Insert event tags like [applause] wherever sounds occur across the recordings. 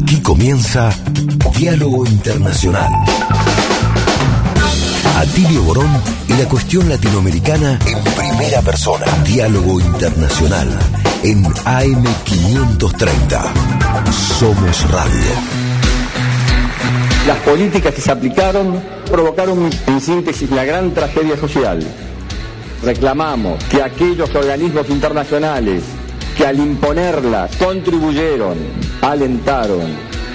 Aquí comienza Diálogo Internacional. Atilio Borón y la cuestión latinoamericana en primera persona. Diálogo Internacional en AM530. Somos Radio. Las políticas que se aplicaron provocaron en síntesis la gran tragedia social. Reclamamos que aquellos organismos internacionales que al imponerlas contribuyeron, alentaron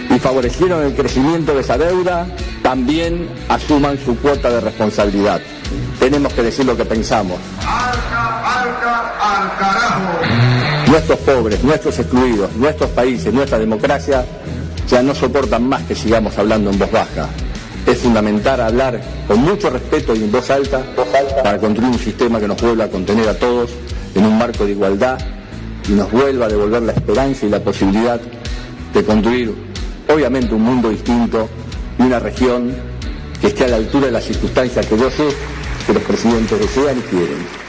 y favorecieron el crecimiento de esa deuda, también asuman su cuota de responsabilidad. Tenemos que decir lo que pensamos. Nuestros pobres, nuestros excluidos, nuestros países, nuestra democracia ya no soportan más que sigamos hablando en voz baja. Es fundamental hablar con mucho respeto y en voz alta para construir un sistema que nos vuelva a contener a todos en un marco de igualdad y nos vuelva a devolver la esperanza y la posibilidad de construir, obviamente, un mundo distinto y una región que esté a la altura de las circunstancias que yo sé que los presidentes desean y quieren.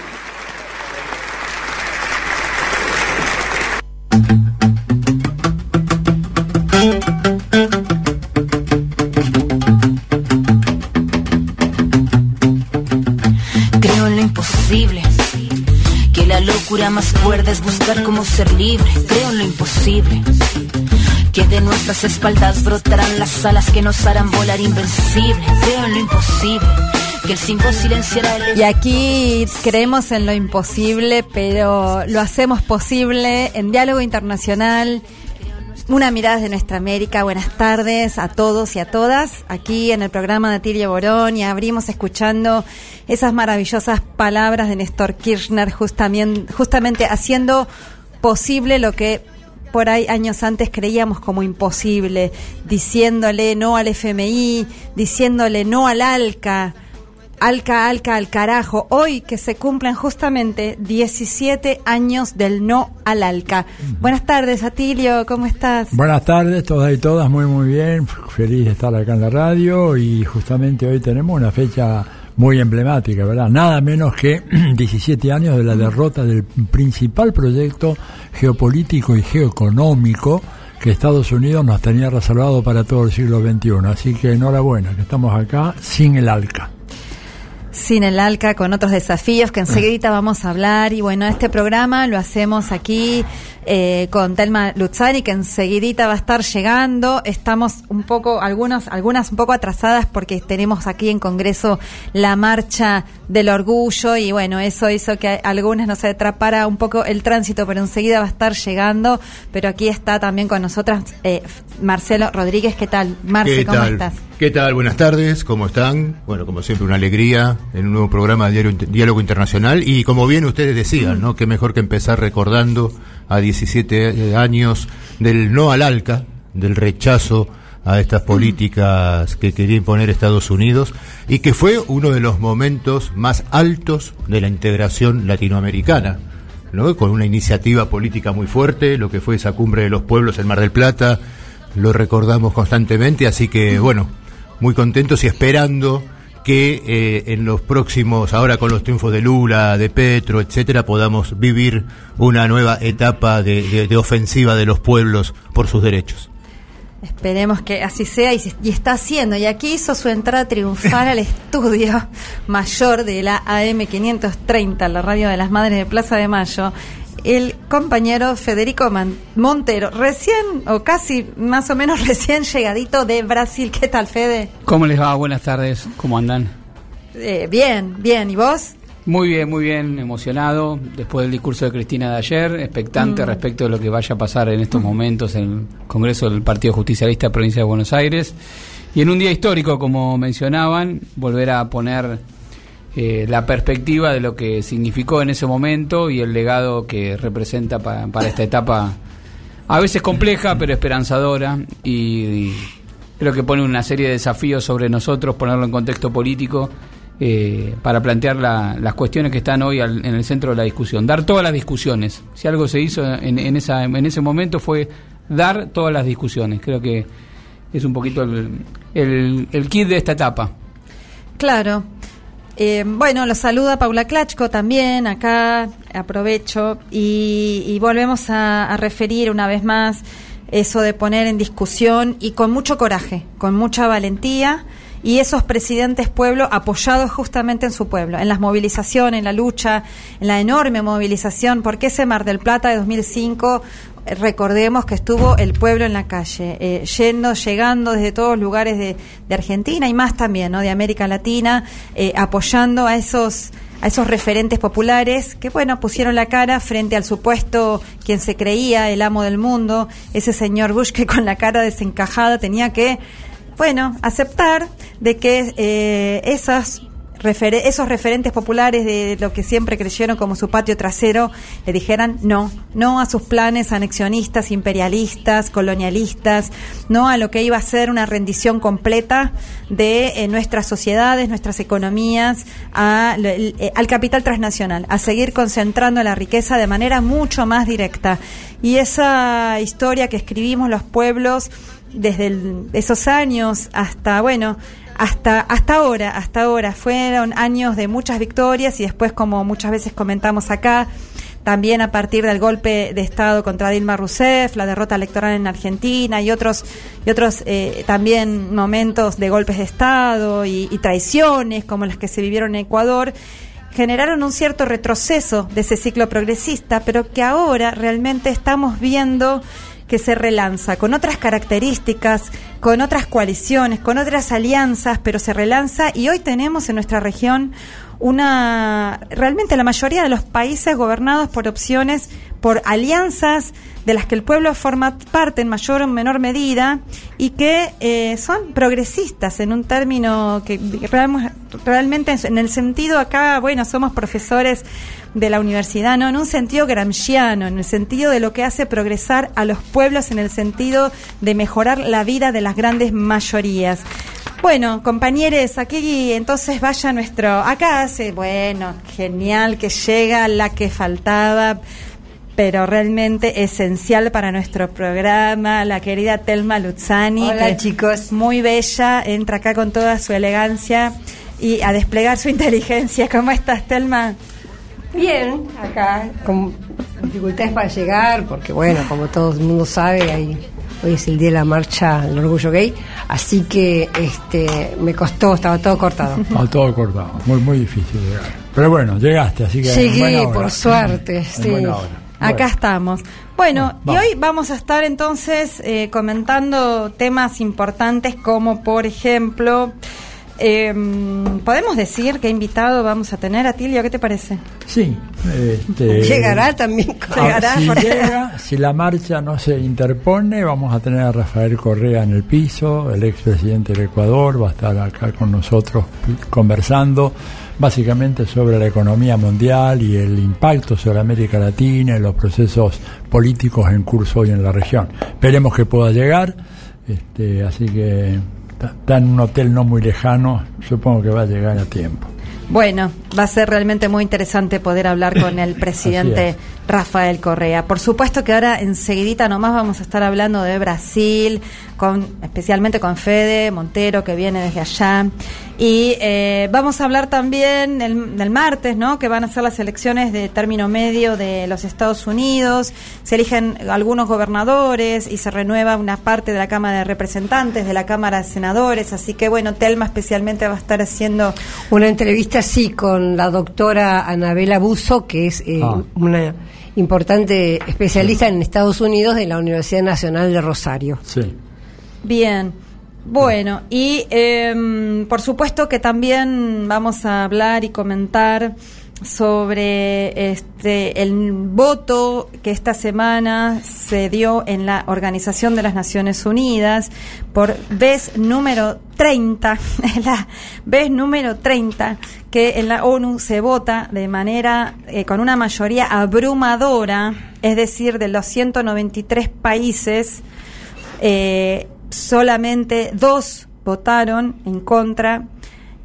La locura más cuerda es buscar cómo ser libre. Creo en lo imposible. Que de nuestras espaldas brotarán las alas que nos harán volar invencible. Creo en lo imposible. Que el 5 silenciará el. Y aquí creemos en lo imposible, pero lo hacemos posible en diálogo internacional. Una mirada de nuestra América. Buenas tardes a todos y a todas. Aquí en el programa de Tirio Borón y abrimos escuchando esas maravillosas palabras de Néstor Kirchner, justamente haciendo posible lo que por ahí años antes creíamos como imposible, diciéndole no al FMI, diciéndole no al ALCA, ALCA, ALCA, al carajo. Hoy que se cumplen justamente 17 años del no al ALCA. Buenas tardes, Atilio, ¿cómo estás? Buenas tardes, todas y todas, muy muy bien, feliz de estar acá en la radio y justamente hoy tenemos una fecha muy emblemática, ¿verdad? Nada menos que [clears throat] 17 años de la derrota del principal proyecto geopolítico y geoeconómico que Estados Unidos nos tenía reservado para todo el siglo XXI. Así que enhorabuena, que estamos acá sin el ALCA. Sin el ALCA, con otros desafíos que enseguida vamos a hablar. Y bueno, este programa lo hacemos aquí eh, con Telma Luzzani, que enseguidita va a estar llegando. Estamos un poco, algunos, algunas un poco atrasadas porque tenemos aquí en Congreso la marcha del orgullo y bueno, eso hizo que algunas nos atrapara un poco el tránsito, pero enseguida va a estar llegando. Pero aquí está también con nosotras eh, Marcelo Rodríguez. ¿Qué tal? Marce, ¿Qué ¿cómo tal? estás? ¿Qué tal? Buenas tardes, ¿cómo están? Bueno, como siempre, una alegría en un nuevo programa de Diálogo Internacional. Y como bien ustedes decían, ¿no? Qué mejor que empezar recordando a 17 años del no al ALCA, del rechazo a estas políticas que quería imponer Estados Unidos y que fue uno de los momentos más altos de la integración latinoamericana. ¿no? con una iniciativa política muy fuerte, lo que fue esa cumbre de los pueblos en Mar del Plata, lo recordamos constantemente, así que bueno, muy contentos y esperando que eh, en los próximos, ahora con los triunfos de Lula, de Petro, etcétera, podamos vivir una nueva etapa de, de- de ofensiva de los pueblos por sus derechos. Esperemos que así sea y, y está haciendo. Y aquí hizo su entrada triunfal al [laughs] estudio mayor de la AM530, la radio de las Madres de Plaza de Mayo, el compañero Federico Man- Montero, recién o casi más o menos [laughs] recién llegadito de Brasil. ¿Qué tal, Fede? ¿Cómo les va? Buenas tardes, ¿cómo andan? Eh, bien, bien. ¿Y vos? Muy bien, muy bien, emocionado después del discurso de Cristina de ayer, expectante Mm. respecto de lo que vaya a pasar en estos momentos en el Congreso del Partido Justicialista Provincia de Buenos Aires. Y en un día histórico, como mencionaban, volver a poner eh, la perspectiva de lo que significó en ese momento y el legado que representa pa- para esta etapa, a veces compleja, pero esperanzadora. Y, creo que pone una serie de desafíos sobre nosotros, ponerlo en contexto político eh, para plantear la- las cuestiones que están hoy al- en el centro de la discusión. Dar todas las discusiones. Si algo se hizo en, en esa, en ese momento fue dar todas las discusiones. Creo que es un poquito el, el kit de esta etapa. Claro. Eh, bueno, los saluda Paula Klachko también, acá aprovecho y, y volvemos a, a referir una vez más eso de poner en discusión y con mucho coraje, con mucha valentía y esos presidentes pueblo apoyados justamente en su pueblo, en las movilizaciones, en la lucha, en la enorme movilización, porque ese Mar del Plata de 2005 eh, recordemos que estuvo el pueblo en la calle, eh, yendo, llegando desde todos lugares de, de, Argentina y más también, ¿no? De América Latina, eh, apoyando a esos a esos referentes populares que, bueno, pusieron la cara frente al supuesto quien se creía el amo del mundo, ese señor Bush que con la cara desencajada tenía que bueno, aceptar de que eh, esas esos referentes populares de lo que siempre creyeron como su patio trasero le dijeran no, no a sus planes anexionistas, imperialistas, colonialistas, no a lo que iba a ser una rendición completa de eh, nuestras sociedades, nuestras economías, a, eh, al capital transnacional, a seguir concentrando la riqueza de manera mucho más directa. Y esa historia que escribimos los pueblos, desde esos años hasta, bueno, hasta, hasta ahora, hasta ahora. Fueron años de muchas victorias y después, como muchas veces comentamos acá, también a partir del golpe de Estado contra Dilma Rousseff, la derrota electoral en Argentina y otros, y otros eh, también momentos de golpes de Estado y, y traiciones como las que se vivieron en Ecuador, generaron un cierto retroceso de ese ciclo progresista, pero que ahora realmente estamos viendo que se relanza con otras características, con otras coaliciones, con otras alianzas, pero se relanza y hoy tenemos en nuestra región una realmente la mayoría de los países gobernados por opciones, por alianzas de las que el pueblo forma parte en mayor o menor medida y que eh, son progresistas en un término que realmente en el sentido acá, bueno, somos profesores de la universidad, no en un sentido gramsciano, en el sentido de lo que hace progresar a los pueblos, en el sentido de mejorar la vida de las grandes mayorías. Bueno, compañeros, aquí entonces vaya nuestro. Acá hace, bueno, genial que llega la que faltaba pero realmente esencial para nuestro programa, la querida Telma Luzzani. Hola chicos. Muy bella, entra acá con toda su elegancia y a desplegar su [laughs] inteligencia. ¿Cómo estás, Telma? Bien, acá con dificultades para llegar, porque bueno, como todo el mundo sabe, hoy es el día de la marcha del orgullo gay, así que este me costó, estaba todo cortado. Estaba todo cortado, muy muy difícil llegar. Pero bueno, llegaste, así que llegué por suerte, sí. Acá estamos. Bueno, y hoy vamos a estar entonces eh, comentando temas importantes como por ejemplo eh, ¿Podemos decir qué invitado vamos a tener, Atilio? ¿Qué te parece? Sí. Este, llegará también. Llegará si, llega, si la marcha no se interpone, vamos a tener a Rafael Correa en el piso, el expresidente del Ecuador, va a estar acá con nosotros conversando básicamente sobre la economía mundial y el impacto sobre América Latina y los procesos políticos en curso hoy en la región. Esperemos que pueda llegar, este, así que está en un hotel no muy lejano, supongo que va a llegar a tiempo. Bueno, va a ser realmente muy interesante poder hablar con el [coughs] presidente Rafael Correa. Por supuesto que ahora enseguidita nomás vamos a estar hablando de Brasil, con, especialmente con Fede Montero, que viene desde allá. Y eh, vamos a hablar también del, martes, ¿no? Que van a ser las elecciones de término medio de los Estados Unidos. Se eligen algunos gobernadores y se renueva una parte de la Cámara de Representantes, de la Cámara de Senadores. Así que, bueno, Telma especialmente va a estar haciendo una entrevista, sí, con la doctora Anabela Buzo, que es eh, ah. una importante especialista en Estados Unidos de la Universidad Nacional de Rosario. Sí. Bien. Bueno, y eh, por supuesto que también vamos a hablar y comentar sobre este el voto que esta semana se dio en la Organización de las Naciones Unidas por vez número 30, [laughs] la vez número 30 que en la ONU se vota de manera eh, con una mayoría abrumadora, es decir, de los 193 países eh, solamente dos votaron en contra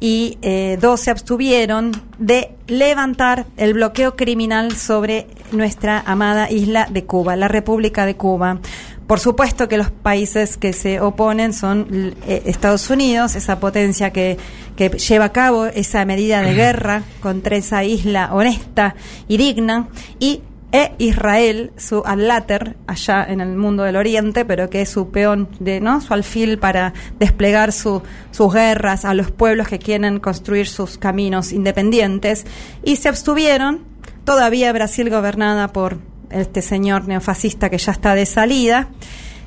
y eh, dos se abstuvieron de levantar el bloqueo criminal sobre nuestra amada isla de Cuba, la República de Cuba. Por supuesto que los países que se oponen son eh, Estados Unidos, esa potencia que, que lleva a cabo esa medida de [clears throat] guerra contra esa isla honesta y digna, y e Israel, su adláter allá en el mundo del Oriente, pero que es su peón de, ¿no? Su alfil para desplegar su, sus guerras a los pueblos que quieren construir sus caminos independientes y se abstuvieron. Todavía Brasil gobernada por este señor neofascista que ya está de salida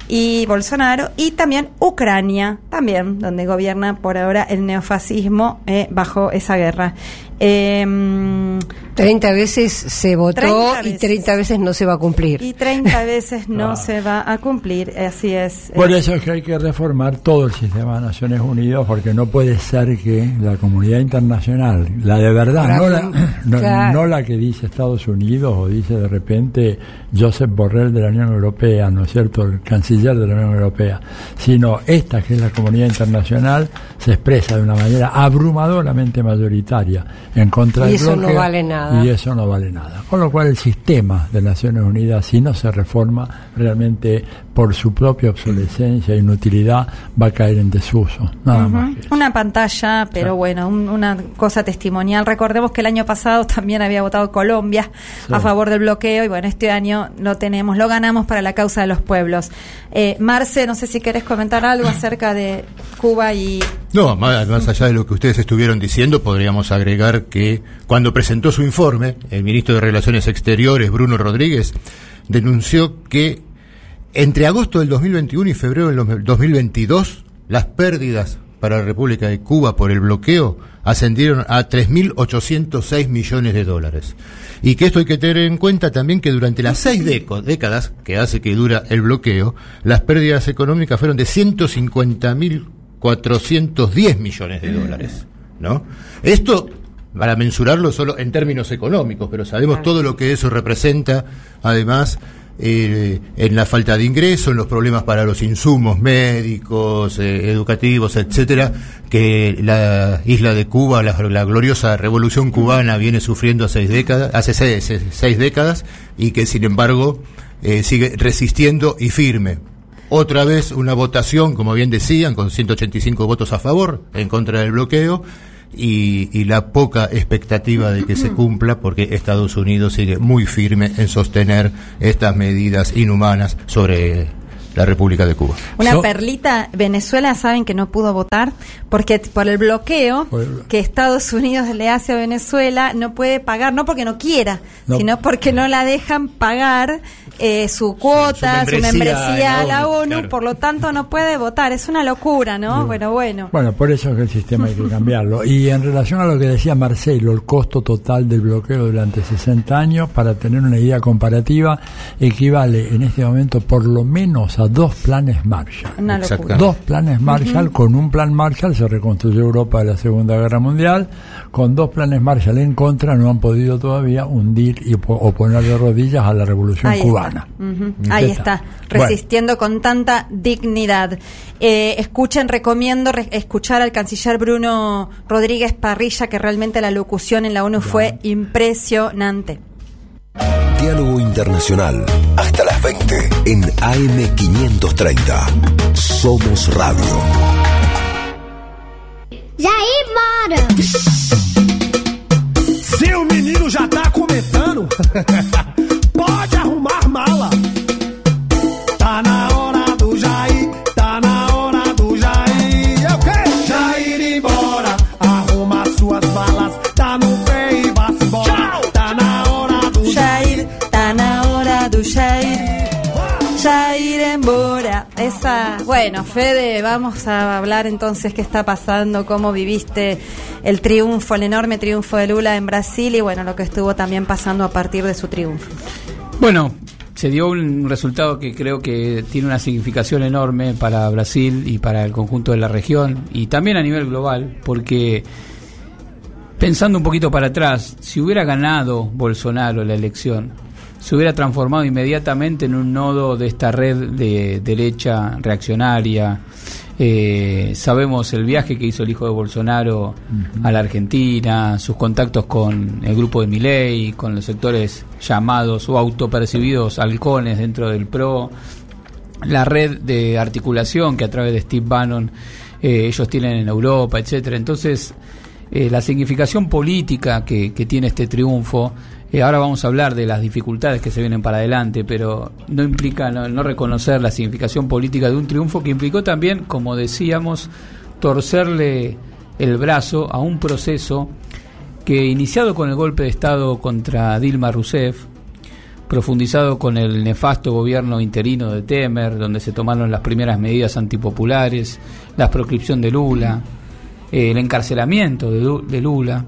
y Bolsonaro, y también Ucrania, también, donde gobierna por ahora el neofascismo eh, bajo esa guerra. Eh, 30 veces se votó 30 y veces. 30 veces no se va a cumplir. y 30 veces no [laughs] Ah. se va a cumplir, así es. Por eso es que hay que reformar todo el sistema de Naciones Unidas, porque no puede ser que la comunidad internacional, la de verdad, no la, [laughs] no, Claro. no la que dice Estados Unidos o dice de repente Joseph Borrell de la Unión Europea, ¿no es cierto?, el canciller de la Unión Europea, sino esta que es la comunidad internacional, se expresa de una manera abrumadoramente mayoritaria en contra Y del eso no vale nada. Y eso no vale nada. Con lo cual el sistema de Naciones Unidas, si no se reforma, realmente por su propia obsolescencia e inutilidad va a caer en desuso. Nada más. Una pantalla, pero bueno, un- una cosa testimonial. Recordemos que el año pasado también había votado Colombia Sí. a favor del bloqueo y bueno, este año lo tenemos, lo ganamos para la causa de los pueblos. Eh, Marce, no sé si querés comentar algo acerca de Cuba y... No, más, más allá de lo que ustedes estuvieron diciendo, podríamos agregar que cuando presentó su informe, el ministro de Relaciones Exteriores, Bruno Rodríguez, denunció que entre agosto del 2021 y febrero del 2022, las pérdidas para la República de Cuba por el bloqueo ascendieron a 3.806 millones de dólares. Y que esto hay que tener en cuenta también que durante las seis décadas que hace que dura el bloqueo, las pérdidas económicas fueron de 150.410 millones de dólares. ¿no? Esto para mensurarlo solo en términos económicos, pero sabemos todo lo que eso representa, además, eh, en la falta de ingreso, en los problemas para los insumos médicos, eh, educativos, etcétera, que la isla de Cuba, la, gloriosa revolución cubana, viene sufriendo hace seis décadas, y que sin embargo eh, sigue resistiendo y firme. Otra vez una votación, como bien decían, con 185 votos a favor, en contra del bloqueo, y, y la poca expectativa de que se [clears throat] cumpla, porque Estados Unidos sigue muy firme en sostener estas medidas inhumanas sobre la República de Cuba. Una So- perlita, Venezuela saben que no pudo votar porque por el bloqueo Por que Estados Unidos le hace a Venezuela no puede pagar, no porque no quiera, No. sino porque no la dejan pagar eh, su cuota, su membresía a la ONU, claro. por lo tanto no puede votar. Es una locura, ¿no? Bueno, bueno. Bueno, por eso es que el sistema hay que cambiarlo. Y en relación a lo que decía Marcelo, el costo total del bloqueo durante 60 años, para tener una idea comparativa, equivale en este momento por lo menos a dos planes Marshall. Una locura. Dos planes Marshall, con un plan Marshall se reconstruyó Europa de la Segunda Guerra Mundial, con dos planes Marshall en contra no han podido todavía hundir y po- o poner de rodillas a la revolución Ahí cubana. está. Ujú. ¿Qué Ahí está, Bueno. resistiendo con tanta dignidad. Eh, escuchen, recomiendo re- escuchar al canciller Bruno Rodríguez Parrilla, que realmente la locución en la ONU fue impresionante. Diálogo Internacional. Hasta las 20 en AM530. Somos Radio. Jair Mora! Seu menino já tá comentando? [laughs] bueno, Fede, vamos a hablar entonces qué está pasando, cómo viviste el triunfo, el enorme triunfo de Lula en Brasil y bueno, lo que estuvo también pasando a partir de su triunfo. Bueno, se dio un resultado que creo que tiene una significación enorme para Brasil y para el conjunto de la región y también a nivel global, porque pensando un poquito para atrás, si hubiera ganado Bolsonaro la elección, se hubiera transformado inmediatamente en un nodo de esta red de derecha reaccionaria. Eh, sabemos el viaje que hizo el hijo de Bolsonaro a la Argentina, sus contactos con el grupo de Milei, con los sectores llamados o autopercibidos halcones dentro del PRO, la red de articulación que a través de Steve Bannon eh, ellos tienen en Europa, etcétera. Entonces, eh, la significación política que, que tiene este triunfo Eh, ahora vamos a hablar de las dificultades que se vienen para adelante, pero no implica no, no reconocer la significación política de un triunfo que implicó también, como decíamos, torcerle el brazo a un proceso que iniciado con el golpe de Estado contra Dilma Rousseff, profundizado con el nefasto gobierno interino de Temer, donde se tomaron las primeras medidas antipopulares, la proscripción de Lula, el encarcelamiento de Lula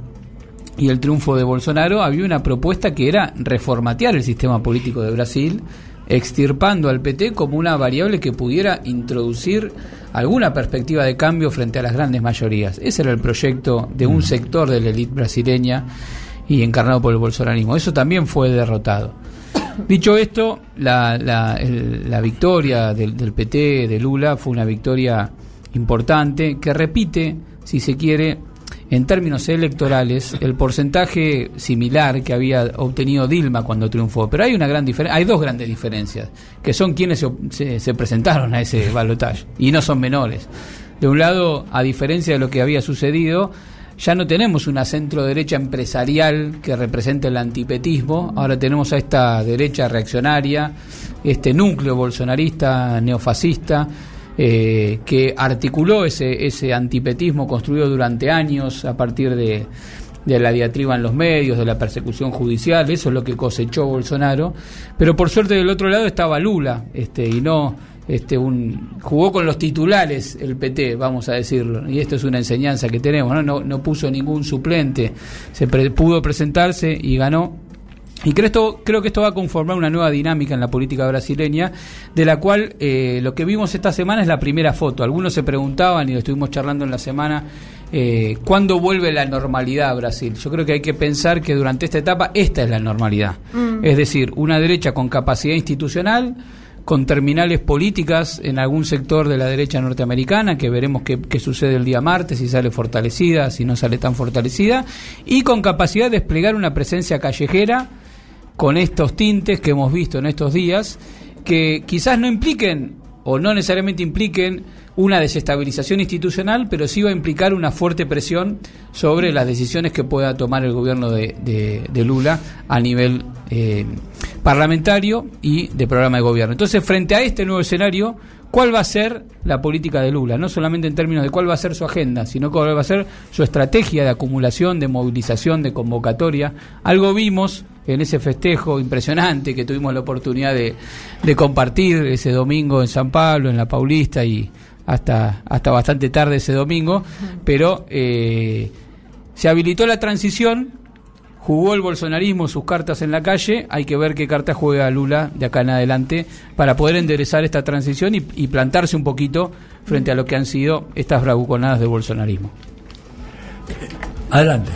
y el triunfo de Bolsonaro, había una propuesta que era reformatear el sistema político de Brasil, extirpando al PT como una variable que pudiera introducir alguna perspectiva de cambio frente a las grandes mayorías. Ese era el proyecto de un sector de la élite brasileña y encarnado por el bolsonarismo. Eso también fue derrotado. [coughs] Dicho esto, la, la- el- la victoria del, del PT de Lula fue una victoria importante que repite, si se quiere, en términos electorales, el porcentaje similar que había obtenido Dilma cuando triunfó. Pero hay una gran diferencia, hay dos grandes diferencias, que son quienes se, se- se presentaron a ese balotaje, y no son menores. De un lado, a diferencia de lo que había sucedido, ya no tenemos una centro derecha empresarial que represente el antipetismo, ahora tenemos a esta derecha reaccionaria, este núcleo bolsonarista, neofascista, eh, que articuló ese, ese antipetismo construido durante años a partir de, la diatriba en los medios, de la persecución judicial, eso es lo que cosechó Bolsonaro, pero por suerte del otro lado estaba Lula, este, y no este un jugó con los titulares el PT, vamos a decirlo, y esto es una enseñanza que tenemos, no, no, no puso ningún suplente, se pre- pudo presentarse y ganó y creo, esto, creo que esto va a conformar una nueva dinámica en la política brasileña, de la cual eh, lo que vimos esta semana es la primera foto. Algunos se preguntaban, y lo estuvimos charlando en la semana, eh, ¿cuándo vuelve la normalidad a Brasil? Yo creo que hay que pensar que durante esta etapa esta es la normalidad. Es decir, una derecha con capacidad institucional, con terminales políticas en algún sector de la derecha norteamericana, que veremos qué, qué sucede el día martes, si sale fortalecida, si no sale tan fortalecida, y con capacidad de desplegar una presencia callejera con estos tintes que hemos visto en estos días, que quizás no impliquen o no necesariamente impliquen una desestabilización institucional, pero sí va a implicar una fuerte presión sobre las decisiones que pueda tomar el gobierno de, Lula a nivel eh, parlamentario y de programa de gobierno. Entonces, frente a este nuevo escenario, ¿cuál va a ser la política de Lula? No solamente en términos de cuál va a ser su agenda, sino cuál va a ser su estrategia de acumulación, de movilización, de convocatoria. Algo vimos en ese festejo impresionante que tuvimos la oportunidad de, de compartir ese domingo en San Pablo, en la Paulista y hasta, hasta bastante tarde ese domingo, pero eh, se habilitó la transición, jugó el bolsonarismo sus cartas en la calle, hay que ver qué cartas juega Lula de acá en adelante para poder enderezar esta transición y, y plantarse un poquito frente a lo que han sido estas bravuconadas del bolsonarismo. Adelante.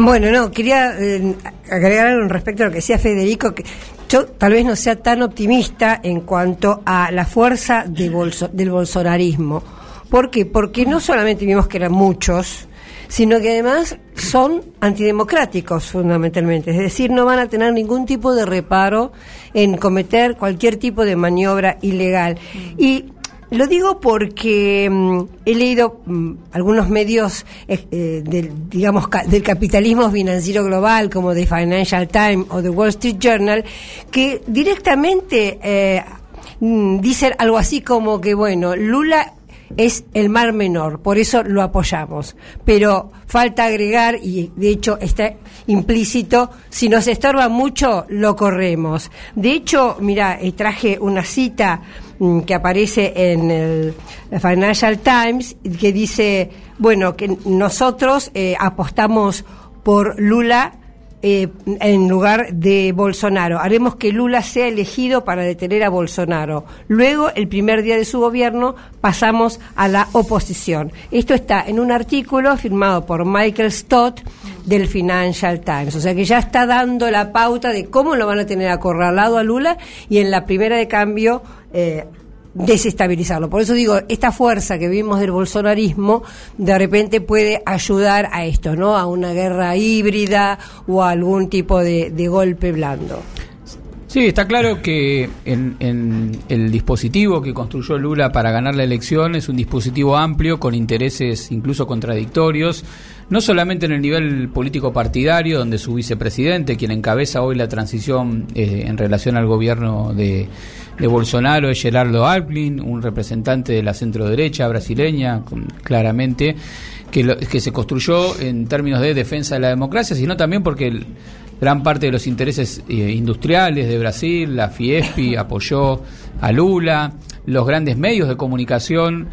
Bueno, no, quería eh, agregar algo respecto a lo que decía Federico, que yo tal vez no sea tan optimista en cuanto a la fuerza de bolso- del bolsonarismo. ¿Por qué? Porque no solamente vimos que eran muchos, sino que además son antidemocráticos fundamentalmente, es decir, no van a tener ningún tipo de reparo en cometer cualquier tipo de maniobra ilegal. Y lo digo porque mm, he leído mm, algunos medios eh, eh, del, digamos, del capitalismo financiero global, como The Financial Times o The Wall Street Journal, que directamente eh, mm, dicen algo así como que, bueno, Lula es el mar menor, por eso lo apoyamos. Pero falta agregar, y de hecho está implícito, si nos estorba mucho, lo corremos. De hecho, mira, eh, traje una cita que aparece en el Financial Times que dice, bueno, que nosotros eh, apostamos por Lula eh, en lugar de Bolsonaro. Haremos que Lula sea elegido para detener a Bolsonaro. Luego, el primer día de su gobierno, pasamos a la oposición. Esto está en un artículo firmado por Michael Stott del Financial Times. O sea que ya está dando la pauta de cómo lo van a tener acorralado a Lula y en la primera de cambio. Eh, desestabilizarlo. Por eso digo, esta fuerza que vimos del bolsonarismo de repente puede ayudar a esto, ¿no? A una guerra híbrida o a algún tipo de, golpe blando. Sí, está claro que en el dispositivo que construyó Lula para ganar la elección es un dispositivo amplio con intereses incluso contradictorios, no solamente en el nivel político partidario, donde su vicepresidente, quien encabeza hoy la transición eh, en relación al gobierno de, de Bolsonaro, es Gerardo Alckmin, un representante de la centro derecha brasileña, claramente, que, lo- que se construyó en términos de defensa de la democracia, sino también porque el- gran parte de los intereses eh, industriales de Brasil, la Fiespi [laughs] apoyó a Lula, los grandes medios de comunicación,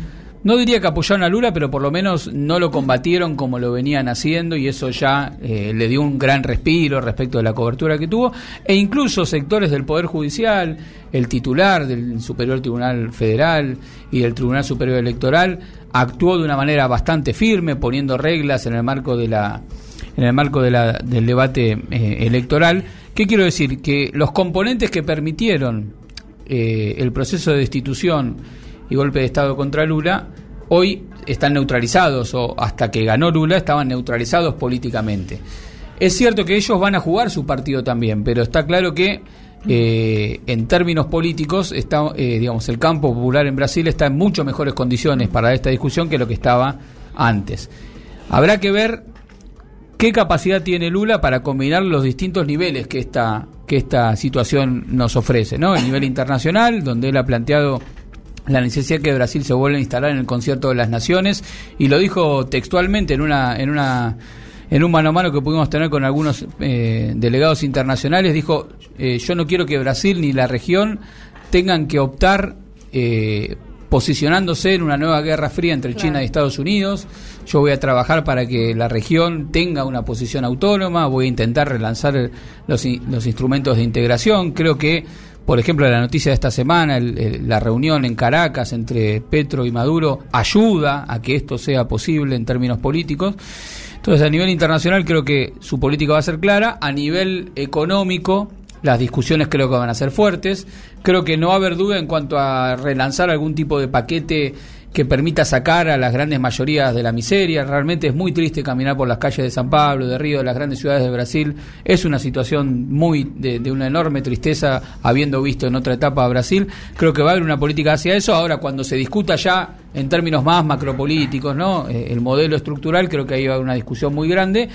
no diría que apoyaron a Lula, pero por lo menos no lo combatieron como lo venían haciendo y eso ya eh, le dio un gran respiro respecto de la cobertura que tuvo, e incluso sectores del Poder Judicial, el titular del Superior Tribunal Federal y del Tribunal Superior Electoral, actuó de una manera bastante firme, poniendo reglas en el marco de la en el marco de la- del debate eh, electoral. ¿Qué quiero decir? Que los componentes que permitieron eh, el proceso de destitución y golpe de Estado contra Lula hoy están neutralizados o hasta que ganó Lula estaban neutralizados políticamente. Es cierto que ellos van a jugar su partido también, pero está claro que eh, en términos políticos está, eh, digamos, el campo popular en Brasil está en mucho mejores condiciones para esta discusión que lo que estaba antes. Habrá que ver qué capacidad tiene Lula para combinar los distintos niveles que esta, que esta situación nos ofrece, ¿no? El nivel internacional, donde él ha planteado la necesidad que Brasil se vuelva a instalar en el concierto de las naciones y lo dijo textualmente en una en una en un mano a mano que pudimos tener con algunos eh, delegados internacionales dijo eh, yo no quiero que Brasil ni la región tengan que optar eh, posicionándose en una nueva guerra fría entre China y Estados Unidos. Yo voy a trabajar para que la región tenga una posición autónoma, voy a intentar relanzar el- los, los instrumentos de integración. Creo que, por ejemplo, la noticia de esta semana, el- la reunión en Caracas entre Petro y Maduro, ayuda a que esto sea posible en términos políticos. Entonces, a nivel internacional creo que su política va a ser clara. A nivel económico, las discusiones creo que van a ser fuertes. Creo que no va a haber duda en cuanto a relanzar algún tipo de paquete que permita sacar a las grandes mayorías de la miseria. Realmente es muy triste caminar por las calles de San Pablo, de Río, de las grandes ciudades de Brasil. Es una situación muy de, de una enorme tristeza habiendo visto en otra etapa a Brasil. Creo que va a haber una política hacia eso. Ahora, cuando se discuta ya en términos más macropolíticos, ¿no? Eh, el modelo estructural, creo que ahí va a haber una discusión muy grande.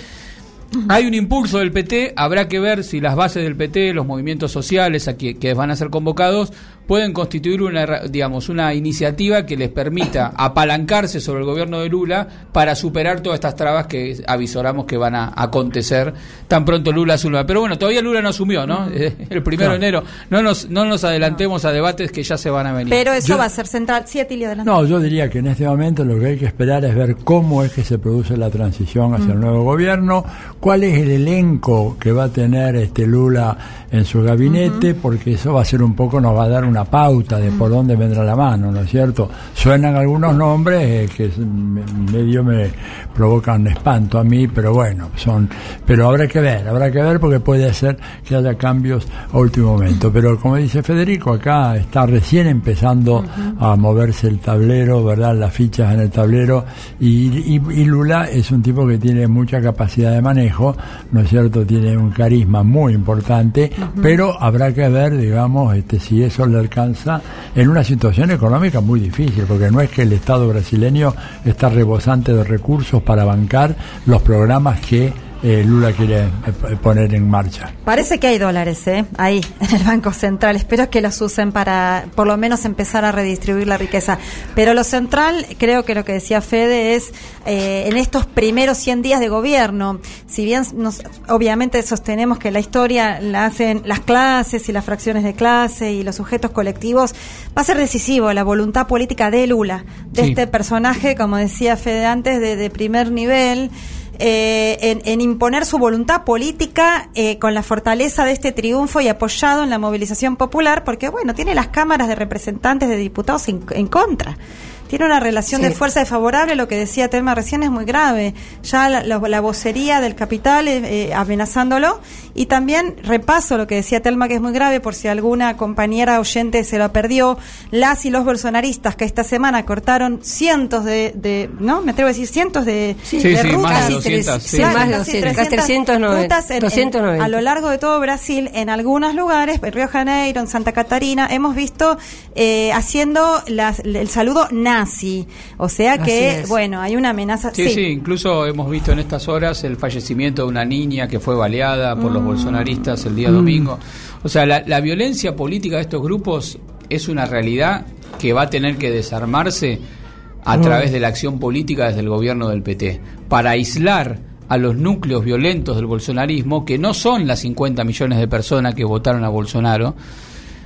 Hay un impulso del PT, habrá que ver si las bases del PT, los movimientos sociales a que, que van a ser convocados, pueden constituir una, digamos, una iniciativa que les permita [coughs] apalancarse sobre el gobierno de Lula para superar todas estas trabas que avisoramos que van a acontecer tan pronto Lula asuma. Pero bueno, todavía Lula no asumió, ¿no? Eh, [laughs] El primero Claro. de enero. No nos, no nos adelantemos a debates que ya se van a venir. Pero eso Yo- va a ser central. Sí, Atilio, adelante. No, yo diría que en este momento lo que hay que esperar es ver cómo es que se produce la transición hacia el nuevo gobierno, cuál es el elenco que va a tener este Lula en su gabinete, porque eso va a ser un poco, nos va a dar una pauta de por dónde vendrá la mano, ¿no es cierto? Suenan algunos nombres eh, que medio me provocan espanto a mí, pero bueno, son, pero habrá que ver, habrá que ver porque puede ser que haya cambios a último momento. Pero como dice Federico, acá está recién empezando a moverse el tablero, ¿verdad? Las fichas en el tablero y, y- y Lula es un tipo que tiene mucha capacidad de manejo, ¿no es cierto? Tiene un carisma muy importante, pero habrá que ver, digamos, este, si eso le alcanza en una situación económica muy difícil, porque no es que el Estado brasileño está rebosante de recursos para bancar los programas que eh, Lula quiere eh, poner en marcha. Parece que hay dólares, ¿eh? Ahí, [laughs] en el Banco Central. Espero que los usen para, por lo menos, empezar a redistribuir la riqueza. Pero lo central, creo que lo que decía Fede es, eh, en estos primeros 100 días de gobierno, si bien nos, obviamente sostenemos que la historia la hacen las clases y las fracciones de clase y los sujetos colectivos, va a ser decisivo la voluntad política de Lula, de Sí. este personaje, como decía Fede antes, de, de primer nivel eh, en, en imponer su voluntad política eh, con la fortaleza de este triunfo y apoyado en la movilización popular, porque bueno, tiene las cámaras de representantes de diputados en, en contra. tiene una relación Sí. de fuerza desfavorable, lo que decía Telma recién es muy grave. Ya la, la- la vocería del capital eh, eh, amenazándolo. Y también repaso lo que decía Telma, que es muy grave, por si alguna compañera oyente se lo perdió. Las y los bolsonaristas que esta semana cortaron cientos de, de ¿no? Me atrevo a decir cientos de, Sí, de sí, más de Casi 200, tres- sí. sí, más de casi 200, casi 390, rutas en- en- 290. a lo largo de todo Brasil, en algunos lugares, en Río de Janeiro, en Santa Catarina, hemos visto eh, haciendo las- el saludo nazi. O sea que, bueno, hay una amenaza. Sí, sí, incluso hemos visto en estas horas el fallecimiento de una niña que fue baleada por Mm. los bolsonaristas el día domingo. O sea, la, la violencia política de estos grupos es una realidad que va a tener que desarmarse a Mm. través de la acción política desde el gobierno del PT, para aislar a los núcleos violentos del bolsonarismo, que no son las 50 millones de personas que votaron a Bolsonaro,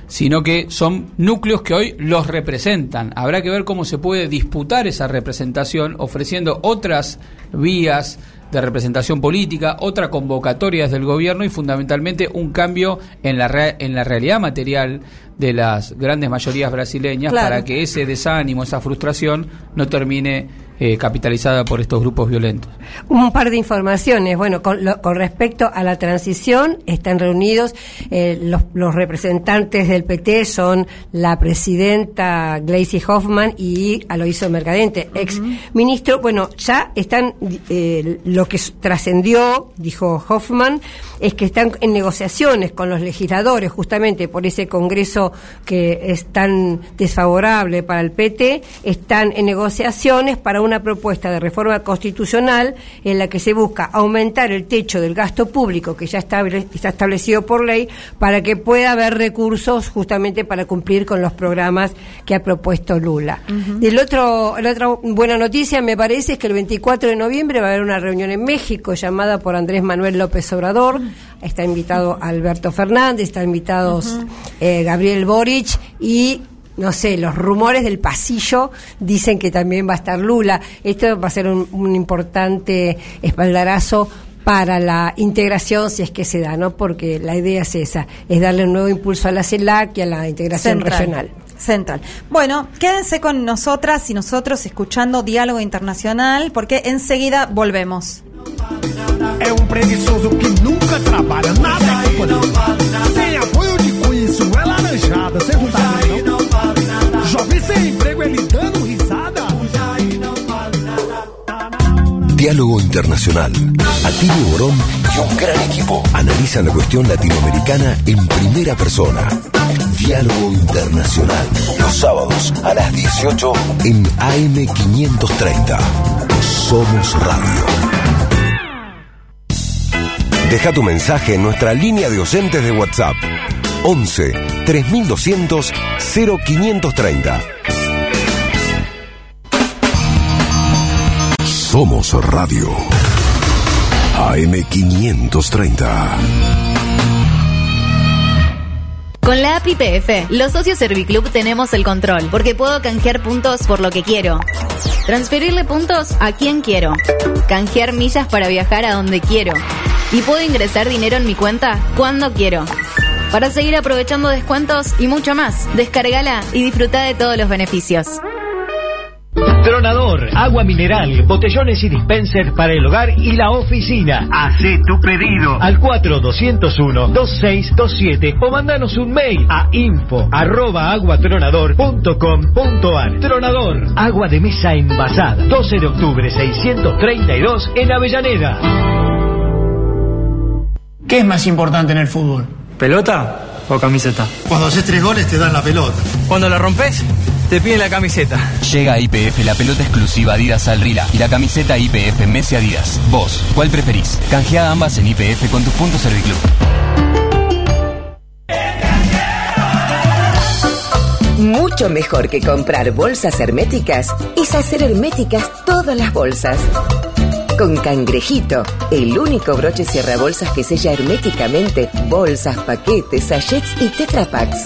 sino que son núcleos que hoy los representan. Habrá que ver cómo se puede disputar esa representación ofreciendo otras vías de representación política, otra convocatoria desde el gobierno y fundamentalmente un cambio en la, en la realidad material de las grandes mayorías brasileñas Claro. para que ese desánimo, esa frustración no termine eh, capitalizada por estos grupos violentos. Un par de informaciones. Bueno, con, lo- con respecto a la transición, están reunidos eh, los, los representantes del PT, son la presidenta Gleisi Hoffman y Aloisio Mercadente, ex ministro. Bueno, ya están, eh, lo que trascendió, dijo Hoffman, es que están en negociaciones con los legisladores, justamente por ese Congreso que es tan desfavorable para el PT, están en negociaciones para una propuesta de reforma constitucional en la que se busca aumentar el techo del gasto público que ya está establecido por ley para que pueda haber recursos justamente para cumplir con los programas que ha propuesto Lula. Del otro, la otra buena noticia me parece es que el 24 de noviembre va a haber una reunión en México llamada por Andrés Manuel López Obrador. Está invitado Alberto Fernández, está invitados eh, Gabriel Boric y no sé, los rumores del pasillo dicen que también va a estar Lula. Esto va a ser un, un importante espaldarazo para la integración, si es que se da, ¿no? Porque la idea es esa, es darle un nuevo impulso a la CELAC y a la integración Central. regional. Central. Bueno, quédense con nosotras y nosotros escuchando Diálogo Internacional porque enseguida volvemos. É um preguiçoso que nunca trabalha, nada é culpa dele. Sem apoio de cunha, isso é laranjada, tá vendo, não? Jovem sem emprego, ele Diálogo Internacional. Atilio Borón y un gran equipo analizan la cuestión latinoamericana en primera persona. Diálogo Internacional. Los sábados a las 18 en AM530. Somos Radio. Deja tu mensaje en nuestra línea de oyentes de WhatsApp. 11 3200 0530. Somos Radio. AM530. Con la app IPF, los socios Serviclub tenemos el control, porque puedo canjear puntos por lo que quiero. Transferirle puntos a quien quiero. Canjear millas para viajar a donde quiero. Y puedo ingresar dinero en mi cuenta cuando quiero. Para seguir aprovechando descuentos y mucho más, descargala y disfruta de todos los beneficios. Tronador, agua mineral, botellones y dispensers para el hogar y la oficina. Hacé tu pedido al 4201-2627 o mandanos un mail a info arroba aguatronador.com.ar. Tronador, agua de mesa envasada. 12 de octubre 632 en Avellaneda. ¿Qué es más importante en el fútbol? ¿Pelota o camiseta? Cuando haces tres goles te dan la pelota. Cuando la rompes, te piden la camiseta. Llega a IPF la pelota exclusiva Adidas al Rila y la camiseta IPF Messi Adidas. Vos, ¿cuál preferís? Canjea ambas en IPF con tus puntos Serviclub. Mucho mejor que comprar bolsas herméticas es hacer herméticas todas las bolsas. Con Cangrejito, el único broche cierra bolsas que sella herméticamente bolsas, paquetes, sachets y tetrapacks.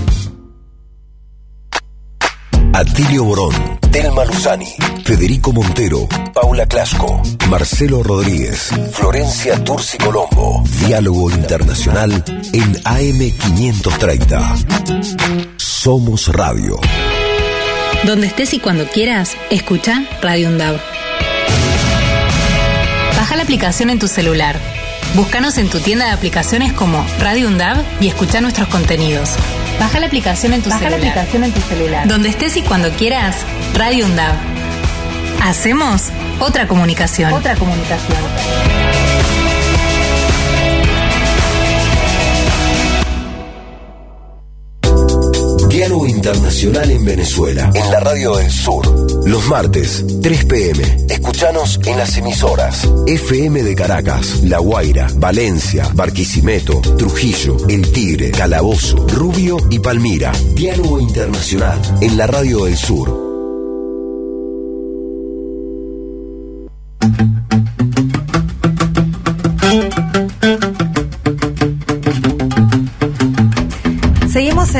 Atilio Borón, Telma Luzani, Federico Montero, Paula Clasco, Marcelo Rodríguez, Florencia Turci Colombo. Diálogo Internacional en AM530. Somos Radio. Donde estés y cuando quieras, escucha Radio UNDAV. Baja la aplicación en tu celular. Búscanos en tu tienda de aplicaciones como Radio UNDAV y escucha nuestros contenidos. Baja la aplicación en tu Baja la celular. aplicación en tu celular. Donde estés y cuando quieras, Radio UNDAV. Hacemos otra comunicación. Otra comunicación. Diálogo Internacional en Venezuela, en la Radio del Sur. Los martes, 3 pm. Escuchanos en las emisoras FM de Caracas, La Guaira, Valencia, Barquisimeto, Trujillo, El Tigre, Calabozo, Rubio y Palmira. Diálogo Internacional en la Radio del Sur.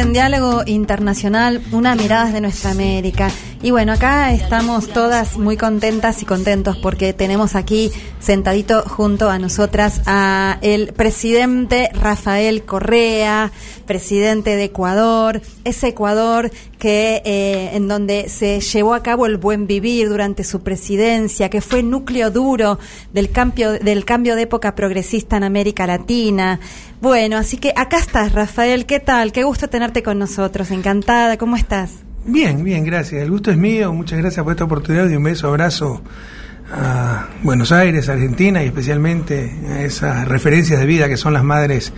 En diálogo internacional, una mirada desde nuestra América. Y bueno, acá estamos todas muy contentas y contentos porque tenemos aquí sentadito junto a nosotras a el presidente Rafael Correa, presidente de Ecuador, ese Ecuador que eh, en donde se llevó a cabo el buen vivir durante su presidencia, que fue núcleo duro del cambio del cambio de época progresista en América Latina. Bueno, así que acá estás, Rafael, ¿qué tal? Qué gusto tenerte con nosotros, encantada, ¿cómo estás? Bien, bien, gracias. El gusto es mío. Muchas gracias por esta oportunidad y un beso, abrazo a Buenos Aires, Argentina y especialmente a esas referencias de vida que son las madres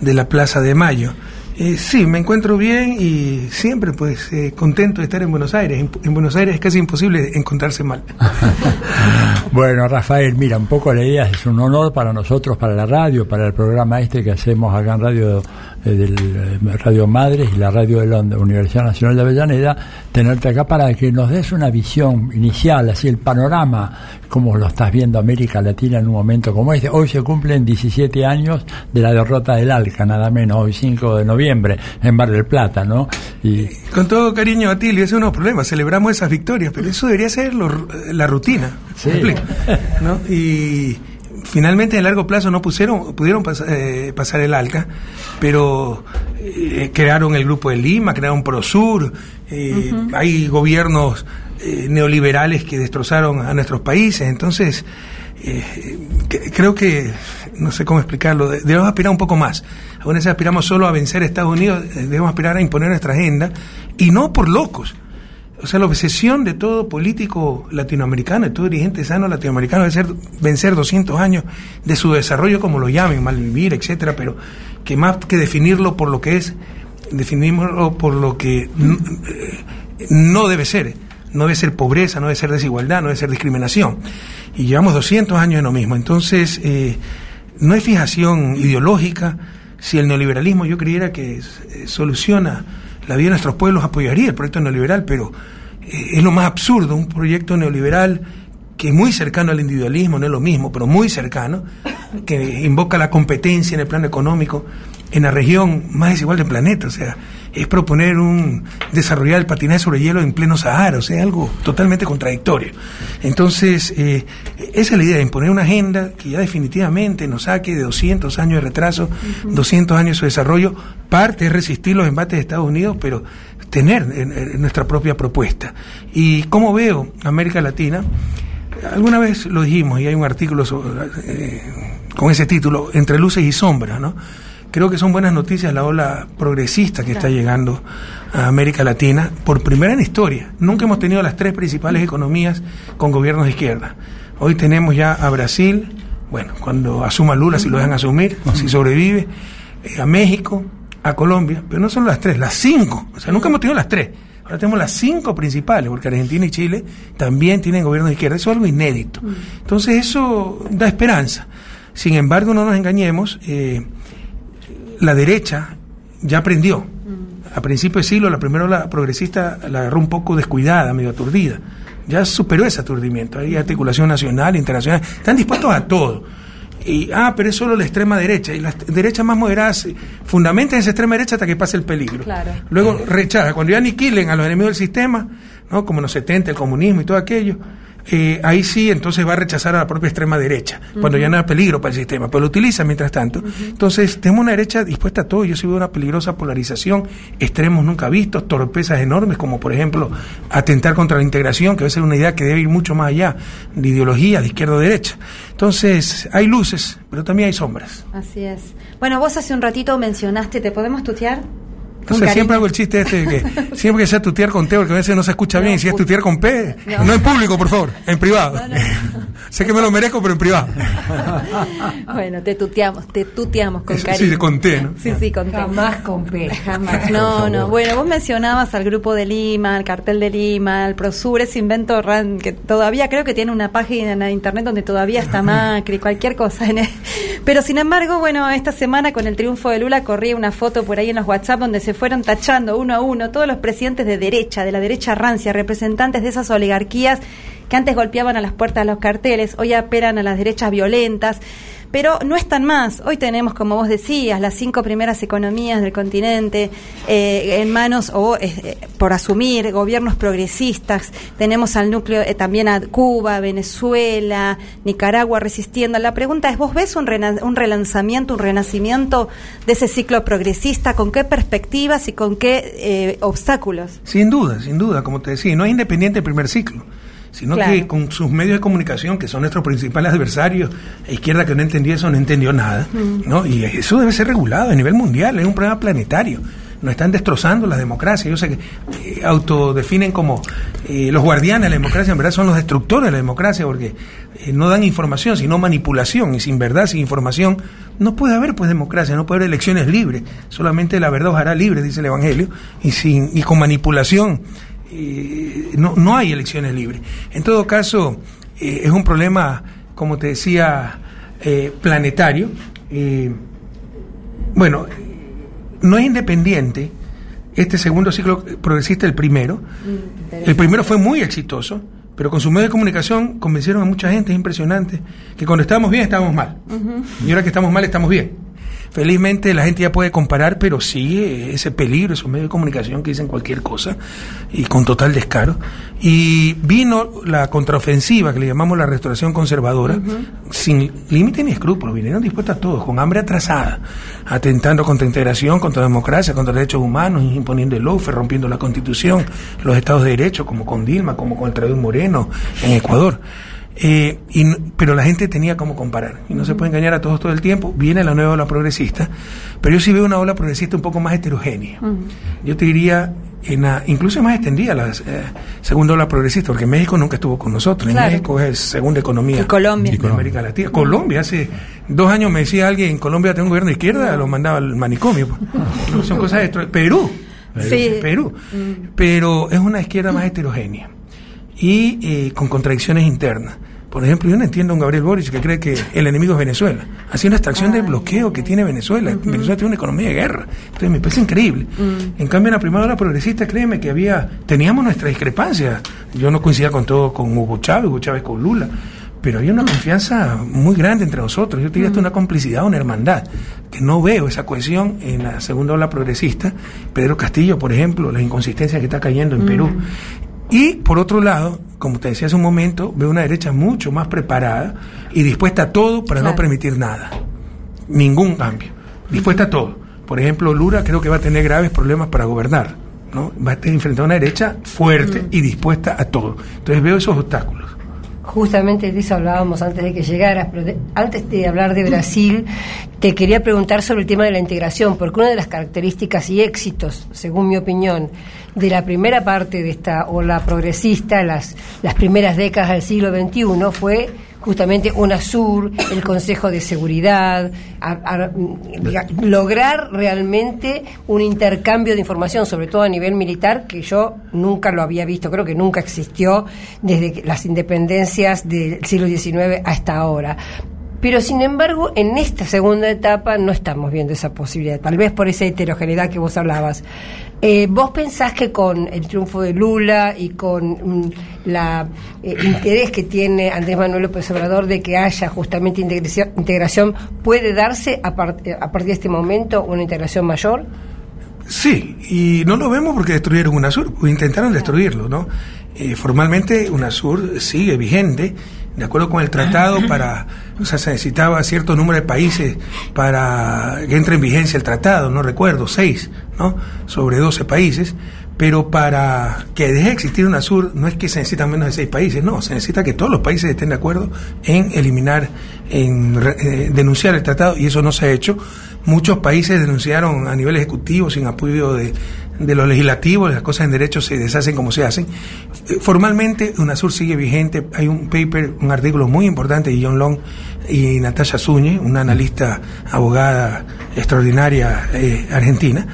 de la Plaza de Mayo. Eh, sí, me encuentro bien y siempre pues eh, contento de estar en Buenos Aires. En, en Buenos Aires es casi imposible encontrarse mal. [laughs] Bueno, Rafael, mira, un poco la idea es un honor para nosotros, para la radio, para el programa este que hacemos acá en Radio eh, del eh, Radio Madres y la radio de la Universidad Nacional de Avellaneda, tenerte acá para que nos des una visión inicial, así el panorama, como lo estás viendo América Latina en un momento como este. Hoy se cumplen 17 años de la derrota del Alca, nada menos, hoy 5 de noviembre, en Bar del Plata, ¿no? Y Con todo cariño, Atilio, ese es uno de los problemas. Celebramos esas victorias, pero eso debería ser lo- la rutina. Sí. ¿No? Y finalmente en largo plazo no pusieron, pudieron pas- eh, pasar el ALCA, pero eh, crearon el Grupo de Lima, crearon Prosur, eh, Ujú. hay gobiernos eh, neoliberales que destrozaron a nuestros países, entonces eh, que- creo que, no sé cómo explicarlo, de- debemos aspirar un poco más. Aún así aspiramos solo a vencer a Estados Unidos, debemos aspirar a imponer nuestra agenda, y no por locos. O sea, la obsesión de todo político latinoamericano, de todo dirigente sano latinoamericano, debe ser vencer 200 años de su desarrollo, como lo llamen, malvivir, etcétera, pero que más que definirlo por lo que es, definirlo por lo que eh, no debe ser. No debe ser pobreza, no debe ser desigualdad, no debe ser discriminación. Y llevamos 200 años en lo mismo. Entonces, eh, no hay fijación ideológica. Si el neoliberalismo yo creyera que eh, soluciona la vida de nuestros pueblos, apoyaría el proyecto neoliberal, pero eh, es lo más absurdo, un proyecto neoliberal que es muy cercano al individualismo, no es lo mismo, pero muy cercano, que invoca la competencia en el plano económico en la región más desigual del planeta. O sea, es proponer un desarrollar el patinaje sobre hielo en pleno Sahara, o sea, algo totalmente contradictorio. Entonces, eh, esa es la idea, imponer una agenda que ya definitivamente nos saque de 200 años de retraso, 200 años de su desarrollo. Parte es resistir los embates de Estados Unidos, pero tener en- en nuestra propia propuesta. Y cómo veo América Latina, alguna vez lo dijimos y hay un artículo sobre, eh, con ese título, Entre luces y sombras, ¿no? Creo que son buenas noticias la ola progresista que está llegando a América Latina por primera en historia. Nunca hemos tenido las tres principales economías con gobiernos de izquierda. Hoy tenemos ya a Brasil, bueno, cuando asuma Lula, si lo dejan asumir, si sobrevive, eh, a México, a Colombia, pero no son las tres, las cinco. O sea, nunca hemos tenido las tres. Ahora tenemos las cinco principales, porque Argentina y Chile también tienen gobiernos de izquierda. Eso es algo inédito. Entonces eso da esperanza. Sin embargo, no nos engañemos, eh, la derecha ya aprendió. A principios de siglo, la primera ola progresista la agarró un poco descuidada, medio aturdida. Ya superó ese aturdimiento. Hay articulación nacional, internacional. Están dispuestos a todo. Y, ah, pero es solo la extrema derecha. Y las derechas más moderadas eh, fundamentan esa extrema derecha hasta que pase el peligro. Claro. Luego rechaza. Cuando ya aniquilen a los enemigos del sistema, ¿no? como en los 70, el comunismo y todo aquello, eh, ahí sí entonces va a rechazar a la propia extrema derecha, cuando ya no hay peligro para el sistema, pero lo utiliza mientras tanto. Entonces, tenemos una derecha dispuesta a todo. Yo sí veo una peligrosa polarización, extremos nunca vistos, torpezas enormes, como por ejemplo atentar contra la integración, que debe ser una idea que debe ir mucho más allá de ideología de izquierda o derecha. Entonces, hay luces, pero también hay sombras. Así es. Bueno, vos hace un ratito mencionaste, ¿te podemos tutear? Entonces siempre hago el chiste este de que siempre que sea tutear con T, porque a veces no se escucha bien, y si es tutear con P, No. no, en público, por favor, en privado. Sé que me lo merezco, pero en privado. [laughs] Bueno, te tuteamos, te tuteamos con cariño. sí, con T, ¿no? Sí, sí, con T. Jamás con P. Jamás. No, no. Bueno, vos mencionabas al grupo de Lima, al cartel de Lima, al Prosur, ese invento ran- que todavía creo que tiene una página en internet donde todavía está [laughs] Macri, cualquier cosa. en el- Pero sin embargo, bueno, esta semana con el triunfo de Lula corría una foto por ahí en los WhatsApp donde se fueron tachando uno a uno todos los presidentes de derecha, de la derecha rancia, representantes de esas oligarquías que antes golpeaban a las puertas de los carteles, hoy apelan a las derechas violentas. Pero no están más. Hoy tenemos, como vos decías, las cinco primeras economías del continente eh, en manos o eh, por asumir gobiernos progresistas. Tenemos al núcleo eh, también a Cuba, Venezuela, Nicaragua resistiendo. La pregunta es, ¿vos ves un, rena- un relanzamiento, un renacimiento de ese ciclo progresista? ¿Con qué perspectivas y con qué eh, obstáculos? Sin duda, sin duda, como te decía, no es independiente el primer ciclo, sino Claro. que con sus medios de comunicación, que son nuestros principales adversarios, la izquierda que no entendió eso no entendió nada, Mm. ¿no? Y eso debe ser regulado a nivel mundial, es un problema planetario. Nos están destrozando la democracia. Yo sé que eh, autodefinen como eh, los guardianes de la democracia, en verdad son los destructores de la democracia, porque eh, no dan información, sino manipulación. Y sin verdad, sin información, no puede haber pues democracia, no puede haber elecciones libres. Solamente la verdad os hará libre, dice el Evangelio. Y, sin, y con manipulación eh, no, no hay elecciones libres. En todo caso, eh, es un problema, como te decía, eh, planetario. Eh, bueno, no es independiente este segundo ciclo progresista del primero. El primero fue muy exitoso, pero con su medio de comunicación convencieron a mucha gente, es impresionante, que cuando estábamos bien estábamos mal. Y ahora que estamos mal estamos bien. Felizmente la gente ya puede comparar, pero sigue ese peligro, esos medios de comunicación que dicen cualquier cosa y con total descaro. Y vino la contraofensiva, que le llamamos la restauración conservadora, sin límite ni escrúpulos, vinieron dispuestos a todos, con hambre atrasada, atentando contra integración, contra democracia, contra derechos humanos, imponiendo el lofer, rompiendo la constitución, los estados de derecho, como con Dilma, como con el Traidor Moreno en Ecuador. Eh, y pero la gente tenía como comparar y no se puede engañar a todos todo el tiempo. Viene la nueva ola progresista, pero yo sí veo una ola progresista un poco más heterogénea. Yo te diría, en la- incluso más extendida la eh, segunda ola progresista, porque México nunca estuvo con nosotros. Claro. En México es segunda economía Y Colombia. de América Latina. Colombia, hace dos años me decía alguien, en Colombia tengo un gobierno de izquierda, lo mandaba al manicomio. pues. [laughs] Son cosas de Perú. Sí. Perú. Pero es una izquierda más heterogénea y eh, con contradicciones internas. Por ejemplo, yo no entiendo a un Gabriel Boric que cree que el enemigo es Venezuela. Así una extracción del bloqueo que tiene Venezuela. Venezuela tiene una economía de guerra. Entonces me parece increíble. En cambio, en la primera hora progresista, créeme que había, teníamos nuestras discrepancias. Yo no coincidía con todo con Hugo Chávez, Hugo Chávez con Lula. pero había una confianza muy grande entre nosotros. Yo diría hasta una complicidad, una hermandad, que no veo esa cohesión en la segunda ola progresista. Pedro Castillo, por ejemplo, las inconsistencias que está cayendo en Perú. Y por otro lado, como te decía hace un momento, veo una derecha mucho más preparada y dispuesta a todo para no permitir nada. Ningún cambio. Dispuesta a todo. Por ejemplo, Lula creo que va a tener graves problemas para gobernar. ¿no? Va a estar enfrentado a una derecha fuerte y dispuesta a todo. Entonces veo esos obstáculos. Justamente de eso hablábamos antes de que llegaras, pero de- antes de hablar de Brasil, te quería preguntar sobre el tema de la integración, porque una de las características y éxitos, según mi opinión, de la primera parte de esta ola progresista, las, las primeras décadas del siglo XXI, fue justamente UNASUR, el Consejo de Seguridad, lograr realmente un intercambio de información, sobre todo a nivel militar, que yo nunca lo había visto, creo que nunca existió desde las independencias del siglo XIX hasta ahora. Pero sin embargo, en esta segunda etapa no estamos viendo esa posibilidad, tal vez por esa heterogeneidad que vos hablabas. Eh, ¿Vos pensás que con el triunfo de Lula y con mm, la eh, interés que tiene Andrés Manuel López Obrador de que haya justamente integración, puede darse a, par- eh, a partir de este momento una integración mayor? Sí, y no lo vemos porque destruyeron UNASUR, o intentaron destruirlo, ¿no? Eh, formalmente UNASUR sigue vigente, de acuerdo con el tratado, para, o sea, se necesitaba cierto número de países para que entre en vigencia el tratado, no recuerdo, seis, ¿no? Sobre 12 países, pero para que deje de existir UNASUR no es que se necesitan menos de seis países, no, se necesita que todos los países estén de acuerdo en eliminar, en eh, denunciar el tratado, y eso no se ha hecho. Muchos países denunciaron a nivel ejecutivo sin apoyo de, de los legislativos, las cosas en derecho se deshacen como se hacen. Eh, Formalmente, UNASUR sigue vigente. Hay un paper, un artículo muy importante de John Long y Natasha Zúñez, una analista abogada extraordinaria eh, argentina,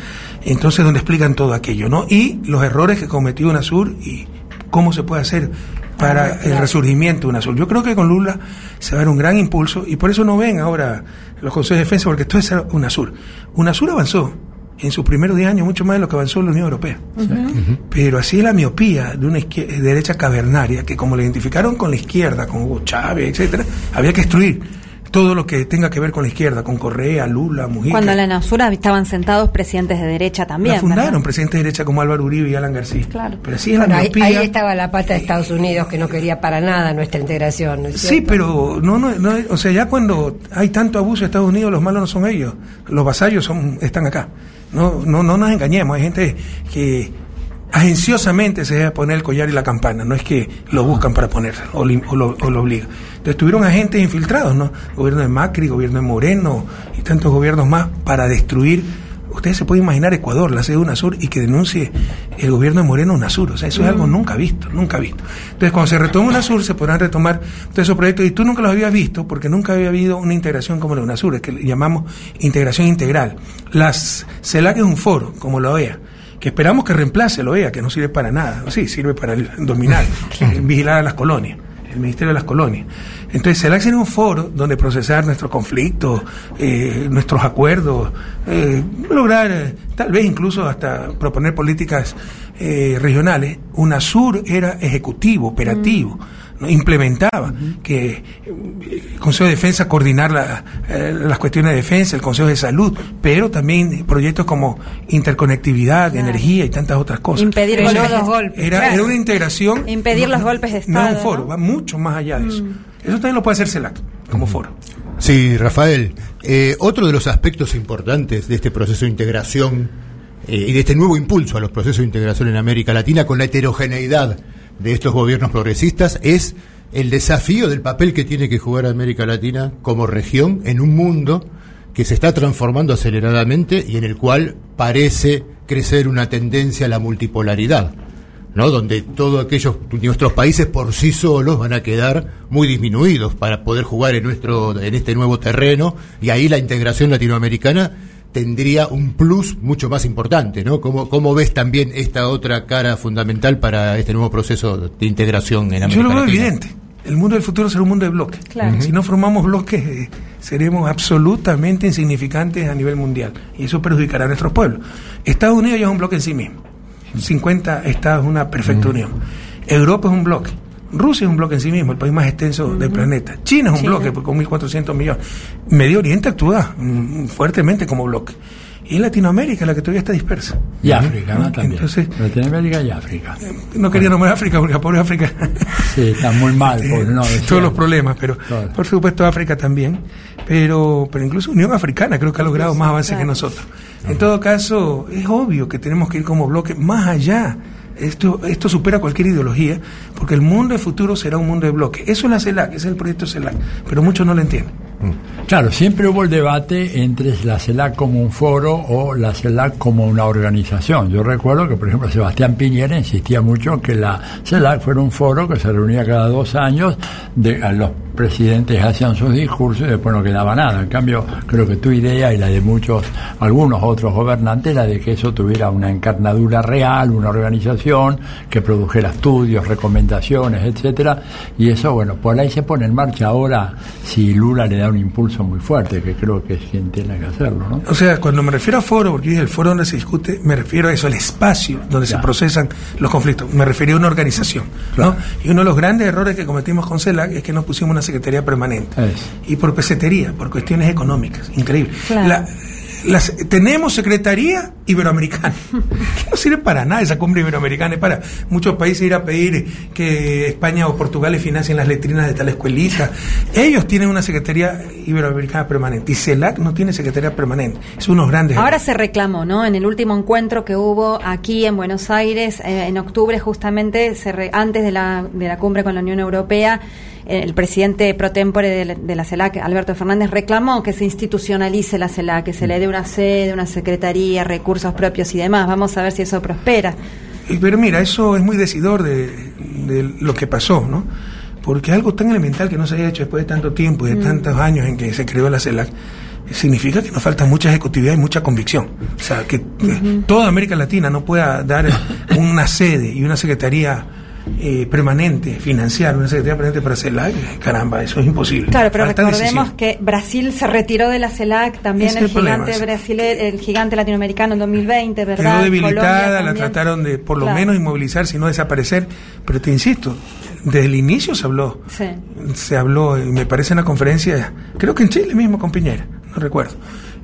entonces donde explican todo aquello, ¿no? Y los errores que cometió UNASUR y cómo se puede hacer para el resurgimiento de UNASUR. Yo creo que con Lula se va a dar un gran impulso y por eso no ven ahora los consejos de defensa, porque esto es UNASUR. UNASUR avanzó en sus primeros 10 años mucho más de lo que avanzó la Unión Europea. Pero así es la miopía de una derecha cavernaria, que como la identificaron con la izquierda, con Hugo Chávez, etcétera, había que destruir todo lo que tenga que ver con la izquierda, con Correa, Lula, Mujica. Cuando en la Nasura estaban sentados presidentes de derecha también. la fundaron ¿verdad? presidentes de derecha como Álvaro Uribe y Alan García. Claro. Pero así es la Bueno, ahí, miopía. ahí estaba la pata de Estados Unidos que no quería para nada nuestra integración. ¿no es Sí, pero no, no, no, o sea, ya cuando hay tanto abuso en Estados Unidos, los malos no son ellos, los vasallos son, están acá. No, no, no nos engañemos, hay gente que agenciosamente se deja poner el collar y la campana, no es que lo buscan para ponerse o, li- o lo, o lo obligan. Entonces tuvieron agentes infiltrados, ¿no? Gobierno de Macri, gobierno de Moreno y tantos gobiernos más para destruir. Ustedes se pueden imaginar Ecuador, la sede de UNASUR, y que denuncie el gobierno de Moreno UNASUR. O sea, eso es algo nunca visto, nunca visto. Entonces, cuando se retoma UNASUR, se podrán retomar todos esos proyectos. Y tú nunca los habías visto, porque nunca había habido una integración como la UNASUR, que llamamos integración integral. Las CELAC es un foro, como la OEA que esperamos que reemplace la OEA, que no sirve para nada. Sí, sirve para el dominar, [laughs] vigilar a las colonias, el Ministerio de las Colonias. Entonces, CELAC sería un foro donde procesar nuestros conflictos, eh, nuestros acuerdos, eh, lograr, eh, tal vez incluso hasta proponer políticas eh, regionales. UNASUR era ejecutivo, operativo. ¿no? implementaba que el Consejo de Defensa coordinar la, eh, las cuestiones de defensa, el Consejo de Salud, pero también proyectos como interconectividad, energía y tantas otras cosas. Impedir Entonces, golpes Era, claro. era una integración. Impedir no- los golpes de No es Estado, un foro, ¿no? va mucho más allá de eso. Eso también lo puede hacer CELAC como foro. Sí, Rafael. Eh, otro de los aspectos importantes de este proceso de integración eh, y de este nuevo impulso a los procesos de integración en América Latina con la heterogeneidad de estos gobiernos progresistas es el desafío del papel que tiene que jugar América Latina como región en un mundo que se está transformando aceleradamente y en el cual parece crecer una tendencia a la multipolaridad. ¿No? donde todos aquellos nuestros países por sí solos van a quedar muy disminuidos para poder jugar en nuestro en este nuevo terreno y ahí la integración latinoamericana tendría un plus mucho más importante, ¿no? ¿Cómo, cómo ves también esta otra cara fundamental para este nuevo proceso de integración en América Yo lo veo Latina? evidente. El mundo del futuro será un mundo de bloques. Claro. Si no formamos bloques, eh, seremos absolutamente insignificantes a nivel mundial. Y eso perjudicará a nuestros pueblos. Estados Unidos ya es un bloque en sí mismo. 50 estados, una perfecta unión. Europa es un bloque. Rusia es un bloque en sí mismo, el país más extenso del planeta. China es un China. bloque con 1.400 millones. Medio Oriente actúa mm, fuertemente como bloque. Y Latinoamérica, la que todavía está dispersa. Y África, ¿no? También. Entonces, Latinoamérica y África. no quería nombrar África porque la pobre África [laughs] Sí, está muy mal. [laughs] No, todos los problemas, pero por supuesto África también, pero, pero incluso Unión Africana creo que ha logrado más avances que nosotros. En todo caso, es obvio que tenemos que ir como bloque más allá. Esto, esto supera cualquier ideología, porque el mundo de futuro será un mundo de bloque. Eso es la CELAC, ese es el proyecto CELAC, pero muchos no lo entienden. Claro, siempre hubo el debate entre la CELAC como un foro o la CELAC como una organización. Yo recuerdo que, por ejemplo, Sebastián Piñera insistía mucho que la CELAC fuera un foro que se reunía cada dos años, de, los presidentes hacían sus discursos y después no quedaba nada. En cambio, creo que tu idea y la de muchos, algunos otros gobernantes, era de que eso tuviera una encarnadura real, una organización que produjera estudios, recomendaciones, etcétera, y eso, bueno, por ahí se pone en marcha ahora si Lula le da un impulso muy fuerte, que creo que es quien tiene que hacerlo, ¿no? O sea, cuando me refiero a foro, porque dije el foro donde se discute, me refiero a eso, el espacio donde se procesan los conflictos. Me refería a una organización. ¿no? Y uno de los grandes errores que cometimos con CELAC es que no pusimos una secretaría permanente. Y por pesetería, por cuestiones económicas. Increíble. Claro. La- las- tenemos secretaría iberoamericana, que [laughs] no sirve para nada esa cumbre iberoamericana, es para muchos países ir a pedir que España o Portugal le financien las letrinas de tal escuelita. Ellos tienen una secretaría iberoamericana permanente y CELAC no tiene secretaría permanente. Es unos grandes Ahora se reclamó, ¿no? En el último encuentro que hubo aquí en Buenos Aires, eh, en octubre justamente, se re- antes de la, de la cumbre con la Unión Europea, el presidente pro tempore de la, de la CELAC, Alberto Fernández, reclamó que se institucionalice la CELAC, que se le dé una sede, una secretaría, recursos propios y demás. Vamos a ver si eso prospera. Pero mira, eso es muy decidor de, de lo que pasó, ¿no? Porque algo tan elemental que no se haya hecho después de tanto tiempo y de Mm. tantos años en que se creó la CELAC, significa que nos falta mucha ejecutividad y mucha convicción. O sea, que toda América Latina no pueda dar [laughs] una sede y una secretaría eh, permanente, financiar una secretaría permanente para CELAC, caramba, eso es imposible. Claro, pero Falta recordemos decisión. que Brasil se retiró de la CELAC, también el gigante ese. brasileño, el gigante latinoamericano en 2020, ¿verdad? Quedó debilitada, la trataron de por lo Claro. menos inmovilizar, si no desaparecer. Pero te insisto, desde el inicio se habló. Sí. Se habló, me parece en la conferencia, creo que en Chile mismo con Piñera, no recuerdo.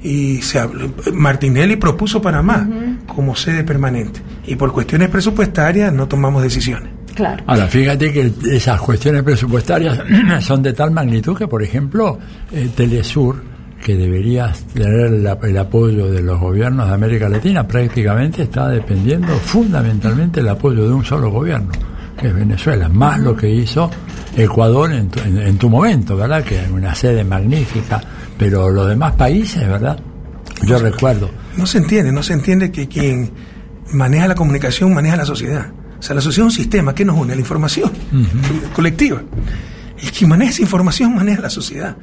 Y se habló, Martinelli propuso Panamá como sede permanente. Y por cuestiones presupuestarias no tomamos decisiones. Claro. Ahora, fíjate que esas cuestiones presupuestarias [clears throat] son de tal magnitud que, por ejemplo, eh, Telesur, que debería tener el apoyo de los gobiernos de América Latina, prácticamente está dependiendo fundamentalmente del apoyo de un solo gobierno, que es Venezuela, más lo que hizo Ecuador en tu, en- en tu momento, ¿verdad? Que es una sede magnífica, pero los demás países, ¿verdad? Yo recuerdo. No se entiende, no se entiende que quien maneja la comunicación maneja la sociedad. O sea, la sociedad es un sistema que nos une, la información colectiva. Y quien maneja esa información maneja la sociedad.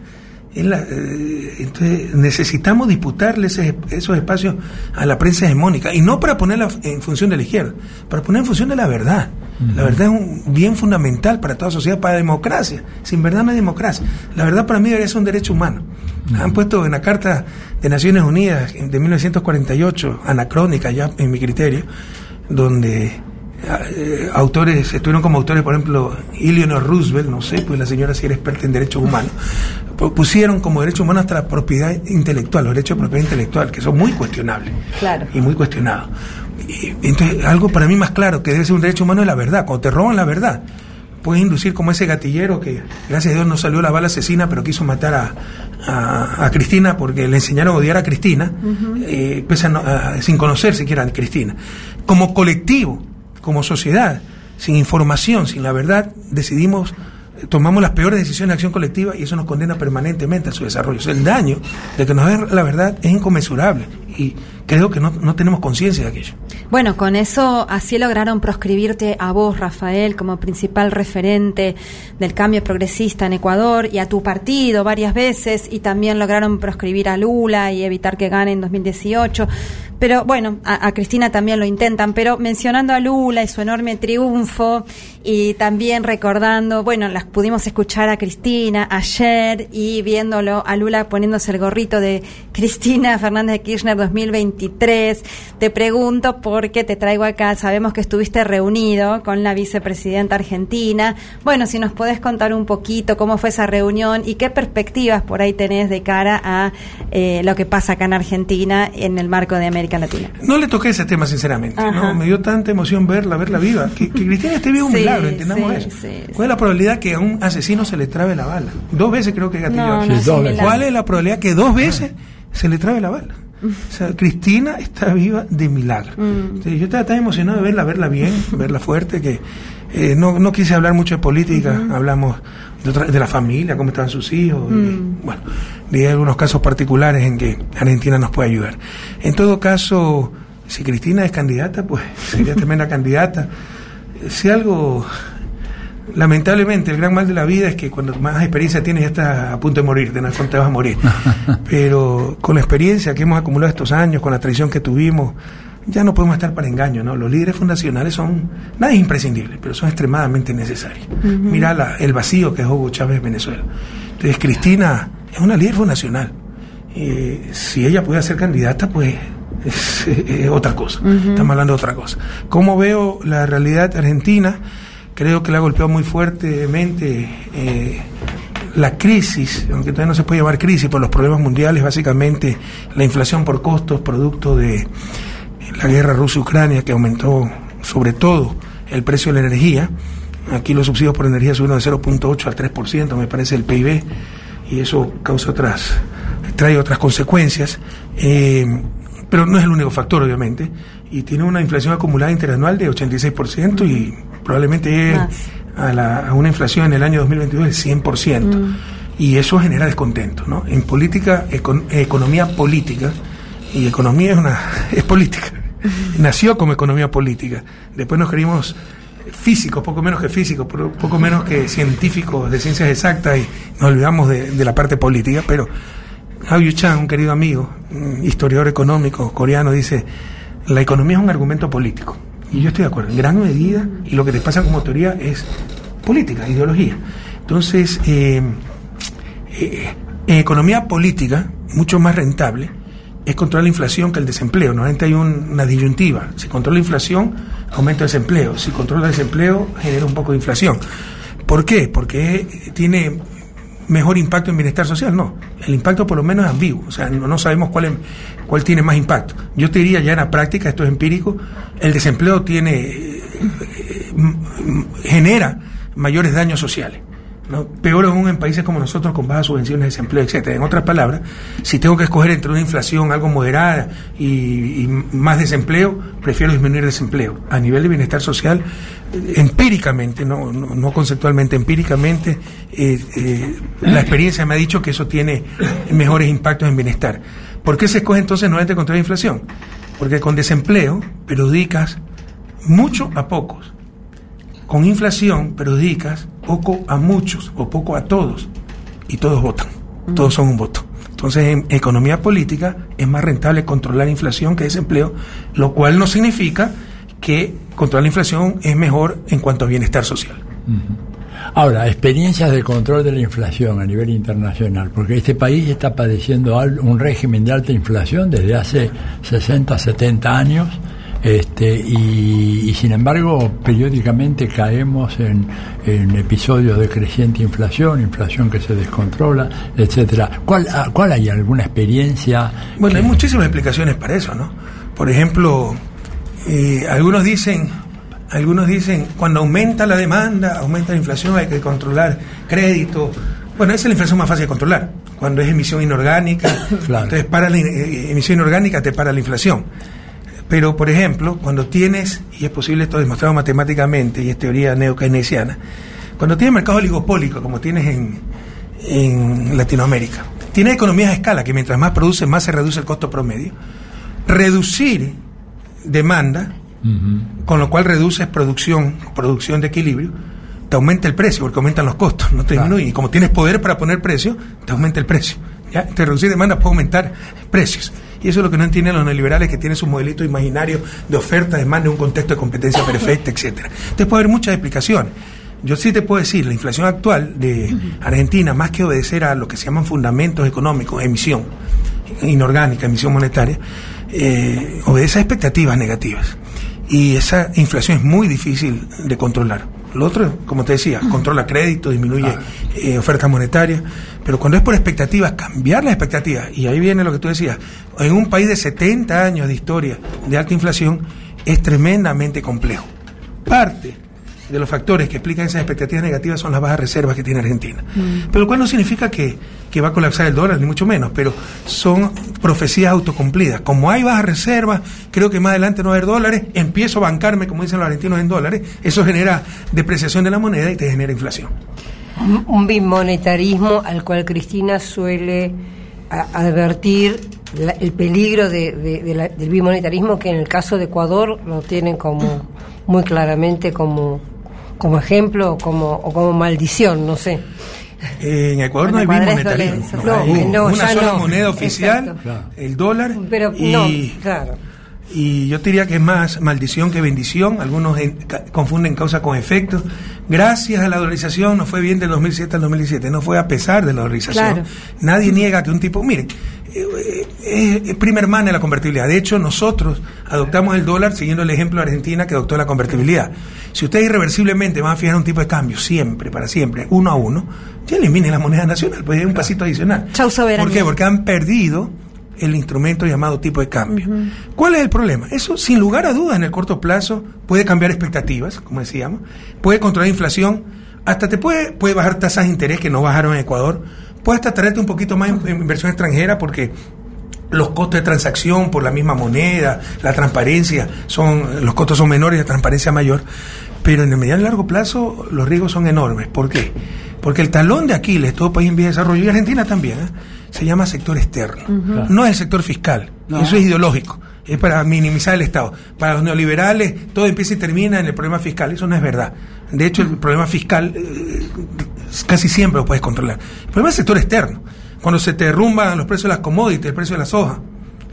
La- eh, entonces necesitamos disputarle ese- esos espacios a la prensa hegemónica y no para ponerla en función de la izquierda, para poner en función de la verdad. La verdad es un bien fundamental para toda sociedad, para la democracia. Sin verdad no hay democracia. La verdad para mí debería ser un derecho humano. Han puesto en la Carta de Naciones Unidas de 1948, anacrónica ya en mi criterio, donde eh, autores, estuvieron como autores, por ejemplo, Eleanor Roosevelt, no sé, pues la señora sí era experta en derechos humanos, pu- pusieron como derecho humano hasta la propiedad intelectual, los derechos de propiedad intelectual, que son muy cuestionables Claro. y muy cuestionados. Y, entonces, algo para mí más claro que debe ser un derecho humano es la verdad. Cuando te roban la verdad, puedes inducir como ese gatillero que, gracias a Dios, no salió la bala asesina, pero quiso matar a, a- a Cristina porque le enseñaron a odiar a Cristina, eh, pese a no- a- sin conocer siquiera a Cristina. Como colectivo, como sociedad, sin información, sin la verdad, decidimos, eh, tomamos las peores decisiones de acción colectiva y eso nos condena permanentemente a su desarrollo. O sea, el daño de que nos den la verdad es inconmensurable y creo que no, no tenemos conciencia de aquello. Bueno, con eso así lograron proscribirte a vos, Rafael, como principal referente del cambio progresista en Ecuador y a tu partido varias veces y también lograron proscribir a Lula y evitar que gane en 2018. Pero bueno, a, a Cristina también lo intentan, pero mencionando a Lula y su enorme triunfo y también recordando, bueno, las pudimos escuchar a Cristina ayer y viéndolo a Lula poniéndose el gorrito de [laughs] Cristina Fernández de Kirchner 2023, te pregunto por porque te traigo acá, sabemos que estuviste reunido con la vicepresidenta argentina. Bueno, si nos podés contar un poquito cómo fue esa reunión y qué perspectivas por ahí tenés de cara a eh, lo que pasa acá en Argentina en el marco de América Latina. No le toqué ese tema, sinceramente. Ajá. ¿no? Me dio tanta emoción verla, verla viva. Que, que Cristina esté viva un Sí, milagro, entendamos sí, eso. sí, ¿Cuál es la probabilidad que a un asesino se le trabe la bala? Dos veces creo que gatilló. No, no, Sí, es dos veces. ¿Cuál es la probabilidad que dos veces se le trabe la bala? O sea, Cristina está viva de milagro. Mm. Entonces, yo estaba tan emocionado de verla, verla bien, verla fuerte, que eh, no, no quise hablar mucho de política, hablamos de, otra- de la familia, cómo estaban sus hijos, y, Mm. bueno, de algunos casos particulares en que Argentina nos puede ayudar. En todo caso, si Cristina es candidata, pues sería tremenda [laughs] candidata. Si algo, lamentablemente, el gran mal de la vida es que cuando más experiencia tienes ya estás a punto de morirte, no es cuando te vas a morir. [laughs] Pero con la experiencia que hemos acumulado estos años, con la tradición que tuvimos, ya no podemos estar para engaño, ¿no? Los líderes fundacionales son, nada es imprescindible, pero son extremadamente necesarios. Mira la- el vacío que es Hugo Chávez en Venezuela. Entonces, Cristina es una líder fundacional. Eh, si ella puede ser candidata, pues [laughs] es, otra cosa. Estamos hablando de otra cosa. ¿Cómo veo la realidad argentina? Creo que la ha golpeado muy fuertemente eh, la crisis, aunque todavía no se puede llamar crisis por los problemas mundiales, básicamente la inflación por costos, producto de la guerra Rusia-Ucrania, que aumentó sobre todo el precio de la energía. Aquí los subsidios por energía subieron de 0.8 al 3%, me parece, el PIB, y eso causa otras, trae otras consecuencias. Eh, pero no es el único factor, obviamente, y tiene una inflación acumulada interanual de 86% y probablemente llegue a, la- a una inflación en el año 2022 del 100%. Y eso genera descontento, ¿no? En política, econ- economía política, y economía es una [laughs] es política. Nació como economía política. Después nos creímos físicos, poco menos que físicos, poco menos que científicos de ciencias exactas y nos olvidamos de, de la parte política, pero Hao Chan, un querido amigo, historiador económico coreano, dice, la economía es un argumento político. Y yo estoy de acuerdo, en gran medida, y lo que te pasa como teoría es política, ideología. Entonces, eh, eh, en economía política, mucho más rentable es controlar la inflación que el desempleo. Normalmente hay un- una disyuntiva. Si controla la inflación, aumenta el desempleo. Si controla el desempleo, genera un poco de inflación. ¿Por qué? Porque tiene mejor impacto en bienestar social. No, el impacto por lo menos es ambiguo. O sea, no, no sabemos cuál, es- cuál tiene más impacto. Yo te diría ya en la práctica, esto es empírico, el desempleo tiene, eh, genera mayores daños sociales. Peor aún en países como nosotros con bajas subvenciones de desempleo, etcétera. En otras palabras, si tengo que escoger entre una inflación algo moderada y, más desempleo, prefiero disminuir desempleo. A nivel de bienestar social, empíricamente, no conceptualmente, empíricamente, eh, eh, la experiencia me ha dicho que eso tiene mejores impactos en bienestar. ¿Por qué se escoge entonces nuevamente contra la inflación? Porque con desempleo perjudicas mucho a pocos. Con inflación perjudicas poco a muchos o poco a todos. Y todos votan. Todos son un voto. Entonces, en economía política es más rentable controlar inflación que desempleo, lo cual no significa que controlar la inflación es mejor en cuanto a bienestar social. Ahora, experiencias de control de la inflación a nivel internacional, porque este país está padeciendo un régimen de alta inflación desde hace 60, 70 años, este, y, y sin embargo periódicamente caemos en, en episodios de creciente inflación, inflación que se descontrola, etcétera. ¿Cuál, ah, ¿Cuál hay alguna experiencia? Bueno, hay muchísimas explicaciones para eso, ¿no? Por ejemplo, eh, algunos dicen, algunos dicen, cuando aumenta la demanda, aumenta la inflación, hay que controlar crédito. Bueno, esa es la inflación más fácil de controlar. Cuando es emisión inorgánica, [coughs] entonces para la eh, emisión inorgánica te para la inflación. Pero, por ejemplo, cuando tienes, y es posible esto demostrado matemáticamente, y es teoría neokeynesiana, cuando tienes mercado oligopólico, como tienes en, en Latinoamérica, tienes economías a escala, que mientras más produces, más se reduce el costo promedio. Reducir demanda, con lo cual reduces producción, producción de equilibrio, te aumenta el precio, porque aumentan los costos, no te disminuye. Y como tienes poder para poner precio, te aumenta el precio. ¿ya? Te reducir demanda puede aumentar precios. Y eso es lo que no entienden los neoliberales que tienen su modelito imaginario de oferta, demanda, un contexto de competencia perfecta, etcétera. Entonces puede haber muchas explicaciones. Yo sí te puedo decir, la inflación actual de Argentina, más que obedecer a lo que se llaman fundamentos económicos, emisión inorgánica, emisión monetaria, eh, obedece a expectativas negativas. y esa inflación es muy difícil de controlar. Lo otro, como te decía, controla crédito, disminuye eh, oferta monetaria, pero cuando es por expectativas, cambiar las expectativas, y ahí viene lo que tú decías, en un país de 70 años de historia de alta inflación, es tremendamente complejo. Parte de los factores que explican esas expectativas negativas son las bajas reservas que tiene Argentina. Pero lo cual no significa que, que va a colapsar el dólar, ni mucho menos, pero son profecías autocumplidas. Como hay bajas reservas, creo que más adelante no va a haber dólares, empiezo a bancarme, como dicen los argentinos, en dólares, eso genera depreciación de la moneda y te genera inflación. Un, un bimonetarismo al cual Cristina suele a- advertir la- el peligro de- de- de la- del bimonetarismo que en el caso de Ecuador lo tienen como muy claramente como como ejemplo o como, o como maldición, no sé. Eh, en Ecuador no hay bimonetarismo. hay No, no, una ya sola no. moneda oficial, Exacto. el dólar. Pero y, no, claro. y yo diría que es más maldición que bendición. Algunos en- ca- confunden causa con efecto. Gracias a la dolarización no fue bien del 2007 al 2017, no fue a pesar de la dolarización. Claro. Nadie niega que un tipo, miren, eh, es prima hermana de la convertibilidad. De hecho, nosotros adoptamos el dólar siguiendo el ejemplo de Argentina que adoptó la convertibilidad. Si ustedes irreversiblemente van a fijar un tipo de cambio, siempre, para siempre, uno a uno, ya eliminen la moneda nacional, pues es un pasito adicional. Chau. ¿Por qué? Porque han perdido el instrumento llamado tipo de cambio. ¿Cuál es el problema? Eso, sin lugar a dudas, en el corto plazo puede cambiar expectativas, como decíamos, puede controlar inflación, hasta te puede, puede bajar tasas de interés que no bajaron en Ecuador, puede hasta traerte un poquito más in- inversión extranjera porque los costos de transacción por la misma moneda, la transparencia, son los costos son menores y la transparencia mayor, pero en el mediano y largo plazo los riesgos son enormes. ¿Por qué? Porque el talón de Aquiles, todo país en vía de desarrollo, y Argentina también, ¿eh? se llama sector externo. No es el sector fiscal, No. eso es ideológico, es para minimizar el Estado. Para los neoliberales todo empieza y termina en el problema fiscal, eso no es verdad. De hecho, el problema fiscal eh, casi siempre lo puedes controlar. El problema es el sector externo. Cuando se te derrumban los precios de las commodities, el precio de la soja,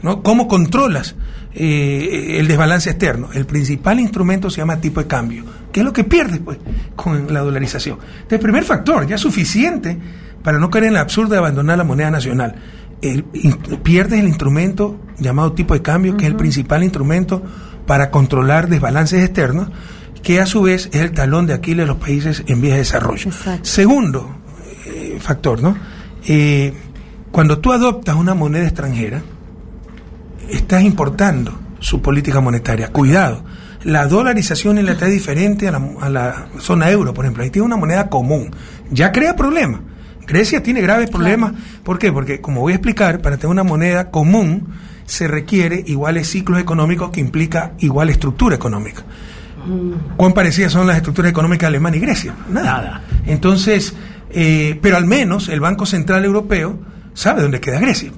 ¿no? ¿Cómo controlas eh, el desbalance externo? El principal instrumento se llama tipo de cambio, que es lo que pierdes pues, con la dolarización. Entonces, primer factor, ya es suficiente para no caer en el absurdo de abandonar la moneda nacional. El- in- pierdes el instrumento llamado tipo de cambio, que es el principal instrumento para controlar desbalances externos, que a su vez es el talón de Aquiles de los países en vías de desarrollo. Segundo eh, factor, ¿no? Eh, cuando tú adoptas una moneda extranjera, estás importando su política monetaria. Cuidado, la dolarización en la es diferente a la, a la zona euro, por ejemplo. Ahí tiene una moneda común. Ya crea problemas. Grecia tiene graves problemas. ¿Por qué? Porque, como voy a explicar, para tener una moneda común se requiere iguales ciclos económicos que implica igual estructura económica. ¿Cuán parecidas son las estructuras económicas de Alemania y Grecia? Nada. Entonces, eh, pero al menos el Banco Central Europeo sabe dónde queda Grecia.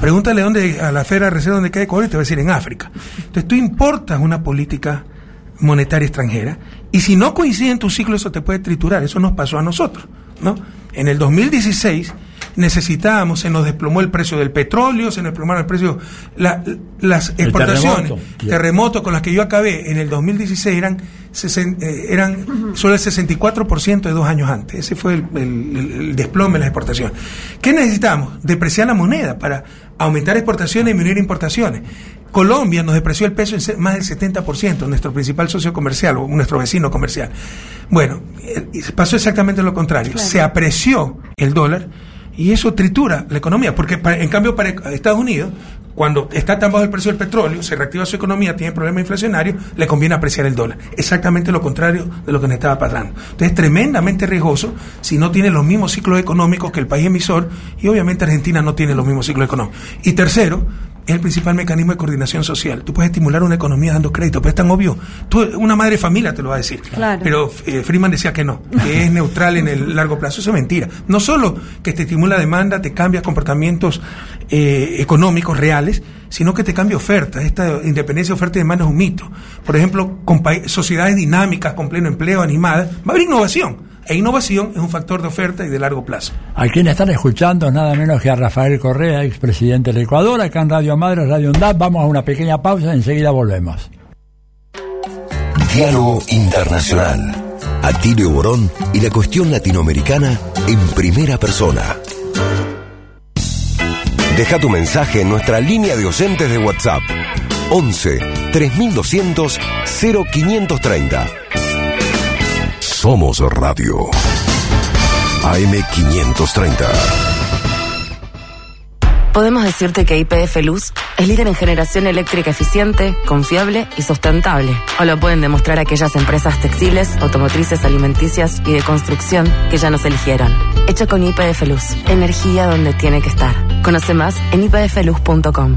Pregúntale dónde, a la Federal Reserva dónde queda Ecuador y te va a decir en África. Entonces tú importas una política monetaria extranjera y si no coincide en tu ciclo eso te puede triturar. Eso nos pasó a nosotros. ¿no? En el 2016 necesitábamos, se nos desplomó el precio del petróleo, se nos desplomaron el precio, la- las El exportaciones, terremoto. terremotos con las que yo acabé en el 2016 eran, sesen- eh, eran solo el 64% de dos años antes. Ese fue el, el- el- el desplome de las exportaciones. ¿Qué necesitamos? Depreciar la moneda para aumentar exportaciones y disminuir importaciones. Colombia nos depreció el peso en más del 70%, nuestro principal socio comercial o nuestro vecino comercial. Bueno, eh, pasó exactamente lo contrario. Se apreció el dólar y eso tritura la economía, porque en cambio para Estados Unidos, cuando está tan bajo el precio del petróleo, se reactiva su economía, tiene problemas inflacionarios, le conviene apreciar el dólar. Exactamente lo contrario de lo que nos estaba pasando. Entonces es tremendamente riesgoso si no tiene los mismos ciclos económicos que el país emisor y obviamente Argentina no tiene los mismos ciclos económicos. Y tercero, es el principal mecanismo de coordinación social. Tú puedes estimular una economía dando crédito, pero es tan obvio. Tú, una madre familia te lo va a decir. Claro. Pero eh, Freeman decía que no, que es [laughs] neutral en el largo plazo. Eso es mentira. No solo que te estimula demanda, te cambia comportamientos eh, económicos reales, sino que te cambia oferta. Esta independencia de oferta y demanda es un mito. Por ejemplo, con sociedades dinámicas, con pleno empleo, animadas, va a haber innovación. E innovación es un factor de oferta y de largo plazo. A quien están escuchando nada menos que a Rafael Correa, expresidente del Ecuador, acá en Radio Madre, Radio UNDAP. Vamos a una pequeña pausa y enseguida volvemos. Diálogo Internacional. Atilio Borón y la cuestión latinoamericana en primera persona. Deja tu mensaje en nuestra línea de oyentes de WhatsApp 11 3200 0530. Somos Radio. AM530. Podemos decirte que IPF Luz es líder en generación eléctrica eficiente, confiable y sustentable. O lo pueden demostrar aquellas empresas textiles, automotrices, alimenticias y de construcción que ya nos eligieron. Hecho con IPF Luz. Energía donde tiene que estar. Conoce más en ipfluz.com.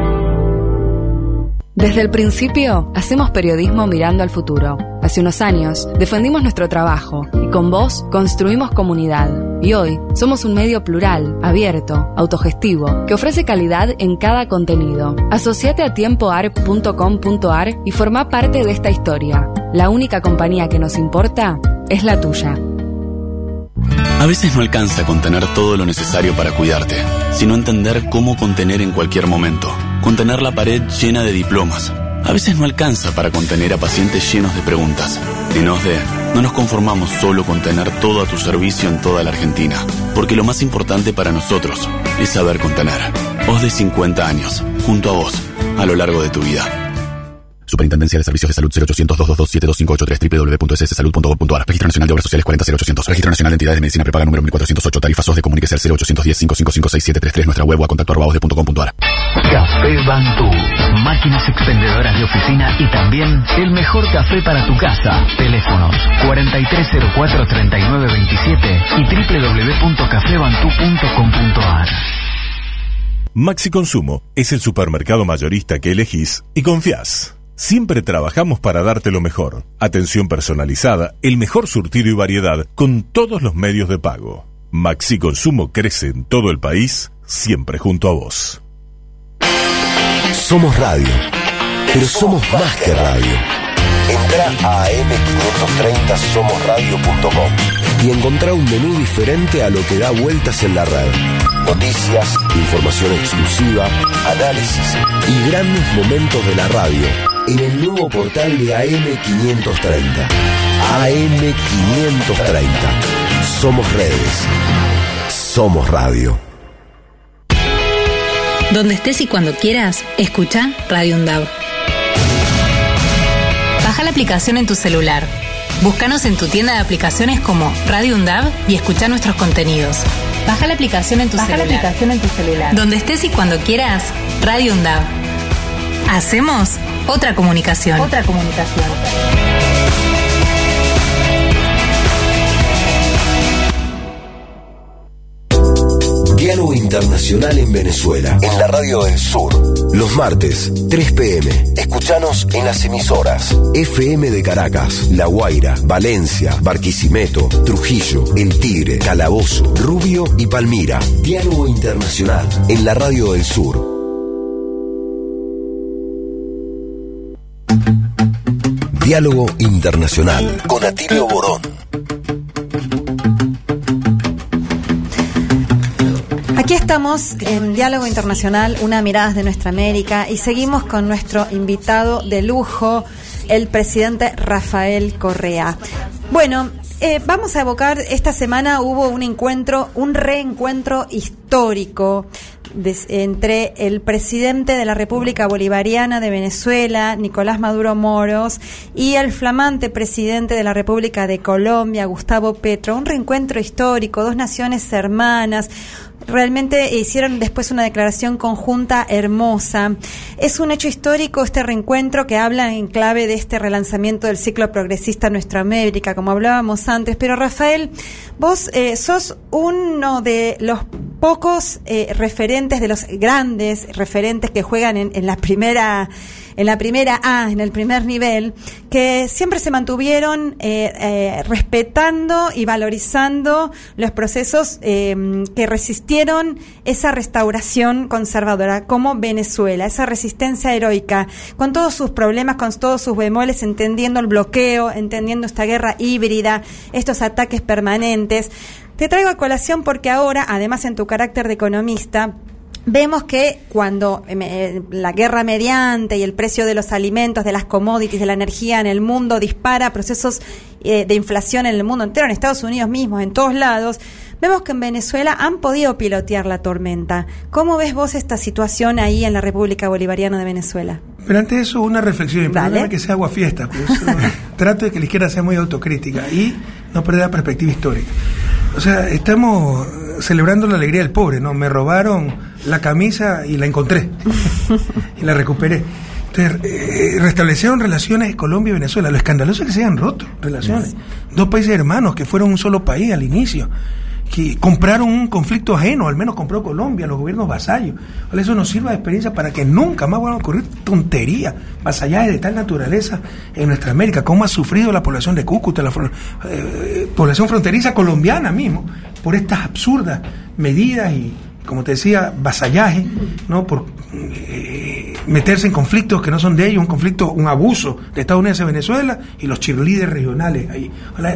Desde el principio, hacemos periodismo mirando al futuro. Hace unos años, defendimos nuestro trabajo y con vos construimos comunidad. Y hoy, somos un medio plural, abierto, autogestivo, que ofrece calidad en cada contenido. Asociate a tiempoarc.com.ar y forma parte de esta historia. La única compañía que nos importa es la tuya. A veces no alcanza con tener todo lo necesario para cuidarte, sino entender cómo contener en cualquier momento. Contener la pared llena de diplomas. A veces no alcanza para contener a pacientes llenos de preguntas. En OSDE, no nos conformamos solo con tener todo a tu servicio en toda la Argentina, porque lo más importante para nosotros es saber contener. OSDE 50 años, junto a vos, a lo largo de tu vida. Superintendencia de Servicios de Salud 0800 222 www.sssalud.gov.ar Registro Nacional de Obras Sociales 400800 Registro Nacional de Entidades de Medicina Prepaga número 1408 Tarifa SOS de Comuníquese al 0810 555 6733 Nuestra web o a contacto arroba osde.com.ar Café Bantú. Máquinas expendedoras de oficina y también el mejor café para tu casa. Teléfonos 4304-3927 y www.cafebantú.com.ar Maxi Consumo es el supermercado mayorista que elegís y confías. Siempre trabajamos para darte lo mejor. Atención personalizada, el mejor surtido y variedad con todos los medios de pago. Maxi Consumo crece en todo el país, siempre junto a vos. Somos radio, pero somos más que radio. Entra a am530somosradio.com y encontrá un menú diferente a lo que da vueltas en la red. Noticias, información exclusiva, análisis y grandes momentos de la radio en el nuevo portal de AM530. AM530. Somos redes. Somos radio. Donde estés y cuando quieras, escucha Radio UNDAV. Baja la aplicación en tu celular. Búscanos en tu tienda de aplicaciones como Radio UNDAV y escucha nuestros contenidos. Baja la aplicación en tu Baja la celular. aplicación en tu celular. Donde estés y cuando quieras, Radio UNDAV. Hacemos otra comunicación. Otra comunicación. Diálogo Internacional en Venezuela, en la Radio del Sur. Los martes, 3 pm. Escuchanos en las emisoras FM de Caracas, La Guaira, Valencia, Barquisimeto, Trujillo, El Tigre, Calabozo, Rubio y Palmira. Diálogo Internacional en la Radio del Sur. Diálogo Internacional con Atilio Borón. Aquí estamos en Diálogo Internacional, una mirada de nuestra América y seguimos con nuestro invitado de lujo, el presidente Rafael Correa. Bueno, eh, vamos a evocar, esta semana hubo un encuentro, un reencuentro histórico entre el presidente de la República Bolivariana de Venezuela, Nicolás Maduro Moros, y el flamante presidente de la República de Colombia, Gustavo Petro. Un reencuentro histórico, dos naciones hermanas. Realmente hicieron después una declaración conjunta hermosa. Es un hecho histórico este reencuentro que habla en clave de este relanzamiento del ciclo progresista en nuestra América, como hablábamos antes. Pero Rafael, vos eh, sos uno de los pocos eh, referentes, de los grandes referentes que juegan en, en la primera en la primera A, en el primer nivel, que siempre se mantuvieron eh, eh, respetando y valorizando los procesos eh, que resistieron esa restauración conservadora, como Venezuela, esa resistencia heroica, con todos sus problemas, con todos sus bemoles, entendiendo el bloqueo, entendiendo esta guerra híbrida, estos ataques permanentes. Te traigo a colación porque ahora, además en tu carácter de economista, Vemos que cuando eh, eh, la guerra mediante y el precio de los alimentos, de las commodities, de la energía en el mundo dispara procesos eh, de inflación en el mundo entero, en Estados Unidos mismos, en todos lados, vemos que en Venezuela han podido pilotear la tormenta. ¿Cómo ves vos esta situación ahí en la República Bolivariana de Venezuela? Pero antes de eso, una reflexión. Dale. que sea agua fiesta. Pues, [laughs] trato de que la izquierda sea muy autocrítica y no perder la perspectiva histórica. O sea, estamos celebrando la alegría del pobre, ¿no? Me robaron la camisa y la encontré. [laughs] y la recuperé. Entonces, eh, restablecieron relaciones Colombia y Venezuela. Lo escandaloso es que se hayan roto relaciones. Dos países hermanos que fueron un solo país al inicio que compraron un conflicto ajeno, al menos compró Colombia, los gobiernos vasallos. Eso nos sirva de experiencia para que nunca más van a ocurrir tonterías, vasallajes de tal naturaleza en nuestra América. Cómo ha sufrido la población de Cúcuta, la eh, población fronteriza colombiana mismo, por estas absurdas medidas y, como te decía, vasallaje, ¿no? Por eh, meterse en conflictos que no son de ellos, un conflicto, un abuso de Estados Unidos y Venezuela y los cheerleaders regionales ahí.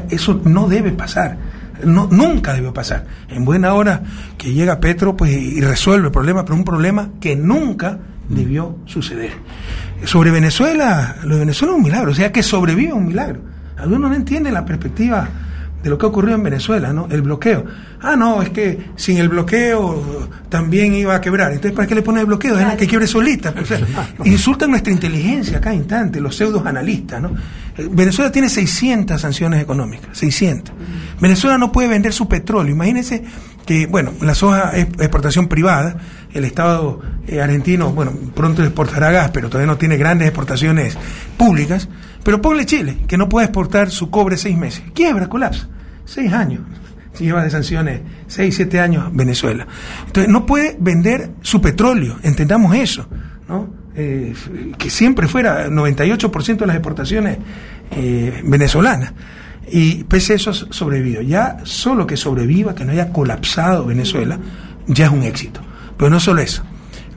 Eso no debe pasar no, nunca debió pasar. En buena hora que llega Petro pues, y resuelve el problema, pero un problema que nunca debió suceder. Sobre Venezuela, lo de Venezuela es un milagro, o sea que sobrevive un milagro. Algunos no entienden la perspectiva de lo que ocurrió en Venezuela, ¿no? El bloqueo. Ah, no, es que sin el bloqueo también iba a quebrar. Entonces, ¿para qué le pone el bloqueo? Es la que quiebre solita. [laughs] insultan nuestra inteligencia cada instante, los pseudos analistas, ¿no? Venezuela tiene 600 sanciones económicas, 600. Venezuela no puede vender su petróleo. Imagínense que, bueno, la soja es exportación privada, el Estado eh, argentino, bueno, pronto exportará gas, pero todavía no tiene grandes exportaciones públicas. Pero ponle Chile, que no puede exportar su cobre seis meses. Quiebra, colapsa. Seis años. Lleva de sanciones seis, siete años Venezuela. Entonces, no puede vender su petróleo, entendamos eso, ¿no? Eh, que siempre fuera 98% de las exportaciones eh, venezolanas. Y pese a eso sobrevivió. Ya solo que sobreviva, que no haya colapsado Venezuela, ya es un éxito. Pero no solo eso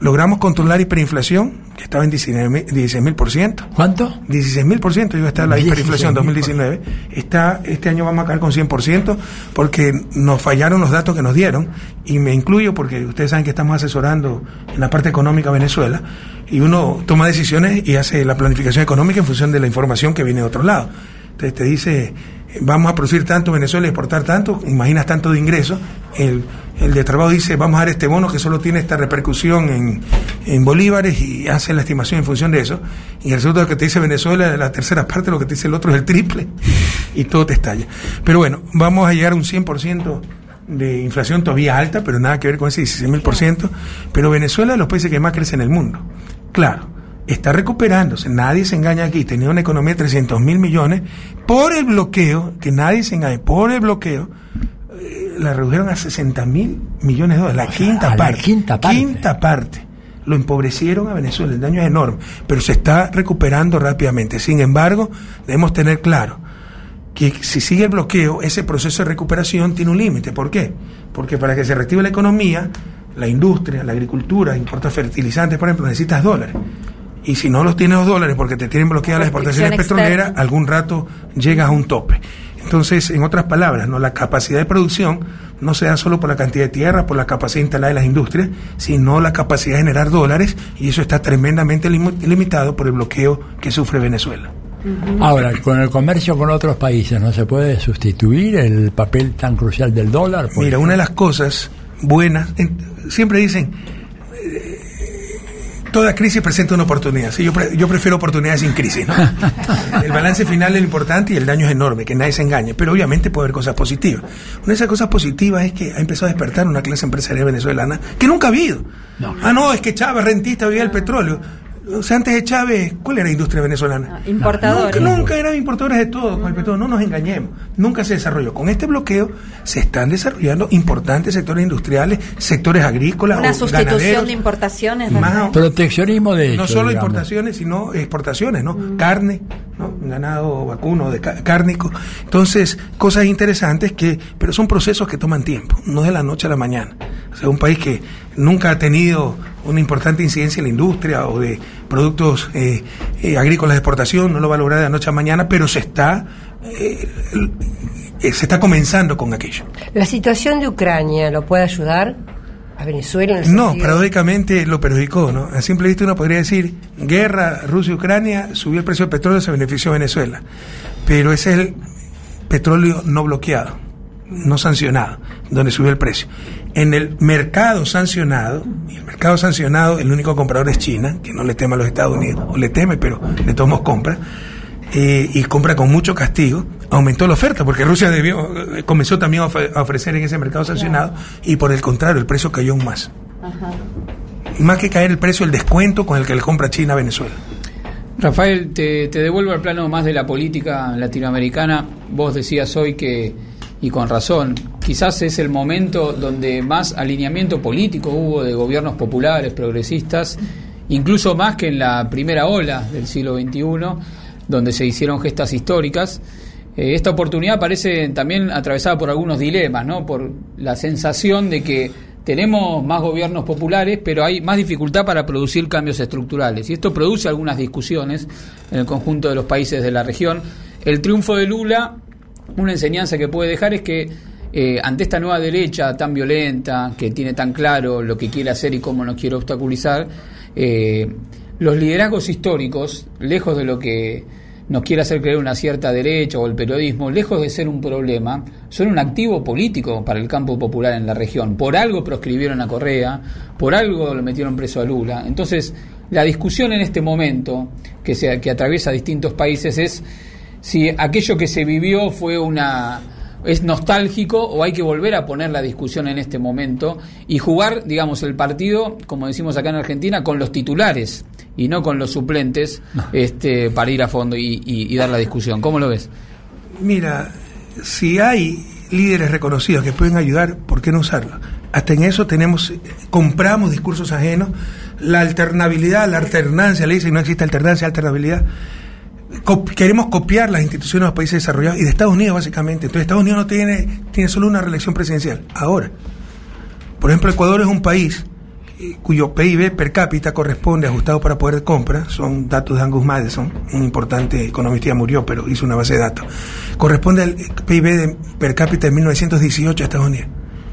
logramos controlar hiperinflación, que estaba en 16 mil por ciento. ¿Cuánto? 16 mil por ciento iba a estar la hiperinflación en 2019. Está, este año vamos a caer con 100 por ciento porque nos fallaron los datos que nos dieron y me incluyo porque ustedes saben que estamos asesorando en la parte económica Venezuela y uno toma decisiones y hace la planificación económica en función de la información que viene de otro lado. Entonces te dice, vamos a producir tanto en Venezuela y exportar tanto, imaginas tanto de ingresos, el, el de trabajo dice, vamos a dar este bono que solo tiene esta repercusión en, bolívares y hace la estimación en función de eso, y el resultado que te dice Venezuela, la tercera parte, lo que te dice el otro es el triple, [laughs] y todo te estalla. Pero bueno, vamos a llegar a un 100% de inflación todavía alta, pero nada que ver con ese 16.000%, pero Venezuela es de los países que más crece en el mundo. Claro, está recuperándose, nadie se engaña aquí, tenía una economía de 300 mil millones, por el bloqueo, que nadie se engañe, por el bloqueo, eh, la redujeron a 60 mil millones de dólares, la, quinta, parte, quinta parte. Quinta parte. Lo empobrecieron a Venezuela, el daño es enorme, pero se está recuperando rápidamente. Sin embargo, debemos tener claro que si sigue el bloqueo, ese proceso de recuperación tiene un límite. ¿Por qué? Porque para que se reactive la economía, la industria, la agricultura, importa fertilizantes, por ejemplo, necesitas dólares y si no los tienes los dólares porque te tienen bloqueadas las exportaciones petroleras, algún rato llegas a un tope. Entonces, en otras palabras, no la capacidad de producción no se da solo por la cantidad de tierra, por la capacidad instalada de las industrias, sino la capacidad de generar dólares, y eso está tremendamente limitado por el bloqueo que sufre Venezuela. Ahora, con el comercio con otros países, ¿no se puede sustituir el papel tan crucial del dólar? Mira, una de las cosas buenas, siempre dicen, toda crisis presenta una oportunidad. Sí, yo, yo prefiero oportunidades sin crisis. ¿no? [laughs] el balance final es lo importante y el daño es enorme, que nadie se engañe. Pero obviamente puede haber cosas positivas. Una de esas cosas positivas es que ha empezado a despertar una clase empresarial venezolana que nunca ha habido. Ah, no, es que Chávez, rentista, vivía el petróleo. O sea, antes de Chávez, ¿cuál era la industria venezolana? Ah, importadores. Nunca, nunca eran importadores de todo, con el petróleo, no nos engañemos. Nunca se desarrolló. Con este bloqueo se están desarrollando importantes sectores industriales, sectores agrícolas, Una o sustitución ganaderos. de importaciones. Más-. Proteccionismo de hecho. no solo digamos. importaciones, sino exportaciones, ¿no? Carne, ¿no? Ganado vacuno, de cárnico. Entonces, cosas interesantes que, pero son procesos que toman tiempo, no de la noche a la mañana. O sea, un país que nunca ha tenido una importante incidencia en la industria o de productos eh, eh, agrícolas de exportación, no lo va a lograr de la noche a mañana, pero se está, eh, eh, se está comenzando con aquello. ¿La situación de Ucrania lo puede ayudar a Venezuela? En No, paradójicamente lo perjudicó, ¿no? A simple vista uno podría decir, guerra Rusia-Ucrania, subió el precio del petróleo, se benefició Venezuela. Pero ese es el petróleo no bloqueado, no sancionado, donde subió el precio. En el mercado sancionado, y el mercado sancionado, el único comprador es China, que no le teme a los Estados Unidos, o le teme, pero de todos modos compra, eh, y compra con mucho castigo, aumentó la oferta, porque Rusia debió, eh, comenzó también a ofrecer en ese mercado sancionado, y por el contrario, el precio cayó aún más. Más que caer el precio, el descuento con el que le compra China a Venezuela. Rafael, te, te devuelvo al plano más de la política latinoamericana. Vos decías hoy que, y con razón, quizás es el momento donde más alineamiento político hubo de gobiernos populares, progresistas, incluso más que en la primera ola del siglo XXI, donde se hicieron gestas históricas. Eh, esta oportunidad parece también atravesada por algunos dilemas, ¿no? Por la sensación de que tenemos más gobiernos populares, pero hay más dificultad para producir cambios estructurales. Y esto produce algunas discusiones en el conjunto de los países de la región. El triunfo de Lula, una enseñanza que puede dejar es que eh, ante esta nueva derecha tan violenta, que tiene tan claro lo que quiere hacer y cómo nos quiere obstaculizar, eh, los liderazgos históricos, lejos de lo que nos quiere hacer creer una cierta derecha o el periodismo, lejos de ser un problema, son un activo político para el campo popular en la región. Por algo proscribieron a Correa, por algo lo metieron preso a Lula. Entonces, la discusión en este momento, que, se, que atraviesa distintos países, es si aquello que se vivió fue una es nostálgico o hay que volver a poner la discusión en este momento y jugar, digamos, el partido, como decimos acá en Argentina, con los titulares y no con los suplentes este, para ir a fondo y, y- y dar la discusión. ¿Cómo lo ves? Mira, si hay líderes reconocidos que pueden ayudar, ¿por qué no usarlo? Hasta en eso tenemos, compramos discursos ajenos, la alternabilidad, la alternancia, le dicen no existe alternancia, alternabilidad. Queremos copiar las instituciones de los países desarrollados y de Estados Unidos básicamente. Entonces Estados Unidos no tiene, tiene solo una reelección presidencial. Ahora, por ejemplo, Ecuador es un país cuyo PIB per cápita corresponde ajustado para poder de compra, son datos de Angus Madison, un importante economista ya murió, pero hizo una base de datos, corresponde al PIB per cápita de 1918 a Estados Unidos.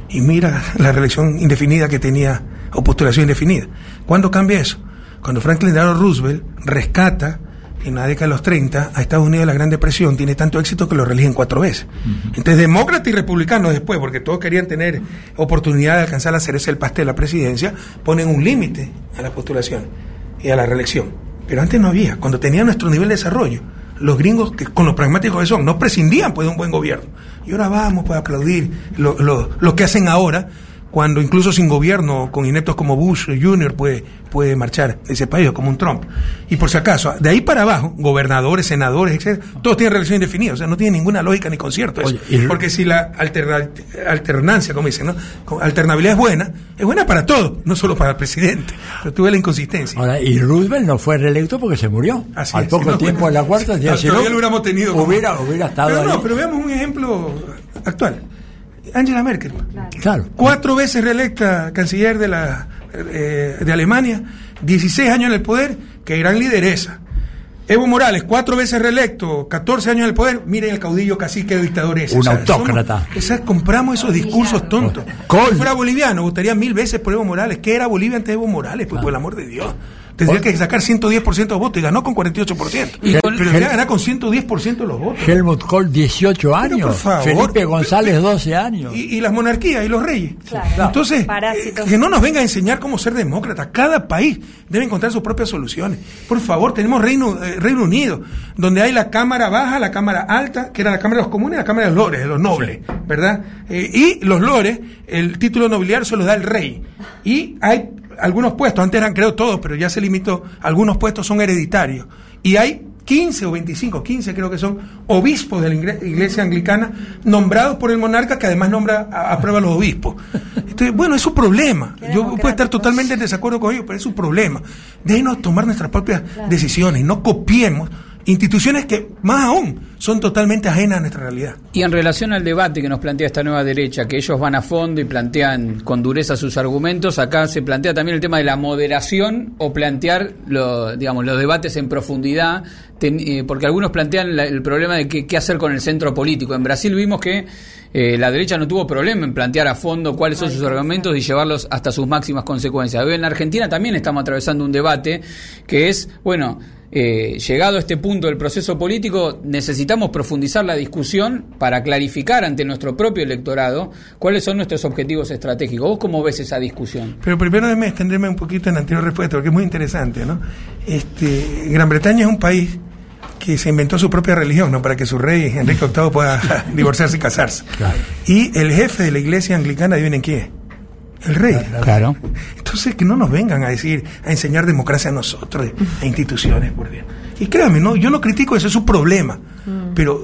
Y mira la reelección indefinida que tenía, o postulación indefinida. ¿Cuándo cambia eso? Cuando Franklin Delano Roosevelt rescata en la década de los 30 a Estados Unidos de la Gran Depresión, tiene tanto éxito que lo reeligen cuatro veces. Entonces, demócrata y republicano después, porque todos querían tener oportunidad de alcanzar la cereza del pastel de la presidencia, ponen un límite a la postulación y a la reelección. Pero antes no había. Cuando tenían nuestro nivel de desarrollo, los gringos, que con los pragmáticos que son, no prescindían pues, de un buen gobierno. Y ahora vamos para aplaudir lo, lo- lo que hacen ahora, cuando incluso sin gobierno, con ineptos como Bush Jr. puede, puede marchar ese país, o como un Trump. Y por si acaso, de ahí para abajo, gobernadores, senadores, etcétera, todos tienen relación indefinida, o sea, no tiene ninguna lógica ni concierto eso. Porque si la alterna- alternancia, como dicen, ¿no? Alternabilidad es buena, es buena para todos, no solo para el presidente. Pero tuve la inconsistencia. Ahora, y Roosevelt no fue reelecto porque se murió. Así Al es, poco no, tiempo bueno. de la cuarta, ya No, si todavía no, lo hubiéramos tenido como- Hubiera, hubiera estado Pero ahí. no, pero veamos un ejemplo actual. Angela Merkel. Claro. Cuatro veces reelecta canciller de, la, eh, de Alemania, 16 años en el poder, qué gran lideresa. Evo Morales, cuatro veces reelecto, 14 años en el poder, miren el caudillo cacique dictador ese. Un O sea, autócrata. somos- esa- compramos esos discursos tontos. Si fuera boliviano, votaría mil veces por Evo Morales. ¿Qué era Bolivia antes de Evo Morales? Pues por el amor de Dios. Tendría que sacar 110% de votos y ganó con 48%. Y con- pero ya ganar con 110% de los votos. Helmut Kohl, 18 Pero, años. por favor. Felipe González, 12 años. Y, y las monarquías y los reyes. Claro. Entonces, Parásitos. que no nos venga a enseñar cómo ser demócrata. Cada país debe encontrar sus propias soluciones. Por favor, tenemos Reino, eh, Reino Unido, donde hay la Cámara Baja, la Cámara Alta, que era la Cámara de los Comunes y la Cámara de los Lores, de los nobles, ¿verdad? Eh, y los Lores, el título nobiliario se lo da el rey. Y hay algunos puestos, antes eran creo todos, pero ya se limitó, algunos puestos son hereditarios. Y hay 15 o 25, 15 creo que son obispos de la iglesia anglicana nombrados por el monarca que además nombra a, aprueba a los obispos. Entonces, bueno, es su problema. Yo puedo estar totalmente en desacuerdo con ellos, pero es su problema. Déjenos tomar nuestras propias decisiones, no copiemos instituciones que, más aún, son totalmente ajenas a nuestra realidad. Y en relación al debate que nos plantea esta nueva derecha, que ellos van a fondo y plantean con dureza sus argumentos, acá se plantea también el tema de la moderación o plantear lo- digamos, los debates en profundidad, ten- eh, porque algunos plantean la- el problema de qué, qué hacer con el centro político. En Brasil vimos que eh, la derecha no tuvo problema en plantear a fondo cuáles son sus argumentos y llevarlos hasta sus máximas consecuencias. En Argentina también estamos atravesando un debate que es, bueno, eh, llegado a este punto del proceso político, necesitamos profundizar la discusión para clarificar ante nuestro propio electorado cuáles son nuestros objetivos estratégicos. ¿Vos cómo ves esa discusión? Pero primero déjeme extenderme un poquito en la anterior respuesta, porque es muy interesante, ¿no? Este, Gran Bretaña es un país que se inventó su propia religión, ¿no? Para que su rey Enrique VIII pueda [laughs] divorciarse y casarse. Y el jefe de la iglesia anglicana, adivinen quién es. El rey. Claro. Entonces, que no nos vengan a decir, a enseñar democracia a nosotros, a instituciones, por Dios. Y créanme, no, yo no critico eso, es su problema. Pero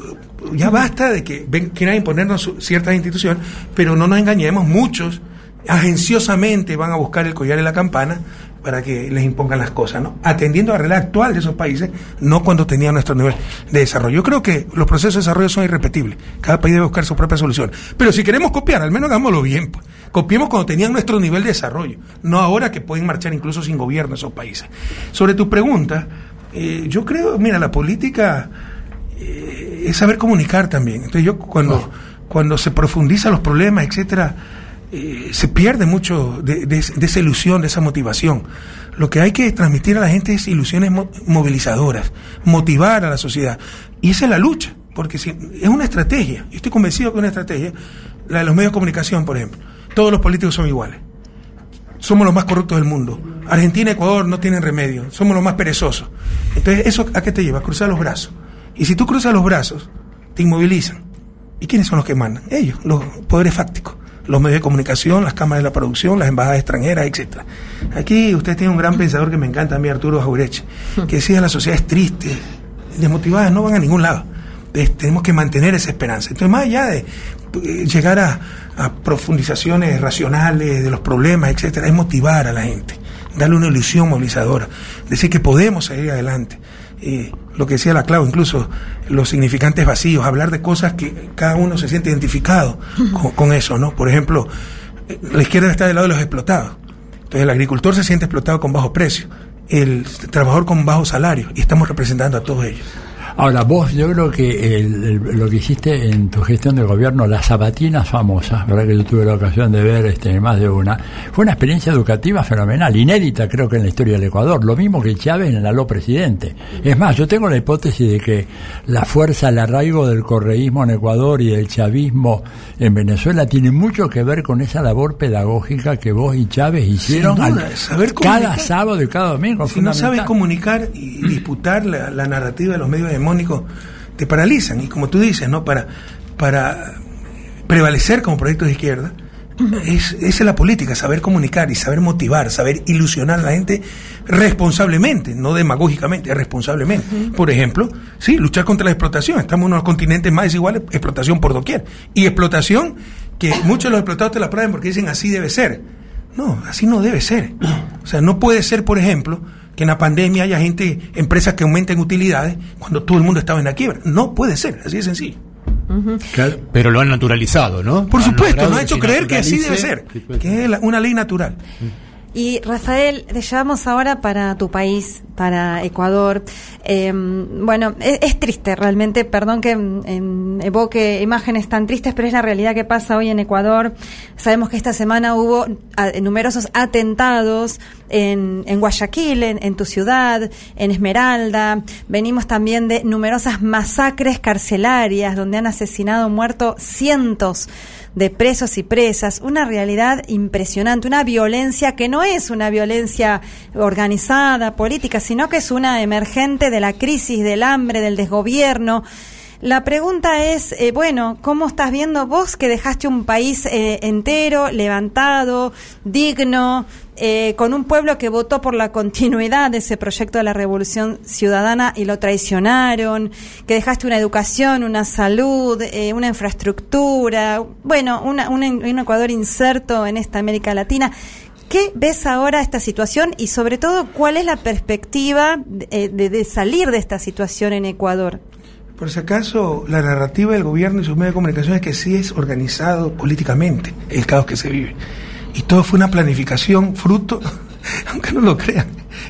ya basta de que ven, quieran imponernos su- ciertas instituciones, pero no nos engañemos, muchos agenciosamente van a buscar el collar y la campana para que les impongan las cosas, ¿no? Atendiendo a la realidad actual de esos países, no cuando tenían nuestro nivel de desarrollo. Yo creo que los procesos de desarrollo son irrepetibles. Cada país debe buscar su propia solución. Pero si queremos copiar, al menos hagámoslo bien. Pues. Copiemos cuando tenían nuestro nivel de desarrollo, no ahora que pueden marchar incluso sin gobierno esos países. Sobre tu pregunta, eh, yo creo, mira, la política eh, es saber comunicar también. Entonces yo cuando, cuando se profundiza los problemas, etcétera, eh, se pierde mucho de, de- esa ilusión, de esa motivación. Lo que hay que transmitir a la gente es ilusiones mo- movilizadoras, motivar a la sociedad. Y esa es la lucha, porque si, es una estrategia. Yo estoy convencido que es una estrategia, la de los medios de comunicación, por ejemplo. Todos los políticos son iguales. Somos los más corruptos del mundo. Argentina y Ecuador no tienen remedio. Somos los más perezosos. Entonces, ¿eso a qué te lleva? A cruzar los brazos. Y si tú cruzas los brazos, te inmovilizan. ¿Y quiénes son los que mandan? Ellos, los poderes fácticos. Los medios de comunicación, las cámaras de la producción, las embajadas extranjeras, etcétera. Aquí usted tiene un gran pensador que me encanta a mí, Arturo Jaureche, que decía la sociedad es triste, desmotivada, no van a ningún lado. Tenemos que mantener esa esperanza. Entonces, más allá de eh, llegar a, profundizaciones racionales de los problemas, etcétera, es motivar a la gente, darle una ilusión movilizadora, decir que podemos seguir adelante. Eh, lo que decía la Clau, incluso los significantes vacíos, hablar de cosas que cada uno se siente identificado con, con eso, ¿no? Por ejemplo, eh, la izquierda está del lado de los explotados. Entonces el agricultor se siente explotado con bajo precio, el trabajador con bajo salario, y estamos representando a todos ellos. Ahora, vos, yo creo que el- el- lo que hiciste en tu gestión de gobierno, las sabatinas famosas, verdad que yo tuve la ocasión de ver este, más de una, fue una experiencia educativa fenomenal, inédita creo que en la historia del Ecuador, lo mismo que Chávez en el aló presidente. Es más, yo tengo la hipótesis de que la fuerza, el arraigo del correísmo en Ecuador y del chavismo en Venezuela tiene mucho que ver con esa labor pedagógica que vos y Chávez hicieron Sin duda, al- saber cada sábado y cada domingo. Si no sabes comunicar y disputar la, la narrativa de los medios hegemónicos, te paralizan. Y como tú dices, ¿no? Para, para prevalecer como proyecto de izquierda, es, esa es la política, saber comunicar y saber motivar, saber ilusionar a la gente responsablemente, no demagógicamente, responsablemente. Por ejemplo, sí, luchar contra la explotación. Estamos en uno de los continentes más desiguales, explotación por doquier. Y explotación que muchos de los explotados te la prueben porque dicen así debe ser. No, así no debe ser. O sea, no puede ser, por ejemplo, que en la pandemia haya gente, empresas que aumenten utilidades cuando todo el mundo estaba en la quiebra. No puede ser, así de sencillo. Pero lo han naturalizado, ¿no? Por Han supuesto, nos ha hecho creer que así debe ser, que es la- una ley natural. Y Rafael, te llevamos ahora para tu país, para Ecuador. Eh, bueno, es, es triste realmente, perdón que mm, em, evoque imágenes tan tristes, pero es la realidad que pasa hoy en Ecuador. Sabemos que esta semana hubo numerosos atentados en, en Guayaquil, en, tu ciudad, en Esmeralda. Venimos también de numerosas masacres carcelarias donde han asesinado, muerto cientos presos y presas, una realidad impresionante, una violencia que no es una violencia organizada, política, sino que es una emergente de la crisis, del hambre, del desgobierno, La pregunta es, eh, bueno, ¿cómo estás viendo vos que dejaste un país eh, entero, levantado, digno, eh, con un pueblo que votó por la continuidad de ese proyecto de la Revolución Ciudadana y lo traicionaron, que dejaste una educación, una salud, eh, una infraestructura, bueno, una- un Ecuador inserto en esta América Latina? ¿Qué ves ahora esta situación y sobre todo cuál es la perspectiva de, de- de salir de esta situación en Ecuador? Por si acaso, la narrativa del gobierno y sus medios de comunicación es que sí es organizado políticamente el caos que se vive. Y todo fue una planificación fruto, [laughs] aunque no lo crean.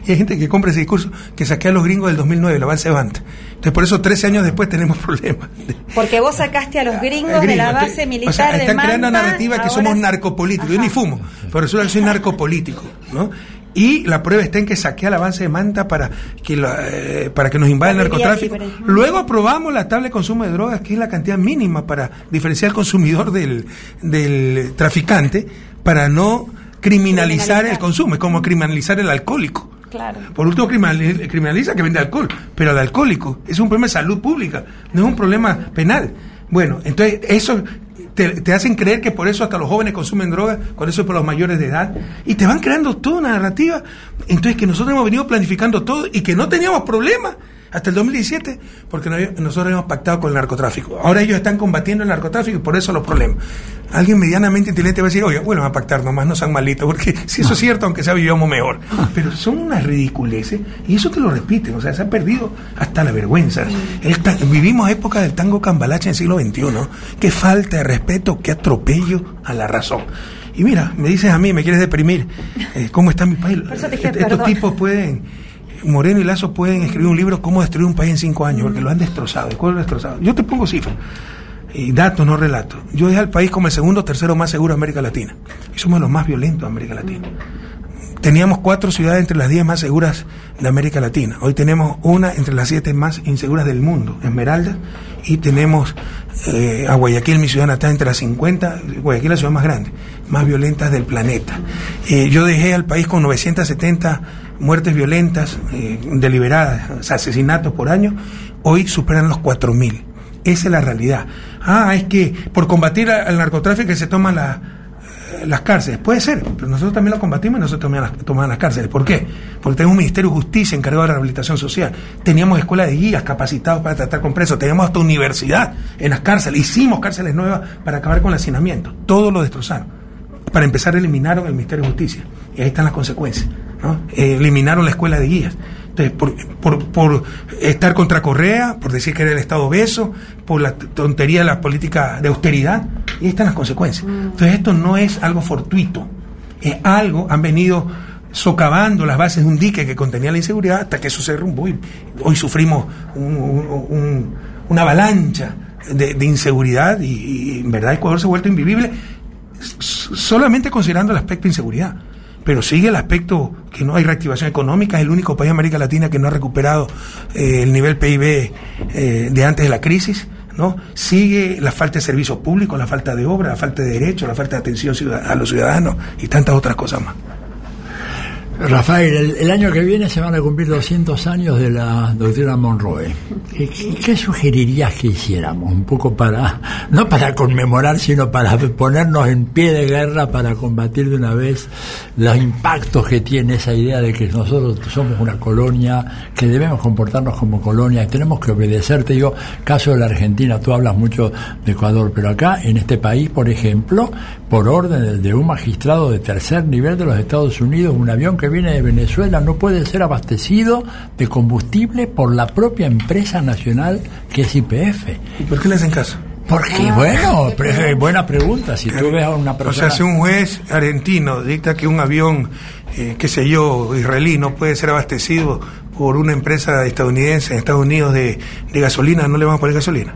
Y hay gente que compra ese discurso que saqué a los gringos del 2009, el avance Banta. Entonces, por eso 13 años después tenemos [laughs] problemas. Porque vos sacaste a los gringos de la base militar o sea, de están creando Manta, narrativa que somos narcopolíticos. Yo ni fumo, pero resulta que soy [laughs] narcopolítico, ¿no? Y la prueba está en que saqué al avance de Manta para que, la- eh, para que nos invada el narcotráfico. Luego aprobamos la tabla de consumo de drogas, que es la cantidad mínima para diferenciar al consumidor del, del traficante, para no criminalizar el consumo. Es como criminalizar el alcohólico. Claro. Por último, criminal- criminaliza que vende alcohol, pero el alcohólico es un problema de salud pública, no es un problema penal. Bueno, entonces eso te, hacen creer que por eso hasta los jóvenes consumen drogas, con eso es por los mayores de edad, y te van creando toda una narrativa. Entonces que nosotros hemos venido planificando todo y que no teníamos problemas hasta el 2017, porque nosotros hemos pactado con el narcotráfico. Ahora ellos están combatiendo el narcotráfico y por eso los problemas. Alguien medianamente inteligente va a decir, oye, bueno, a pactar nomás, no sean malitos, porque [laughs] si eso es cierto, aunque sea vivíamos mejor. Pero son unas ridiculeces y eso te lo repiten, o sea, se ha perdido hasta la vergüenza. El vivimos época del tango cambalache en el siglo XXI. Qué falta de respeto, qué atropello a la razón. Y mira, me dices a mí, me quieres deprimir, eh, ¿cómo está mi país? Estos tipos pueden, Moreno y Lazo pueden escribir un libro, cómo destruir un país en cinco años, porque lo han destrozado. ¿Y lo destrozado? Yo te pongo cifras y datos, no relatos. Yo dejé al país como el segundo tercero más seguro de América Latina. Y somos los más violentos de América Latina. Teníamos cuatro ciudades entre las diez más seguras de América Latina. Hoy tenemos una entre las siete más inseguras del mundo, Esmeralda, y tenemos eh, a Guayaquil, mi ciudad natal, entre las 50, Guayaquil la ciudad más grande, más violentas del planeta. Eh, yo dejé al país con 970 muertes violentas, eh, deliberadas, asesinatos por año, hoy superan los 4.000. Esa es la realidad. Ah, es que por combatir al narcotráfico se toman la- las cárceles. Puede ser, pero nosotros también lo combatimos y nosotros también tomamos las cárceles. ¿Por qué? Porque tenemos un Ministerio de Justicia encargado de la rehabilitación social. Teníamos escuelas de guías capacitados para tratar con presos. Teníamos hasta universidad en las cárceles. Hicimos cárceles nuevas para acabar con el hacinamiento. Todo lo destrozaron. Para empezar, eliminaron el Ministerio de Justicia. Y ahí están las consecuencias. Eh, eliminaron la escuela de guías. Entonces, por, por, por estar contra Correa, por decir que era el Estado obeso, por la tontería de la política de austeridad, y ahí están las consecuencias. Entonces, esto no es algo fortuito, es algo, han venido socavando las bases de un dique que contenía la inseguridad hasta que eso se derrumbó y hoy sufrimos un- un- un- una avalancha de, de inseguridad y, y en verdad Ecuador se ha vuelto invivible solamente considerando el aspecto de inseguridad. Pero sigue el aspecto que no hay reactivación económica, es el único país de América Latina que no ha recuperado eh, el nivel PIB eh, de antes de la crisis, ¿no? Sigue la falta de servicios públicos, la falta de obra, la falta de derechos, la falta de atención a los ciudadanos y tantas otras cosas más. Rafael, el, el año que viene se van a cumplir 200 años de la doctrina Monroe. ¿Qué, qué- sugerirías que hiciéramos? Un poco para, no para conmemorar, sino para ponernos en pie de guerra para combatir de una vez los impactos que tiene esa idea de que nosotros somos una colonia, que debemos comportarnos como colonia, que tenemos que obedecer. Te digo, caso de la Argentina, tú hablas mucho de Ecuador, pero acá, en este país, por ejemplo, por orden de un magistrado de tercer nivel de los Estados Unidos, un avión que viene de Venezuela no puede ser abastecido de combustible por la propia empresa nacional que es YPF. ¿Y por qué le hacen caso? Porque, bueno, pre- buena pregunta. Si tú ves a una O persona. sea, si un juez argentino dicta que un avión, eh, qué sé yo, israelí no puede ser abastecido por una empresa estadounidense en Estados Unidos de, de gasolina, no le vamos a poner gasolina.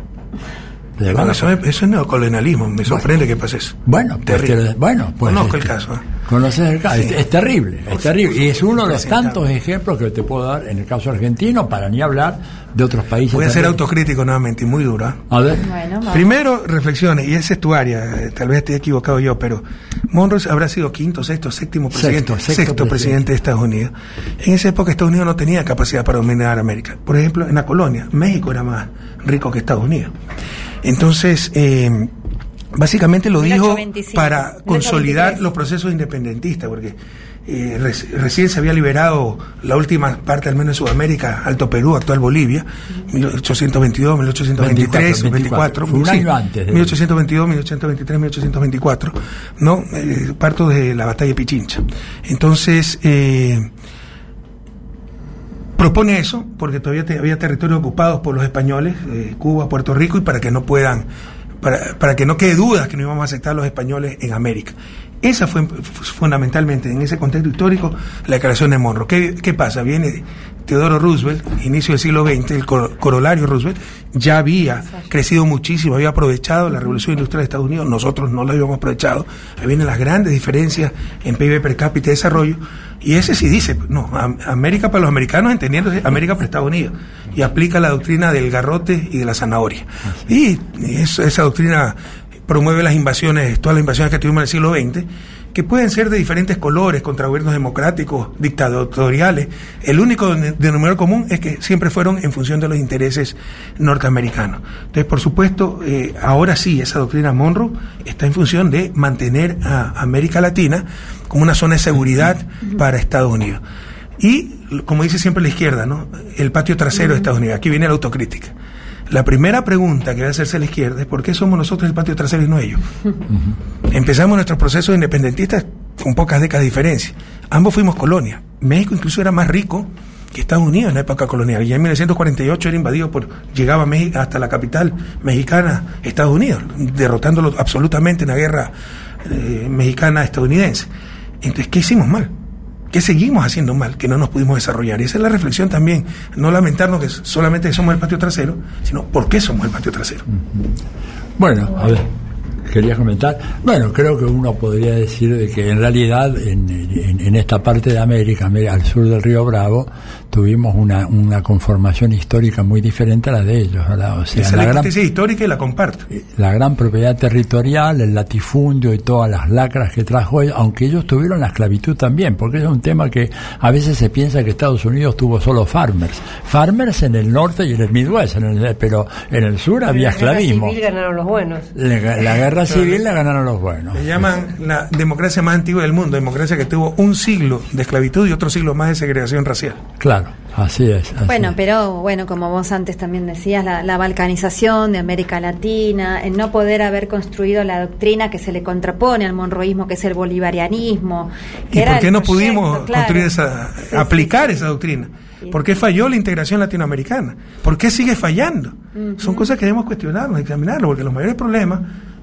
De Bueno, eso, es, eso es neocolonialismo, me sorprende que pase eso. Bueno, pues, Terrible. te- bueno, pues, Conozco el caso. ¿eh? Conoces el caso. Es, es terrible, es terrible. Y es uno de los tantos ejemplos que te puedo dar en el caso argentino, para ni hablar de otros países. Voy a ser autocrítico nuevamente y muy dura. A ver. Bueno. Primero, reflexiones, y esa es tu área, eh, tal vez esté equivocado yo, pero Monroe habrá sido quinto, sexto, séptimo presidente, Sexto, sexto, sexto presidente. presidente de Estados Unidos. En esa época Estados Unidos no tenía capacidad para dominar América. Por ejemplo, en la colonia, México era más rico que Estados Unidos. Entonces, eh, básicamente lo dijo 1825. para 1823. consolidar los procesos independentistas, porque eh, reci- recién se había liberado la última parte, al menos en Sudamérica, Alto Perú, actual Bolivia, 1822, 1823, 24, 24, fue un sí, año antes de- 1822, 1823, 1824, ¿no? Eh, parto de la batalla de Pichincha. Entonces, eh, propone eso, porque todavía había territorios ocupados por los españoles, eh, Cuba, Puerto Rico, y para que no puedan, para, para que no quede duda que no íbamos a aceptar a los españoles en América. Esa fue fu- fundamentalmente, en ese contexto histórico, la declaración de Monroe. ¿Qué, qué pasa? Viene Teodoro Roosevelt, inicio del siglo XX, el cor- corolario Roosevelt, ya había crecido muchísimo, había aprovechado la revolución industrial de Estados Unidos, nosotros no la habíamos aprovechado, ahí vienen las grandes diferencias en PIB per cápita y desarrollo, y ese sí dice, no, Am- América para los americanos, entendiendo América para Estados Unidos, y aplica la doctrina del garrote y de la zanahoria. Y esa doctrina promueve las invasiones, todas las invasiones que tuvimos en el siglo XX, que pueden ser de diferentes colores, contra gobiernos democráticos, dictatoriales. El único de- denominador común es que siempre fueron en función de los intereses norteamericanos. Entonces, por supuesto, eh, ahora sí, esa doctrina Monroe está en función de mantener a América Latina como una zona de seguridad para Estados Unidos. Y, como dice siempre la izquierda, ¿no? el patio trasero de Estados Unidos. Aquí viene la autocrítica. La primera pregunta que debe hacerse la izquierda es ¿por qué somos nosotros el patio trasero y no ellos? Empezamos nuestros procesos independentistas con pocas décadas de diferencia. Ambos fuimos colonia. México incluso era más rico que Estados Unidos en la época colonial. Y en 1948 era invadido por, llegaba México hasta la capital mexicana, Estados Unidos, derrotándolo absolutamente en la guerra eh, mexicana-estadounidense. Entonces, ¿qué hicimos mal? ¿Qué seguimos haciendo mal? Que no nos pudimos desarrollar. Y esa es la reflexión también. No lamentarnos que solamente somos el patio trasero, sino por qué somos el patio trasero. Bueno, a ver, querías comentar. Bueno, creo que uno podría decir de que en realidad en, esta parte de América, Amé- al sur del río Bravo, tuvimos una, una conformación histórica muy diferente a la de ellos, ¿verdad? O sea, Esa es la gran, histórica y la comparto. la gran propiedad territorial, el latifundio y todas las lacras que trajo, ellos, aunque ellos tuvieron la esclavitud también, porque es un tema que a veces se piensa que Estados Unidos tuvo solo farmers. Farmers en el norte y en el Midwest, en el- pero en el sur había En la guerra esclavismo. civil ganaron los buenos. La, la guerra civil la ganaron los buenos. Le llaman la democracia más antigua del mundo, democracia que tuvo un siglo de esclavitud y otro siglo más de segregación racial. Claro, así es. así Bueno, pero bueno, como vos antes también decías, la, la balcanización de América Latina, el no poder haber construido la doctrina que se le contrapone al monroísmo, que es el bolivarianismo. que ¿Y era por qué no proyecto, pudimos claro. construir esa, Sí, aplicar sí, sí. esa doctrina? ¿Por qué falló la integración latinoamericana? ¿Por qué sigue fallando? Son cosas que debemos cuestionarnos, examinarlo, porque los mayores problemas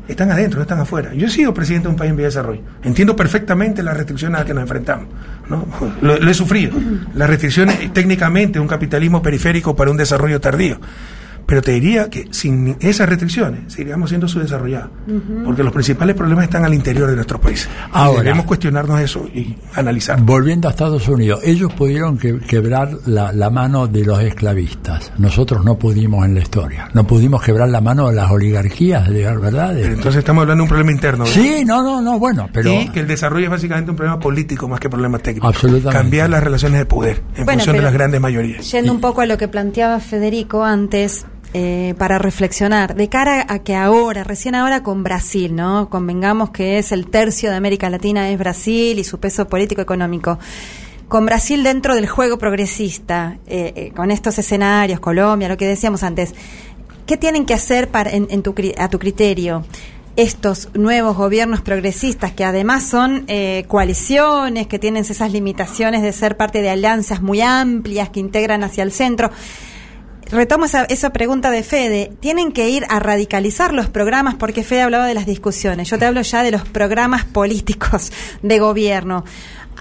están adentro, no están afuera. Yo he sido presidente de un país en vía de desarrollo. Entiendo perfectamente las restricciones a las que nos enfrentamos. ¿no? [laughs] Lo, lo he sufrido. Las restricciones técnicamente de un capitalismo periférico para un desarrollo tardío. Pero te diría que sin esas restricciones seguiríamos siendo subdesarrollados. Porque los principales problemas están al interior de nuestros países. Ahora. debemos cuestionarnos eso y analizar. Volviendo a Estados Unidos, ellos pudieron que- quebrar la, la mano de los esclavistas. Nosotros no pudimos en la historia. No pudimos quebrar la mano de las oligarquías, de verdad. de- Entonces estamos hablando de un problema interno. ¿verdad? sí, no, no, no, bueno, pero y que el desarrollo es básicamente un problema político más que problema técnico. Absolutamente. Cambiar las relaciones de poder en Bueno, función de pero- las grandes mayorías. Yendo un poco a lo que planteaba Federico antes, eh, para reflexionar, de cara a que ahora, recién ahora con Brasil, ¿no? Convengamos que es el tercio de América Latina, es Brasil y su peso político-económico. Con Brasil dentro del juego progresista, eh, eh, con estos escenarios, Colombia, lo que decíamos antes, ¿qué tienen que hacer para, en, tu, a tu criterio? estos nuevos gobiernos progresistas que además son eh, coaliciones, que tienen esas limitaciones de ser parte de alianzas muy amplias que integran hacia el centro. Retomo esa, esa pregunta de Fede. ¿Tienen que ir a radicalizar los programas? Porque Fede hablaba de las discusiones. Yo te hablo ya de los programas políticos de gobierno.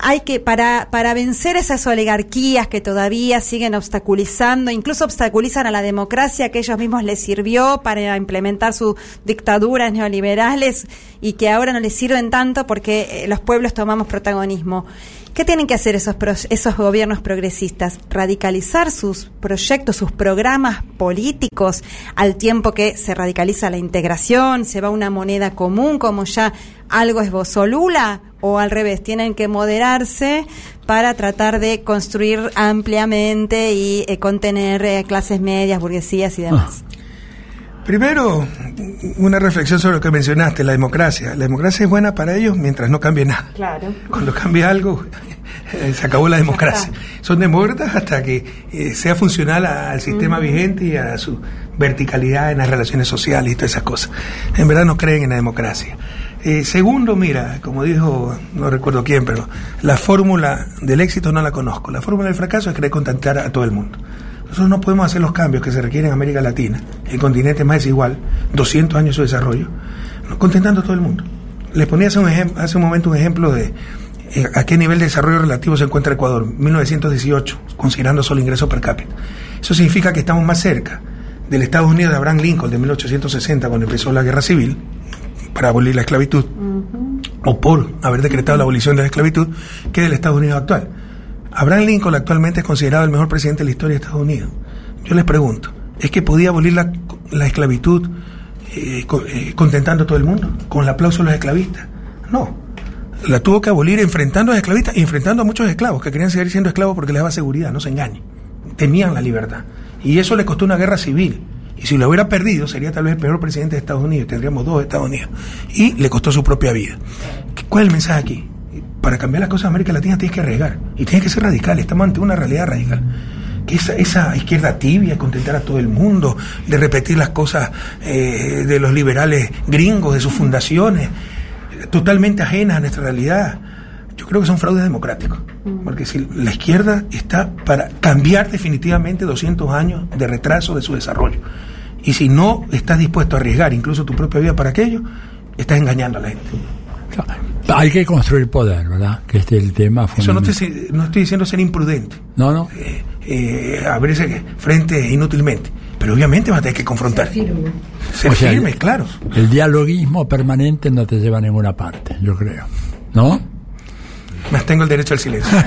hay que, para, para vencer esas oligarquías que todavía siguen obstaculizando, incluso obstaculizan a la democracia que ellos mismos les sirvió para implementar sus dictaduras neoliberales y que ahora no les sirven tanto porque eh, los pueblos tomamos protagonismo. ¿Qué tienen que hacer esos, pro- esos gobiernos progresistas? Radicalizar sus proyectos, sus programas políticos al tiempo que se radicaliza la integración, se va una moneda común como ya algo esbozó Lula o al revés, tienen que moderarse para tratar de construir ampliamente y eh, contener eh, clases medias, burguesías y demás. Primero, una reflexión sobre lo que mencionaste, la democracia. La democracia es buena para ellos mientras no cambie nada. Claro. Cuando cambia algo, [laughs] se acabó la democracia. Son demócratas hasta que eh, sea funcional al sistema vigente y a su verticalidad en las relaciones sociales y todas esas cosas. En verdad no creen en la democracia. Eh, segundo, mira, como dijo, no recuerdo quién, pero la fórmula del éxito no la conozco. La fórmula del fracaso es querer contentar a todo el mundo. Nosotros no podemos hacer los cambios que se requieren en América Latina, el continente más desigual, 200 años de su desarrollo, contentando a todo el mundo. Les ponía hace un, hace un momento un ejemplo de eh, a qué nivel de desarrollo relativo se encuentra Ecuador, 1918, considerando solo ingreso per cápita. Eso significa que estamos más cerca del Estados Unidos de Abraham Lincoln de 1860, cuando empezó la guerra civil, para abolir la esclavitud, o por haber decretado la abolición de la esclavitud, que del Estados Unidos actual. Abraham Lincoln actualmente es considerado el mejor presidente de la historia de Estados Unidos. Yo les pregunto, ¿es que podía abolir la, la esclavitud eh, eh, contentando a todo el mundo? ¿Con el aplauso de los esclavistas? No. La tuvo que abolir enfrentando a los esclavistas y enfrentando a muchos esclavos que querían seguir siendo esclavos porque les daba seguridad, no se engañen. Temían la libertad. Y eso le costó una guerra civil. Y si lo hubiera perdido, sería tal vez el peor presidente de Estados Unidos. Tendríamos dos Estados Unidos. Y le costó su propia vida. ¿Cuál es el mensaje aquí? Para cambiar las cosas en América Latina tienes que arriesgar. Y tienes que ser radical. Estamos ante una realidad radical. Que esa, esa izquierda tibia, contentar a todo el mundo, de repetir las cosas eh, de los liberales gringos, de sus fundaciones, totalmente ajenas a nuestra realidad. Yo creo que son fraudes democráticos. Porque si la izquierda está para cambiar definitivamente 200 años de retraso de su desarrollo. Y si no estás dispuesto a arriesgar incluso tu propia vida para aquello, estás engañando a la gente. Hay que construir poder, ¿verdad? Que este es el tema Eso no, fundamental. te, no estoy diciendo ser imprudente, No, no. eh, abrirse frente inútilmente. Pero obviamente vas a tener que confrontar. Ser O sea, firme, claro. El dialoguismo permanente no te lleva a ninguna parte, yo creo. ¿No? Me abstengo el derecho al silencio. [laughs]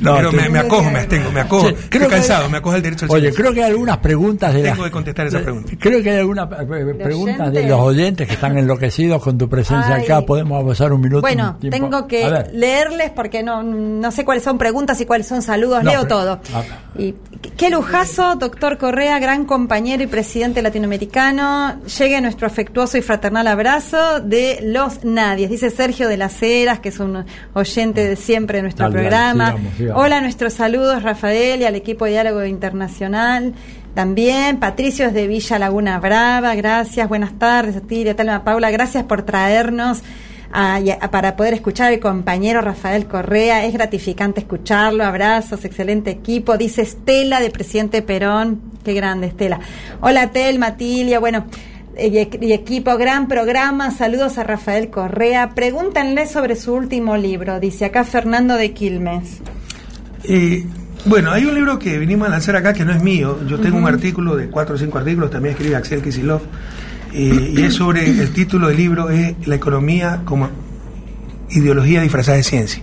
No, Pero me, me acojo, me abstengo, me acojo. Sí, Estoy creo que- cansado, me acojo el derecho al Oye, silencio. creo que hay algunas preguntas de Tengo que contestar esa pregunta. Creo que hay algunas eh, preguntas de los oyentes que están enloquecidos con tu presencia Ay. acá. Podemos abusar un minuto. Bueno, un tengo que leerles porque no, no sé cuáles son preguntas y cuáles son saludos. No, Leo todo. Ah, Y qué lujazo, doctor Correa, gran compañero y presidente latinoamericano. Llegue nuestro afectuoso y fraternal abrazo de los nadies. Dice Sergio de las Heras, que es un oyente de siempre de nuestro Dale, programa. sigamos, sigamos. Hola, nuestros saludos, Rafael, y al equipo de Diálogo Internacional. También, Patricio es de Villa Laguna Brava, gracias, buenas tardes a ti, a Talma Paula, gracias por traernos a- para poder escuchar al compañero Rafael Correa, es gratificante escucharlo, abrazos, excelente equipo, dice Estela de Presidente Perón, qué grande Estela. Hola Tel, Matilia, bueno, y, equ- y equipo, gran programa, saludos a Rafael Correa, pregúntenle sobre su último libro, dice acá Fernando de Quilmes. Eh, bueno, hay un libro que vinimos a lanzar acá que no es mío. Yo tengo un artículo de cuatro o cinco artículos, también escribe Axel Kisilov, eh, y es sobre, el título del libro es La economía como ideología disfrazada de ciencia,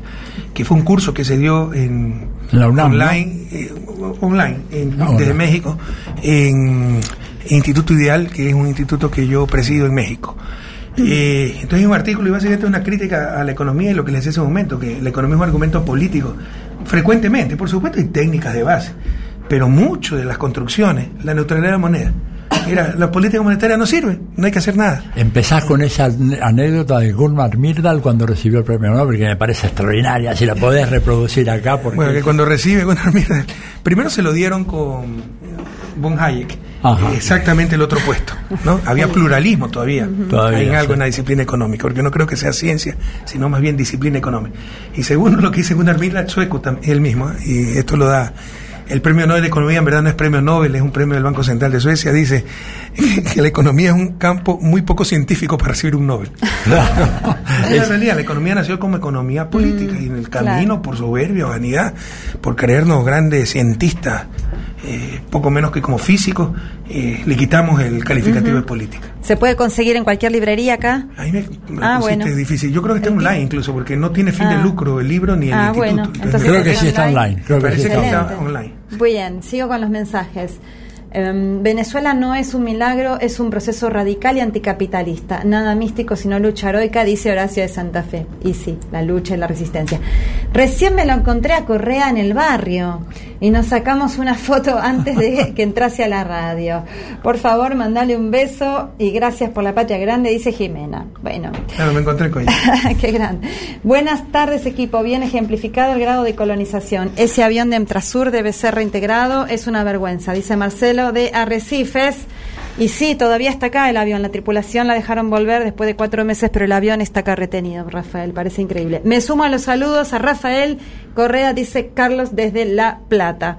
que fue un curso que se dio en En la UNAM, online, eh, online en- Ah, desde. México, en Instituto Ideal, que es un instituto que yo presido en México. Eh, entonces es un artículo y básicamente una crítica a la economía y lo que les decía hace un momento, que la economía es un argumento político. Frecuentemente, por supuesto, hay técnicas de base, pero mucho de las construcciones, la neutralidad de la moneda, era, la política monetaria no sirve, no hay que hacer nada. Empezás con esa anécdota de Gurmar Myrdal cuando recibió el premio Nobel, que me parece extraordinaria. Si la podés reproducir acá, porque. Bueno, que cuando recibe Gunnar Myrdal, primero se lo dieron con von Hayek, Ajá. exactamente el otro puesto, ¿no? Había pluralismo todavía, Todavía, en algo sí. en la disciplina económica, porque no creo que sea ciencia, sino más bien disciplina económica. Y segundo, lo que dice Gunnar Myrdal, sueco también, él mismo, ¿eh? y esto lo da el premio Nobel de Economía en verdad no es premio Nobel, es un premio del Banco Central de Suecia, dice [laughs] que la economía es un campo muy poco científico para recibir un Nobel. [laughs] es la realidad, la economía nació como economía política y en el camino, por soberbia, vanidad, por creernos grandes cientistas, eh, poco menos que como físicos, eh, le quitamos el calificativo de política. ¿Se puede conseguir en cualquier librería acá? Ahí me, me Ah, bueno. difícil. Yo creo que está online incluso, porque no tiene fin de Ah. lucro el libro ni el Ah, instituto. bueno, entonces Creo que sí está online. online. Creo que Parece sí que está online. online. Bien, sigo con los mensajes. Em, Venezuela no es un milagro, es un proceso radical y anticapitalista. Nada místico, sino lucha heroica, dice Horacio de Santa Fe. Y sí, la lucha y la resistencia. Recién me lo encontré a Correa en el barrio y nos sacamos una foto antes de [laughs] que entrase a la radio. Por favor, mandale un beso y gracias por la patria grande, dice Jimena. Bueno, Claro, me encontré con ella. [laughs] Qué grande. Buenas tardes, equipo. Bien ejemplificado el grado de colonización. Ese avión de Emtrasur debe ser reintegrado. Es una vergüenza, dice Marcelo de Arrecifes. Y sí, todavía está acá el avión. La tripulación la dejaron volver después de cuatro meses, pero el avión está acá retenido, Rafael. Parece increíble. Me sumo a los saludos a Rafael Correa, dice Carlos desde La Plata.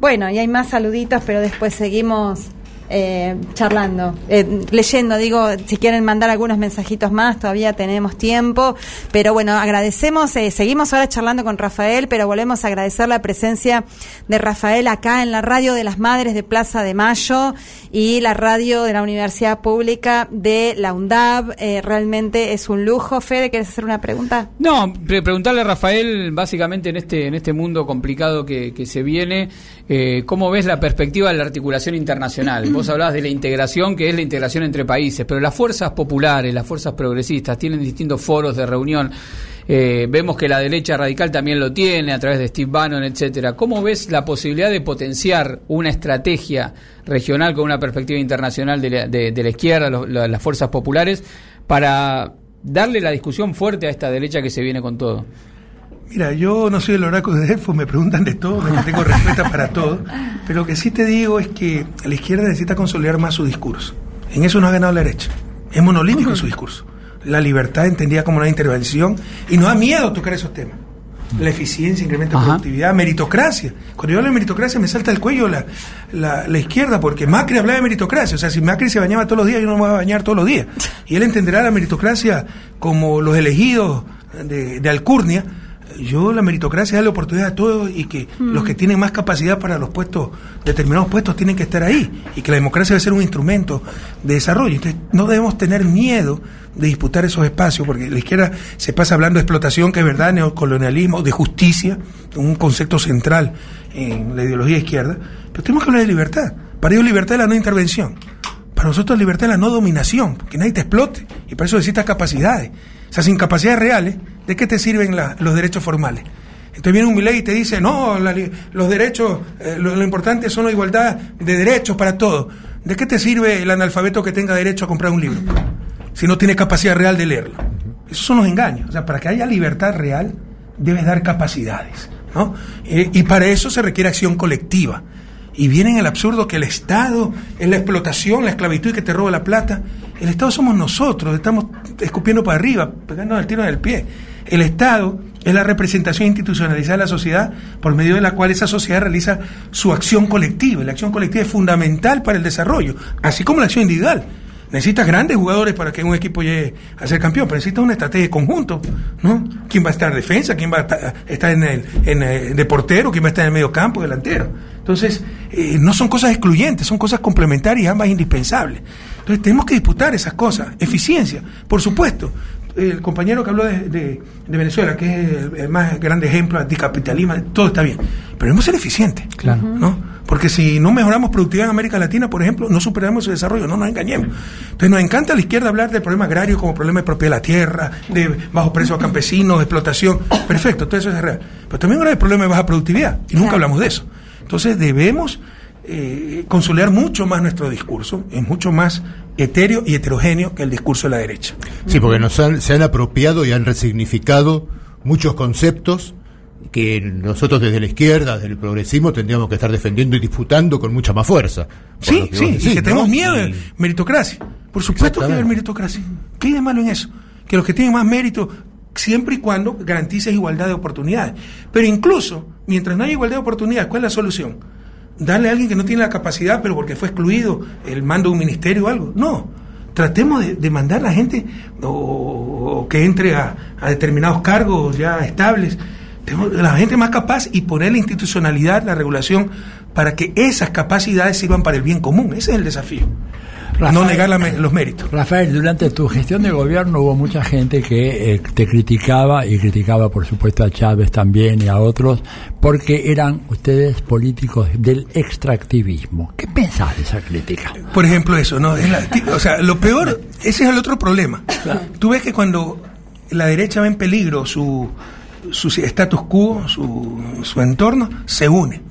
Bueno, y hay más saluditos, pero después seguimos eh, charlando, eh, leyendo, digo, si quieren mandar algunos mensajitos más, todavía tenemos tiempo, pero bueno, agradecemos, eh, seguimos ahora charlando con Rafael, pero volvemos a agradecer la presencia de Rafael acá en la radio de las Madres de Plaza de Mayo y la radio de la Universidad Pública de la UNDAB, Eh, realmente es un lujo. Fede, ¿quieres hacer una pregunta? No, pre- preguntarle a Rafael, básicamente en este, en este mundo complicado que, que se viene, eh, ¿cómo ves la perspectiva de la articulación internacional? Vos hablabas de la integración, que es la integración entre países, pero las fuerzas populares, las fuerzas progresistas, tienen distintos foros de reunión. Eh, vemos que la derecha radical también lo tiene a través de Steve Bannon, etcétera. ¿Cómo ves la posibilidad de potenciar una estrategia regional con una perspectiva internacional de la, de- de la izquierda, lo- la- las fuerzas populares, para darle la discusión fuerte a esta derecha que se viene con todo? Mira, yo no soy el oráculo de Delfos, me preguntan de todo, me tengo respuesta para todo, pero lo que sí te digo es que la izquierda necesita consolidar más su discurso. En eso no ha ganado la derecha. Es monolítico su discurso. La libertad entendida como una intervención y no da miedo tocar esos temas. La eficiencia, incremento de productividad, meritocracia. Cuando yo hablo de meritocracia me salta el cuello la, la, la izquierda, porque Macri hablaba de meritocracia. O sea, si Macri se bañaba todos los días, yo no me voy a bañar todos los días. [laughs] Y él entenderá la meritocracia como los elegidos de, de Alcurnia. Yo la meritocracia da la oportunidad a todos y que los que tienen más capacidad para los puestos, determinados puestos, tienen que estar ahí. Y que la democracia debe ser un instrumento de desarrollo. Entonces, no debemos tener miedo de disputar esos espacios, porque la izquierda se pasa hablando de explotación, que es verdad, neocolonialismo, de justicia, un concepto central en la ideología izquierda. Pero tenemos que hablar de libertad. Para ellos, libertad es la no intervención. Para nosotros, libertad es la no dominación, que nadie te explote. Y para eso necesitas capacidades. O sea, sin capacidades reales, ¿de qué te sirven los derechos formales? Entonces viene un Milei y te dice, no, los derechos, eh, lo, importante son la igualdad de derechos para todos. ¿De qué te sirve el analfabeto que tenga derecho a comprar un libro? Si no tiene capacidad real de leerlo. Esos son los engaños. O sea, para que haya libertad real, debes dar capacidades. ¿no? Eh, y para eso se requiere acción colectiva. Y viene en el absurdo que el Estado es la explotación, la esclavitud que te roba la plata. El Estado somos nosotros, estamos escupiendo para arriba, pegándonos el tiro en el pie. El Estado es la representación institucionalizada de la sociedad por medio de la cual esa sociedad realiza su acción colectiva. La acción colectiva es fundamental para el desarrollo, así como la acción individual. Necesitas grandes jugadores para que un equipo llegue a ser campeón, pero necesitas una estrategia de conjunto, ¿no? ¿Quién va a estar en defensa? ¿Quién va a estar, en el, en el de portero? ¿Quién va a estar en el medio campo, delantero? Entonces, eh, no son cosas excluyentes, son cosas complementarias ambas indispensables. Entonces, tenemos que disputar esas cosas. Eficiencia, por supuesto. El compañero que habló de, de- de Venezuela, que es el, el más grande ejemplo anticapitalismo, todo está bien. Pero debemos ser eficientes. Claro. ¿no? Porque si no mejoramos productividad en América Latina, por ejemplo, no superamos su desarrollo, no nos engañemos. Entonces nos encanta a la izquierda hablar del problema agrario como problema de propiedad de la tierra, de bajo precio a campesinos, de explotación. Perfecto, todo eso es real. Pero también ahora hay problema de baja productividad y nunca hablamos de eso. Entonces debemos eh, consolidar mucho más nuestro discurso, es mucho más etéreo y heterogéneo que el discurso de la derecha. Sí, porque nos han, se han apropiado y han resignificado muchos conceptos que nosotros desde la izquierda, desde el progresismo, tendríamos que estar defendiendo y disputando con mucha más fuerza. Sí, sí, vos y decís, que tenemos miedo de meritocracia. Por supuesto que haber meritocracia. ¿Qué hay de malo en eso? Que los que tienen más mérito, siempre y cuando garantices igualdad de oportunidades. Pero incluso Mientras no haya igualdad de oportunidades, ¿cuál es la solución? Darle a alguien que no tiene la capacidad, pero porque fue excluido el mando de un ministerio o algo. No. Tratemos de, mandar a la gente o, o que entre a, a determinados cargos ya estables. Tenemos la gente más capaz y poner la institucionalidad, la regulación, para que esas capacidades sirvan para el bien común. Ese es el desafío. No negar la los méritos. Rafael, durante tu gestión de gobierno hubo mucha gente que eh, te criticaba y criticaba por supuesto a Chávez también y a otros porque eran ustedes políticos del extractivismo. ¿Qué pensás de esa crítica? Por ejemplo, eso, ¿no? Es la- o sea, lo peor, ese es el otro problema. Tú ves que cuando la derecha ve en peligro su, su status quo, su, su entorno, se une.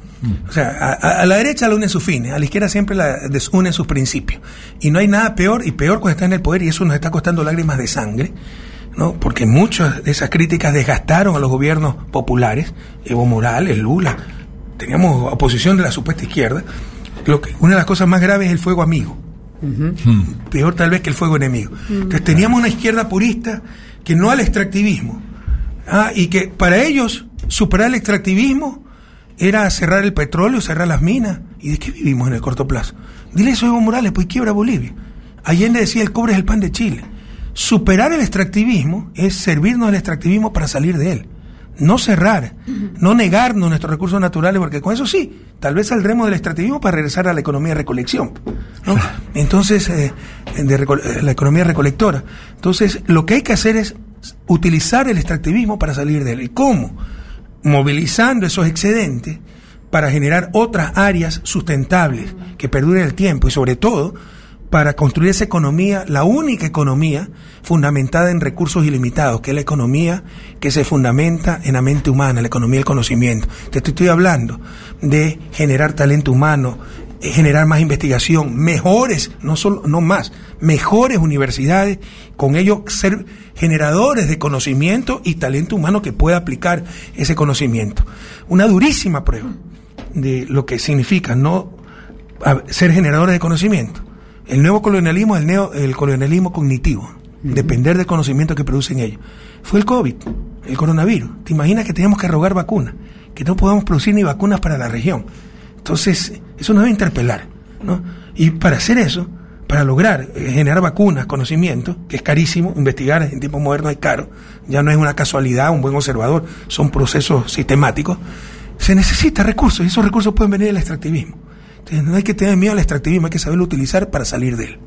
O sea, a, la derecha la une sus fines, a la izquierda siempre la desune sus principios. Y no hay nada peor, y peor cuando está en el poder, y eso nos está costando lágrimas de sangre, ¿no? Porque muchas de esas críticas desgastaron a los gobiernos populares, Evo Morales, Lula, teníamos oposición de la supuesta izquierda. Lo que, una de las cosas más graves es el fuego amigo. Peor tal vez que el fuego enemigo. Entonces teníamos una izquierda purista que no al extractivismo. Ah, y que para ellos superar el extractivismo era cerrar el petróleo, cerrar las minas. ¿Y de qué vivimos en el corto plazo? Dile eso a Evo Morales, pues quiebra Bolivia. Allende decía el cobre es el pan de Chile. Superar el extractivismo es servirnos del extractivismo para salir de él. No cerrar, no negarnos nuestros recursos naturales, porque con eso sí, tal vez saldremos del extractivismo para regresar a la economía de recolección. ¿no? Entonces, eh, de reco- eh, la economía recolectora. Entonces, lo que hay que hacer es utilizar el extractivismo para salir de él. ¿Y cómo? Movilizando esos excedentes para generar otras áreas sustentables que perduren el tiempo y sobre todo para construir esa economía, la única economía fundamentada en recursos ilimitados, que es la economía que se fundamenta en la mente humana, la economía del conocimiento. Te estoy- hablando de generar talento humano, generar más investigación, mejores, no solo, no más, mejores universidades, con ello ser generadores de conocimiento y talento humano que pueda aplicar ese conocimiento. Una durísima prueba de lo que significa no ser generadores de conocimiento. El nuevo colonialismo es el, neo, el colonialismo cognitivo, depender del conocimiento que producen ellos. Fue el COVID, el coronavirus. ¿Te imaginas que teníamos que rogar vacunas? Que no podamos producir ni vacunas para la región. Entonces, eso nos debe interpelar. ¿no? Y para hacer eso, para lograr eh, generar vacunas, conocimiento, que es carísimo, investigar en tiempos modernos es caro, ya no es una casualidad, un buen observador, son procesos sistemáticos, se necesita recursos y esos recursos pueden venir del extractivismo. Entonces, no hay que tener miedo al extractivismo, hay que saberlo utilizar para salir de él.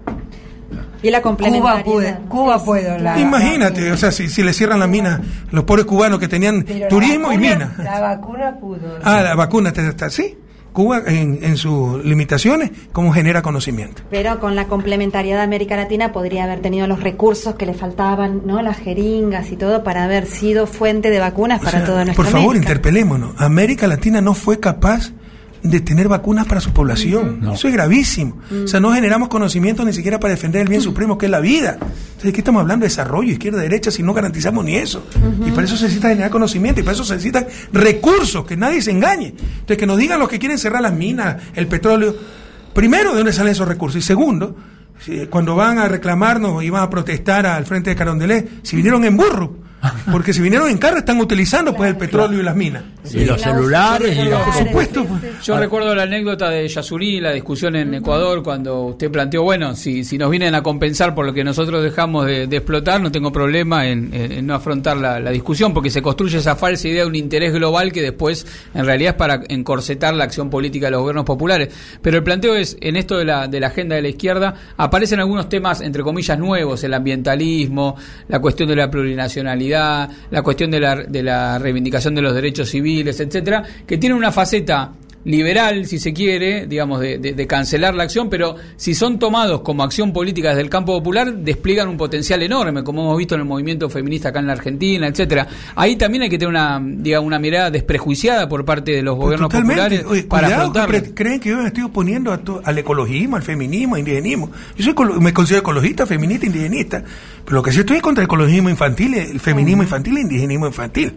Y la Cuba puede, Cuba puede. La, Imagínate, o sea, si, si le cierran la mina, los pobres cubanos que tenían Pero turismo y mina. La vacuna pudo. Ah, la vacuna, te- está- sí. Cuba, en, en sus limitaciones, cómo genera conocimiento. Pero con la complementariedad de América Latina podría haber tenido los recursos que le faltaban, ¿no? Las jeringas y todo para haber sido fuente de vacunas O para sea, toda nuestra por favor, América. interpelémonos. América Latina no fue capaz de tener vacunas para su población. Eso es gravísimo. O sea, no generamos conocimiento ni siquiera para defender el bien supremo, que es la vida. Entonces, ¿de qué estamos hablando? Desarrollo, izquierda, derecha, si no garantizamos ni eso. Y para eso se necesita generar conocimiento y para eso se necesitan recursos, que nadie se engañe. Entonces, que nos digan los que quieren cerrar las minas, el petróleo. Primero, ¿de dónde salen esos recursos? Y segundo, cuando van a reclamarnos y van a protestar al frente de Carondelet, si vinieron en burro. Porque si vinieron en carro están utilizando pues el petróleo y las minas. Y los celulares y los... Por supuesto. Yo recuerdo la anécdota de Yasurí, la discusión en Ecuador, cuando usted planteó, bueno, si, si nos vienen a compensar por lo que nosotros dejamos de, de explotar, no tengo problema en, en- en no afrontar la, la discusión, porque se construye esa falsa idea de un interés global que después en realidad es para encorsetar la acción política de los gobiernos populares. Pero el planteo es, en esto de la, de la agenda de la izquierda, aparecen algunos temas, entre comillas, nuevos, el ambientalismo, la cuestión de la plurinacionalidad, la cuestión de la, de la reivindicación de los derechos civiles, etcétera, que tienen una faceta liberal, si se quiere, digamos, de, de- de cancelar la acción, pero si son tomados como acción política desde el campo popular, despliegan un potencial enorme, como hemos visto en el movimiento feminista acá en la Argentina, etcétera. Ahí también hay que tener una, digamos, una mirada desprejuiciada por parte de los gobiernos Totalmente. populares Oye, para pre- creen que yo me estoy oponiendo a to- al ecologismo, al feminismo, al indigenismo. Yo soy me considero ecologista, feminista, indigenista. Pero lo que sí estoy es contra el ecologismo infantil, el feminismo infantil el indigenismo infantil.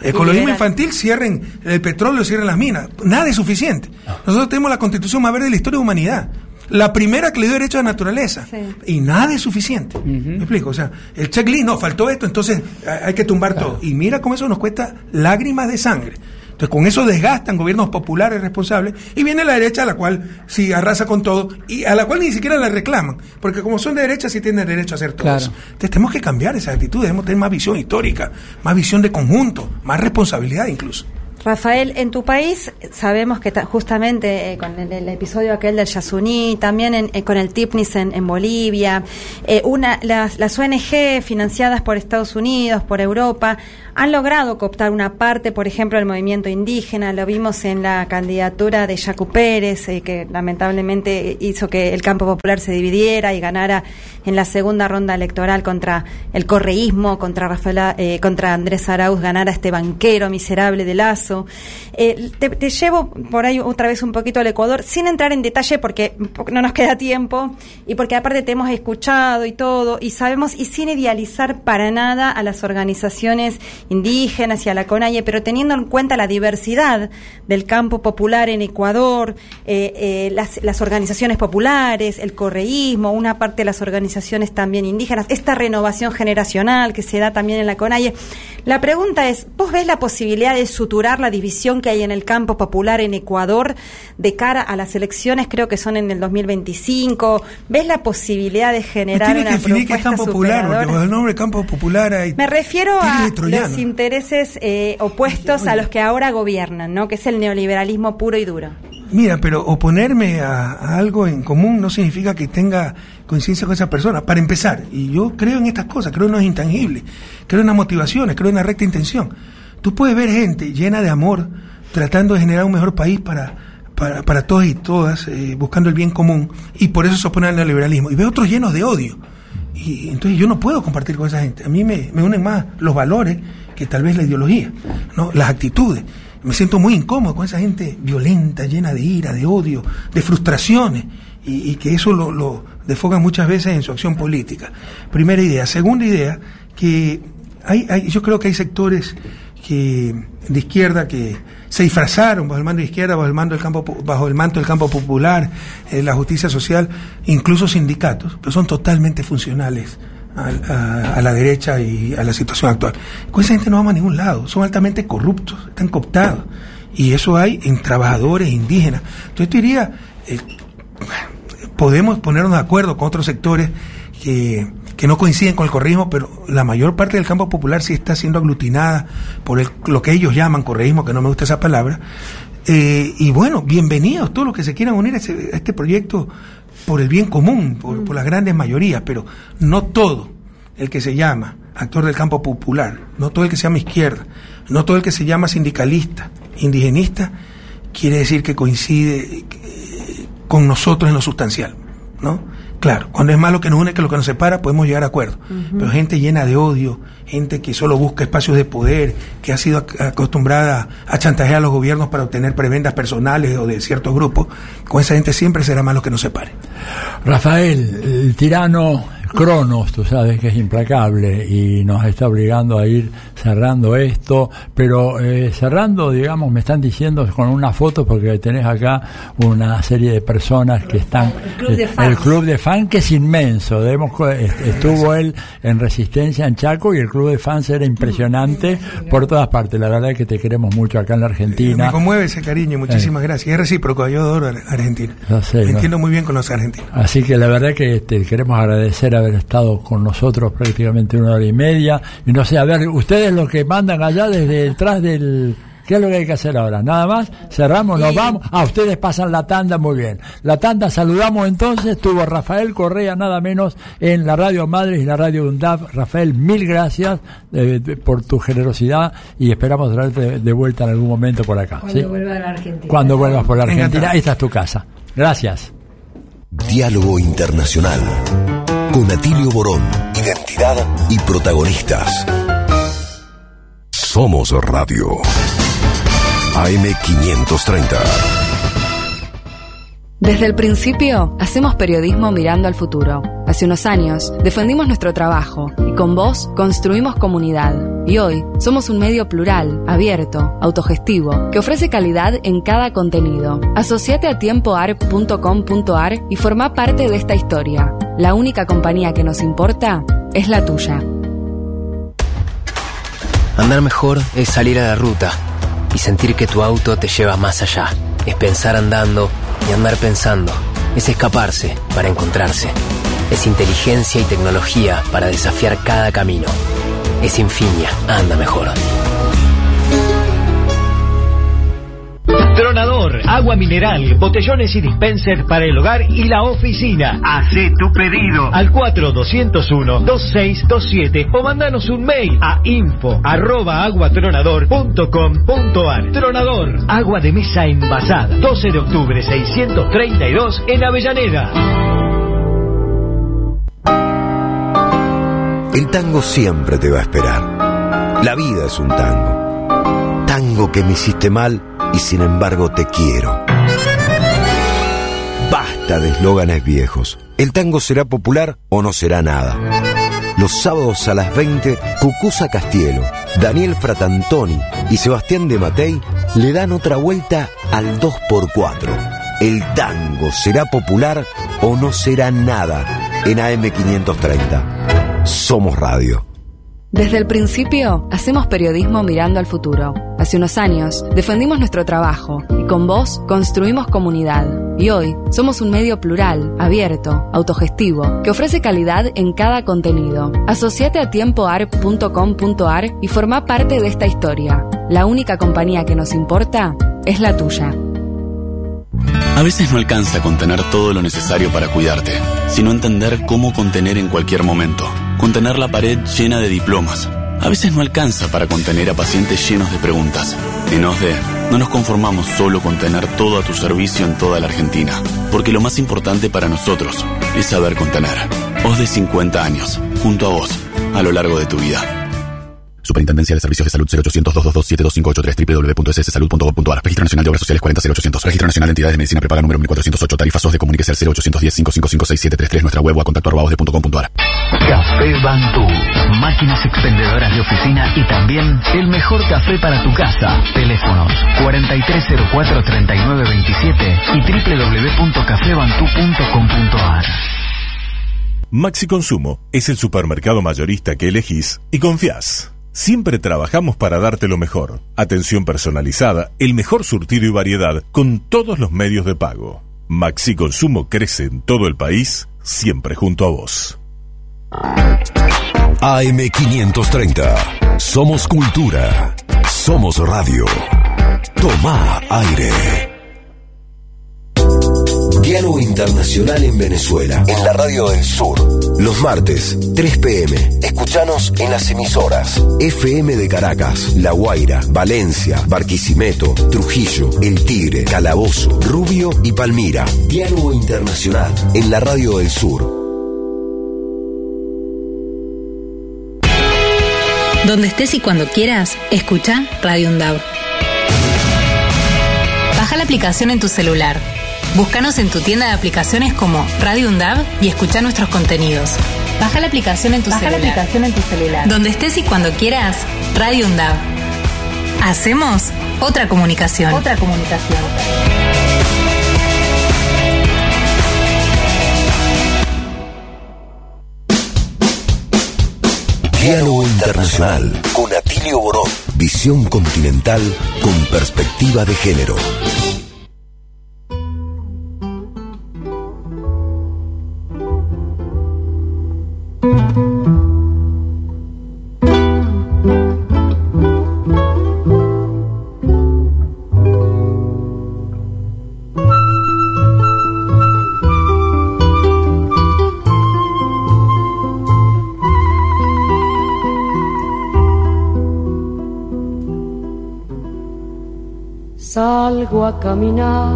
El ecologismo liberal. infantil cierren el petróleo, cierren las minas. Nada es suficiente. Nosotros tenemos la constitución más verde de la historia de la humanidad. La primera que le dio derecho a la naturaleza. Y nada es suficiente. ¿Me explico? O sea, el checklist, no, faltó esto, entonces hay hay que tumbar todo. Y mira cómo eso nos cuesta lágrimas de sangre. Entonces, con eso desgastan gobiernos populares responsables y viene la derecha a la cual sí arrasa con todo y a la cual ni siquiera la reclaman, porque como son de derecha sí tienen derecho a hacer todo Claro. eso. Entonces, tenemos que cambiar esa actitud, debemos tener más visión histórica, más visión de conjunto, más responsabilidad incluso. Rafael, en tu país sabemos que ta- justamente eh, con el, episodio aquel del Yasuní, también eh, con el TIPNIS en, Bolivia, eh, una, las, ONG financiadas por Estados Unidos, por Europa, han logrado cooptar una parte, por ejemplo, del movimiento indígena. Lo vimos en la candidatura de Yacu Pérez, que lamentablemente hizo que el campo popular se dividiera y ganara en la segunda ronda electoral contra el correísmo, contra Rafaela, eh, contra Andrés Arauz, ganara este banquero miserable de Lazo. Eh, te, llevo por ahí otra vez un poquito al Ecuador, sin entrar en detalle porque no nos queda tiempo y porque aparte te hemos escuchado y todo y sabemos y sin idealizar para nada a las organizaciones indígenas y a la CONAIE, pero teniendo en cuenta la diversidad del campo popular en Ecuador, eh, eh, las, las organizaciones populares, el correísmo, una parte de las organizaciones también indígenas, esta renovación generacional que se da también en la CONAIE. La pregunta es, ¿vos ves la posibilidad de suturar la división que hay en el campo popular en Ecuador de cara a las elecciones, creo que son en el 2025? ¿Ves la posibilidad de generar Tiene que una definir qué es propuesta campo popular, porque bajo el nombre campo popular hay Me refiero a los intereses eh, opuestos a los que ahora gobiernan, ¿no? Que es el neoliberalismo puro y duro. Mira, pero oponerme a, a algo en común no significa que tenga coincidencia con esa persona. Para empezar, y yo creo en estas cosas, creo en los intangibles, creo en las motivaciones, creo en la recta intención. Tú puedes ver gente llena de amor tratando de generar un mejor país para, para, para todos y todas, eh, buscando el bien común, y por eso se opone al neoliberalismo. Y veo otros llenos de odio. Y entonces yo no puedo compartir con esa gente. A mí me, me unen más los valores que tal vez la ideología, ¿no? las actitudes. Me siento muy incómodo con esa gente violenta, llena de ira, de odio, de frustraciones, y, que eso lo, lo muchas veces en su acción política. Primera idea. Segunda idea, que hay, hay, yo creo que hay sectores que de izquierda que se disfrazaron bajo el mando de izquierda, bajo el mando del campo, po- bajo el manto del campo popular, eh, la justicia social, incluso sindicatos, pero son totalmente funcionales al- a, a la derecha y a la situación actual. Con esa gente no vamos a ningún lado, son altamente corruptos, están cooptados. Y eso hay en trabajadores indígenas. Entonces te diría, eh, podemos ponernos de acuerdo con otros sectores que, que no coinciden con el correísmo, pero la mayor parte del campo popular sí está siendo aglutinada por el- lo que ellos llaman correísmo, que no me gusta esa palabra. Eh, y bueno, bienvenidos todos los que se quieran unir a, ese- a este proyecto por el bien común, por, por las grandes mayorías, pero no todo el que se llama actor del campo popular, no todo el que se llama izquierda, no todo el que se llama sindicalista, indigenista, quiere decir que coincide eh, con nosotros en lo sustancial, ¿no? Claro, cuando es malo que nos une que lo que nos separa, podemos llegar a acuerdo. Pero gente llena de odio, gente que solo busca espacios de poder, que ha sido ac- acostumbrada a chantajear a los gobiernos para obtener prebendas personales o de ciertos grupos, con esa gente siempre será malo que nos separe. Rafael, el tirano Cronos, tú sabes que es implacable y nos está obligando a ir cerrando esto, pero eh, cerrando, digamos, me están diciendo con una foto, porque tenés acá una serie de personas que están... club de eh, fans. el club de fan que es inmenso, debemos est- estuvo él en Resistencia en Chaco y el club de fans era impresionante por todas partes, la verdad es que te queremos mucho acá en la Argentina. Me conmueve ese cariño, muchísimas gracias. Es recíproco, yo adoro a Argentina. Lo sé, Me ¿no? entiendo muy bien con los argentinos. Así que la verdad que este, queremos agradecer haber estado con nosotros prácticamente una hora y media. Y no sé, a ver, ustedes los que mandan allá desde detrás del... ¿Qué es lo que hay que hacer ahora? Nada más, cerramos, nos vamos. Ah, ustedes pasan la tanda, muy bien. La tanda, saludamos entonces, estuvo Rafael Correa, nada menos, en la Radio Madres y la Radio UNDAP. Rafael, mil gracias eh, por tu generosidad y esperamos traerte de vuelta en algún momento por acá. Cuando ¿sí? vuelva a la Argentina. Cuando vuelvas por la Argentina, esta es tu casa. Gracias. Diálogo Internacional. Con Atilio Borón. Identidad y protagonistas. Somos Radio. AM530. Desde el principio, hacemos periodismo mirando al futuro. Hace unos años, defendimos nuestro trabajo y con vos construimos comunidad. Y hoy, somos un medio plural, abierto, autogestivo, que ofrece calidad en cada contenido. Asociate a tiempoar.com.ar y forma parte de esta historia. La única compañía que nos importa es la tuya. Andar mejor es salir a la ruta. y sentir que tu auto te lleva más allá. Es pensar andando y andar pensando. Es escaparse para encontrarse. Es inteligencia y tecnología para desafiar cada camino. Es Infinia, anda mejor. Agua mineral, botellones y dispensers para el hogar y la oficina. Hacé tu pedido al 4201-2627 o mandanos un mail a info arroba aguatronador.com.ar. Tronador, agua de mesa envasada. 12 de octubre 632 en Avellaneda. El tango siempre te va a esperar. La vida es un tango. Tango que me hiciste mal y sin embargo te quiero. Basta de eslóganes viejos. El tango será popular o no será nada. Los sábados a las 20, Cucusa Castielo, Daniel Fratantoni y Sebastián de Matei le dan otra vuelta al 2x4. El tango será popular o no será nada en AM530. Somos Radio. Desde el principio, hacemos periodismo mirando al futuro. Hace unos años, defendimos nuestro trabajo y con vos construimos comunidad. Y hoy, somos un medio plural, abierto, autogestivo, que ofrece calidad en cada contenido. Asociate a tiempoarp.com.ar y forma parte de esta historia. La única compañía que nos importa es la tuya. A veces no alcanza con tener todo lo necesario para cuidarte, sino entender cómo contener en cualquier momento. Contener la pared llena de diplomas. A veces no alcanza para contener a pacientes llenos de preguntas. En OSDE, no nos conformamos solo con tener todo a tu servicio en toda la Argentina, porque lo más importante para nosotros es saber contener. OSDE 50 años, junto a vos, a lo largo de tu vida. Superintendencia de Servicios de Salud 0800 222 www.sssalud.gov.ar Registro Nacional de Obras Sociales 40800 Registro Nacional de Entidades de Medicina Prepaga número 1408 Tarifa SOS de Comuníquese al 0810 555 6733 Nuestra web o a contacto arroba osde.com.ar Café Bantú. Máquinas expendedoras de oficina y también el mejor café para tu casa. Teléfonos 4304-3927 y www.cafebantú.com.ar. Maxi Consumo es el supermercado mayorista que elegís y confías. Siempre trabajamos para darte lo mejor. Atención personalizada, el mejor surtido y variedad con todos los medios de pago. Maxi Consumo crece en todo el país, siempre junto a vos. AM530. Somos cultura. Somos radio. Toma aire. Diálogo Internacional en Venezuela, en la Radio del Sur. Los martes, 3 pm. Escuchanos en las emisoras FM de Caracas, La Guaira, Valencia, Barquisimeto, Trujillo, El Tigre, Calabozo, Rubio y Palmira. Diálogo Internacional en la Radio del Sur. Donde estés y cuando quieras, escucha Radio UNDAV. Baja la aplicación en tu celular. Búscanos en tu tienda de aplicaciones como Radio UNDAV y escucha nuestros contenidos. Baja la aplicación en tu Baja la celular. aplicación en tu celular. Donde estés y cuando quieras, Radio UNDAV. Hacemos otra comunicación. Otra comunicación. Diálogo Internacional con Atilio Borón. Visión continental con perspectiva de género. Caminar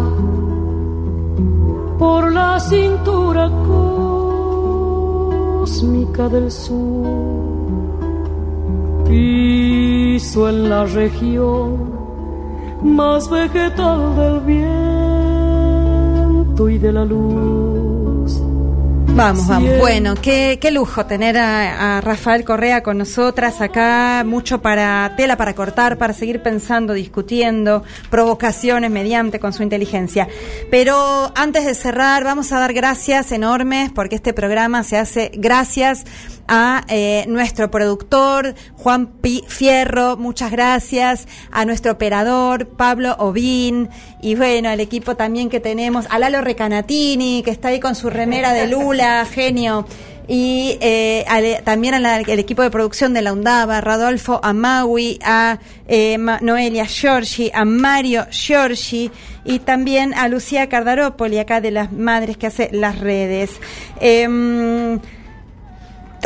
por la cintura cósmica del sur. Piso en la región más vegetal del viento y de la luz. Vamos, vamos. Bueno, qué, qué lujo tener a, a Rafael Correa con nosotras acá. Mucho para tela para cortar, para seguir pensando, discutiendo, provocaciones mediante con su inteligencia. Pero antes de cerrar, vamos a dar gracias enormes porque este programa se hace gracias a eh, nuestro productor Juan Fierro, muchas gracias, a nuestro operador Pablo Ovín. Y bueno, al equipo también que tenemos, a Lalo Recanatini, que está ahí con su remera de Lula, [laughs] genio. Y eh, al- también al, equipo de producción de la UNDABA, Rodolfo Amawi, a eh, Noelia Giorgi, a Mario Giorgi y también a Lucía Cardarópoli, acá de las madres que hace las redes. Em,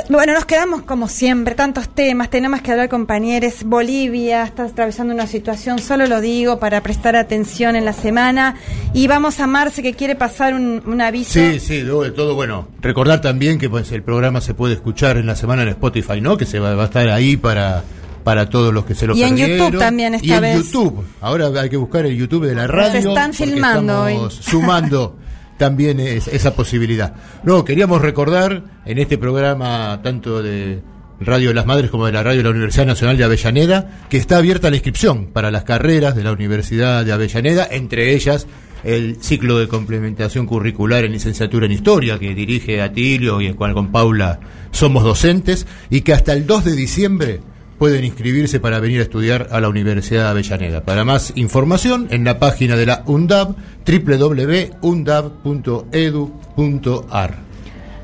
Bueno, nos quedamos como siempre, tantos temas, tenemos que hablar compañeros. Bolivia está atravesando una situación, solo lo digo para prestar atención en la semana. Y vamos a Marce que quiere pasar un, un aviso. Sí, sí, de todo, bueno, recordar también que pues el programa se puede escuchar en la semana en Spotify, ¿no? Que se va, va a estar ahí para para todos los que se lo Y en perdieron. YouTube también esta y en vez. YouTube. Ahora hay que buscar el YouTube de la radio. están filmando estamos hoy. sumando [laughs] también es- esa posibilidad. No, queríamos recordar en este programa tanto de Radio de las Madres como de la Radio de la Universidad Nacional de Avellaneda que está abierta la inscripción para las carreras de la Universidad de Avellaneda, entre ellas el ciclo de complementación curricular en licenciatura en historia que dirige Atilio y el cual con Paula somos docentes y que hasta el 2 de diciembre pueden inscribirse para venir a estudiar a la Universidad de Avellaneda. Para más información en la página de la UNDAB www.undab.edu.ar.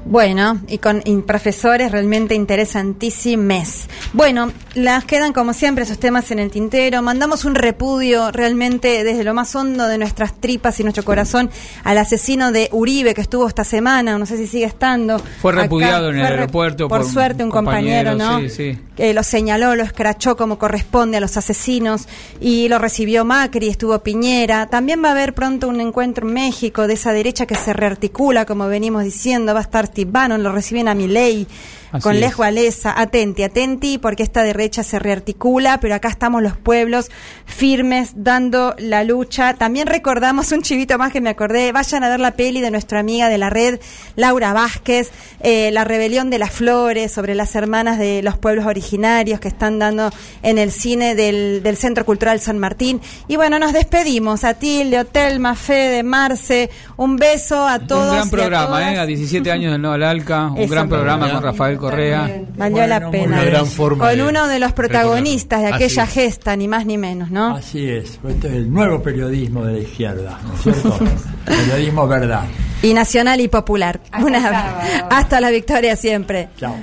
Bueno, y con y profesores realmente interesantísimos. Bueno, las quedan como siempre esos temas en el tintero. Mandamos un repudio realmente desde lo más hondo de nuestras tripas y nuestro corazón al asesino de Uribe que estuvo esta semana, no sé si sigue estando. Fue Acá. repudiado en el Fue aeropuerto Por, por suerte, un compañero, ¿no? Sí, sí. que lo señaló, lo escrachó como corresponde a los asesinos y lo recibió Macri, estuvo Piñera. También va a haber pronto un encuentro en México de esa derecha que se rearticula, como venimos diciendo, va a estar Steve Bannon, lo reciben a Milei. Así Con es. Lej Walesa, atenti, atenti, porque esta derecha se rearticula, pero acá estamos los pueblos firmes dando la lucha. También recordamos un chivito más que me acordé, vayan a ver la peli de nuestra amiga de la red, Laura Vázquez, eh, La rebelión de las flores, sobre las hermanas de los pueblos originarios que están dando en el cine del, del Centro Cultural San Martín. Y bueno, nos despedimos. A Tilde, Telma, Fede, Marce, un beso a todos. Un gran a programa. ¿eh? A 17 años del No al Alca, un Eso. gran programa con Rafael Correa. Valió la pena. Una gran forma Con de uno de los protagonistas de Así aquella es. gesta, ni más ni menos, ¿no? Así es, este es el nuevo periodismo de la izquierda, ¿no es cierto? [laughs] periodismo verdad. Y nacional y popular. Una- hasta la victoria siempre. Chao.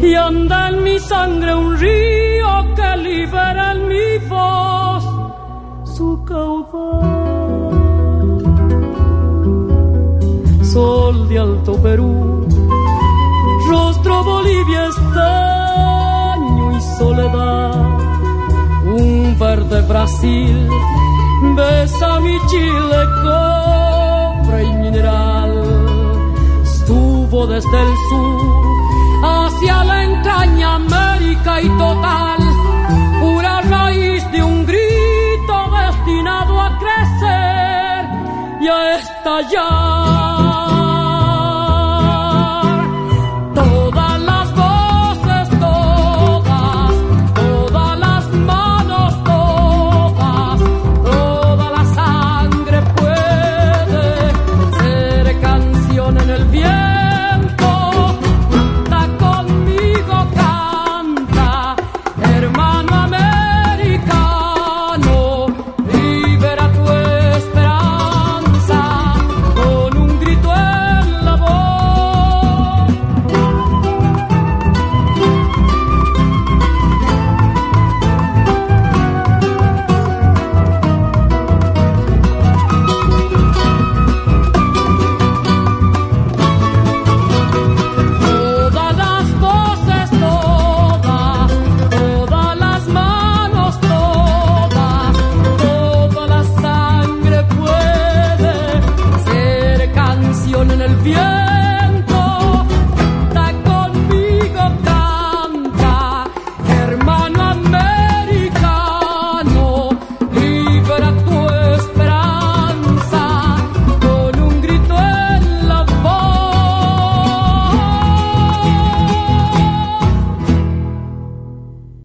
y anda en mi sangre un río que libera en mi voz su caudal. Sol de Alto Perú, rostro Bolivia estaño y soledad, un verde Brasil, besa mi Chile, cobre y mineral, estuvo desde el sur hacia la entraña América y total, pura raíz de un grito destinado a crecer y a estallar.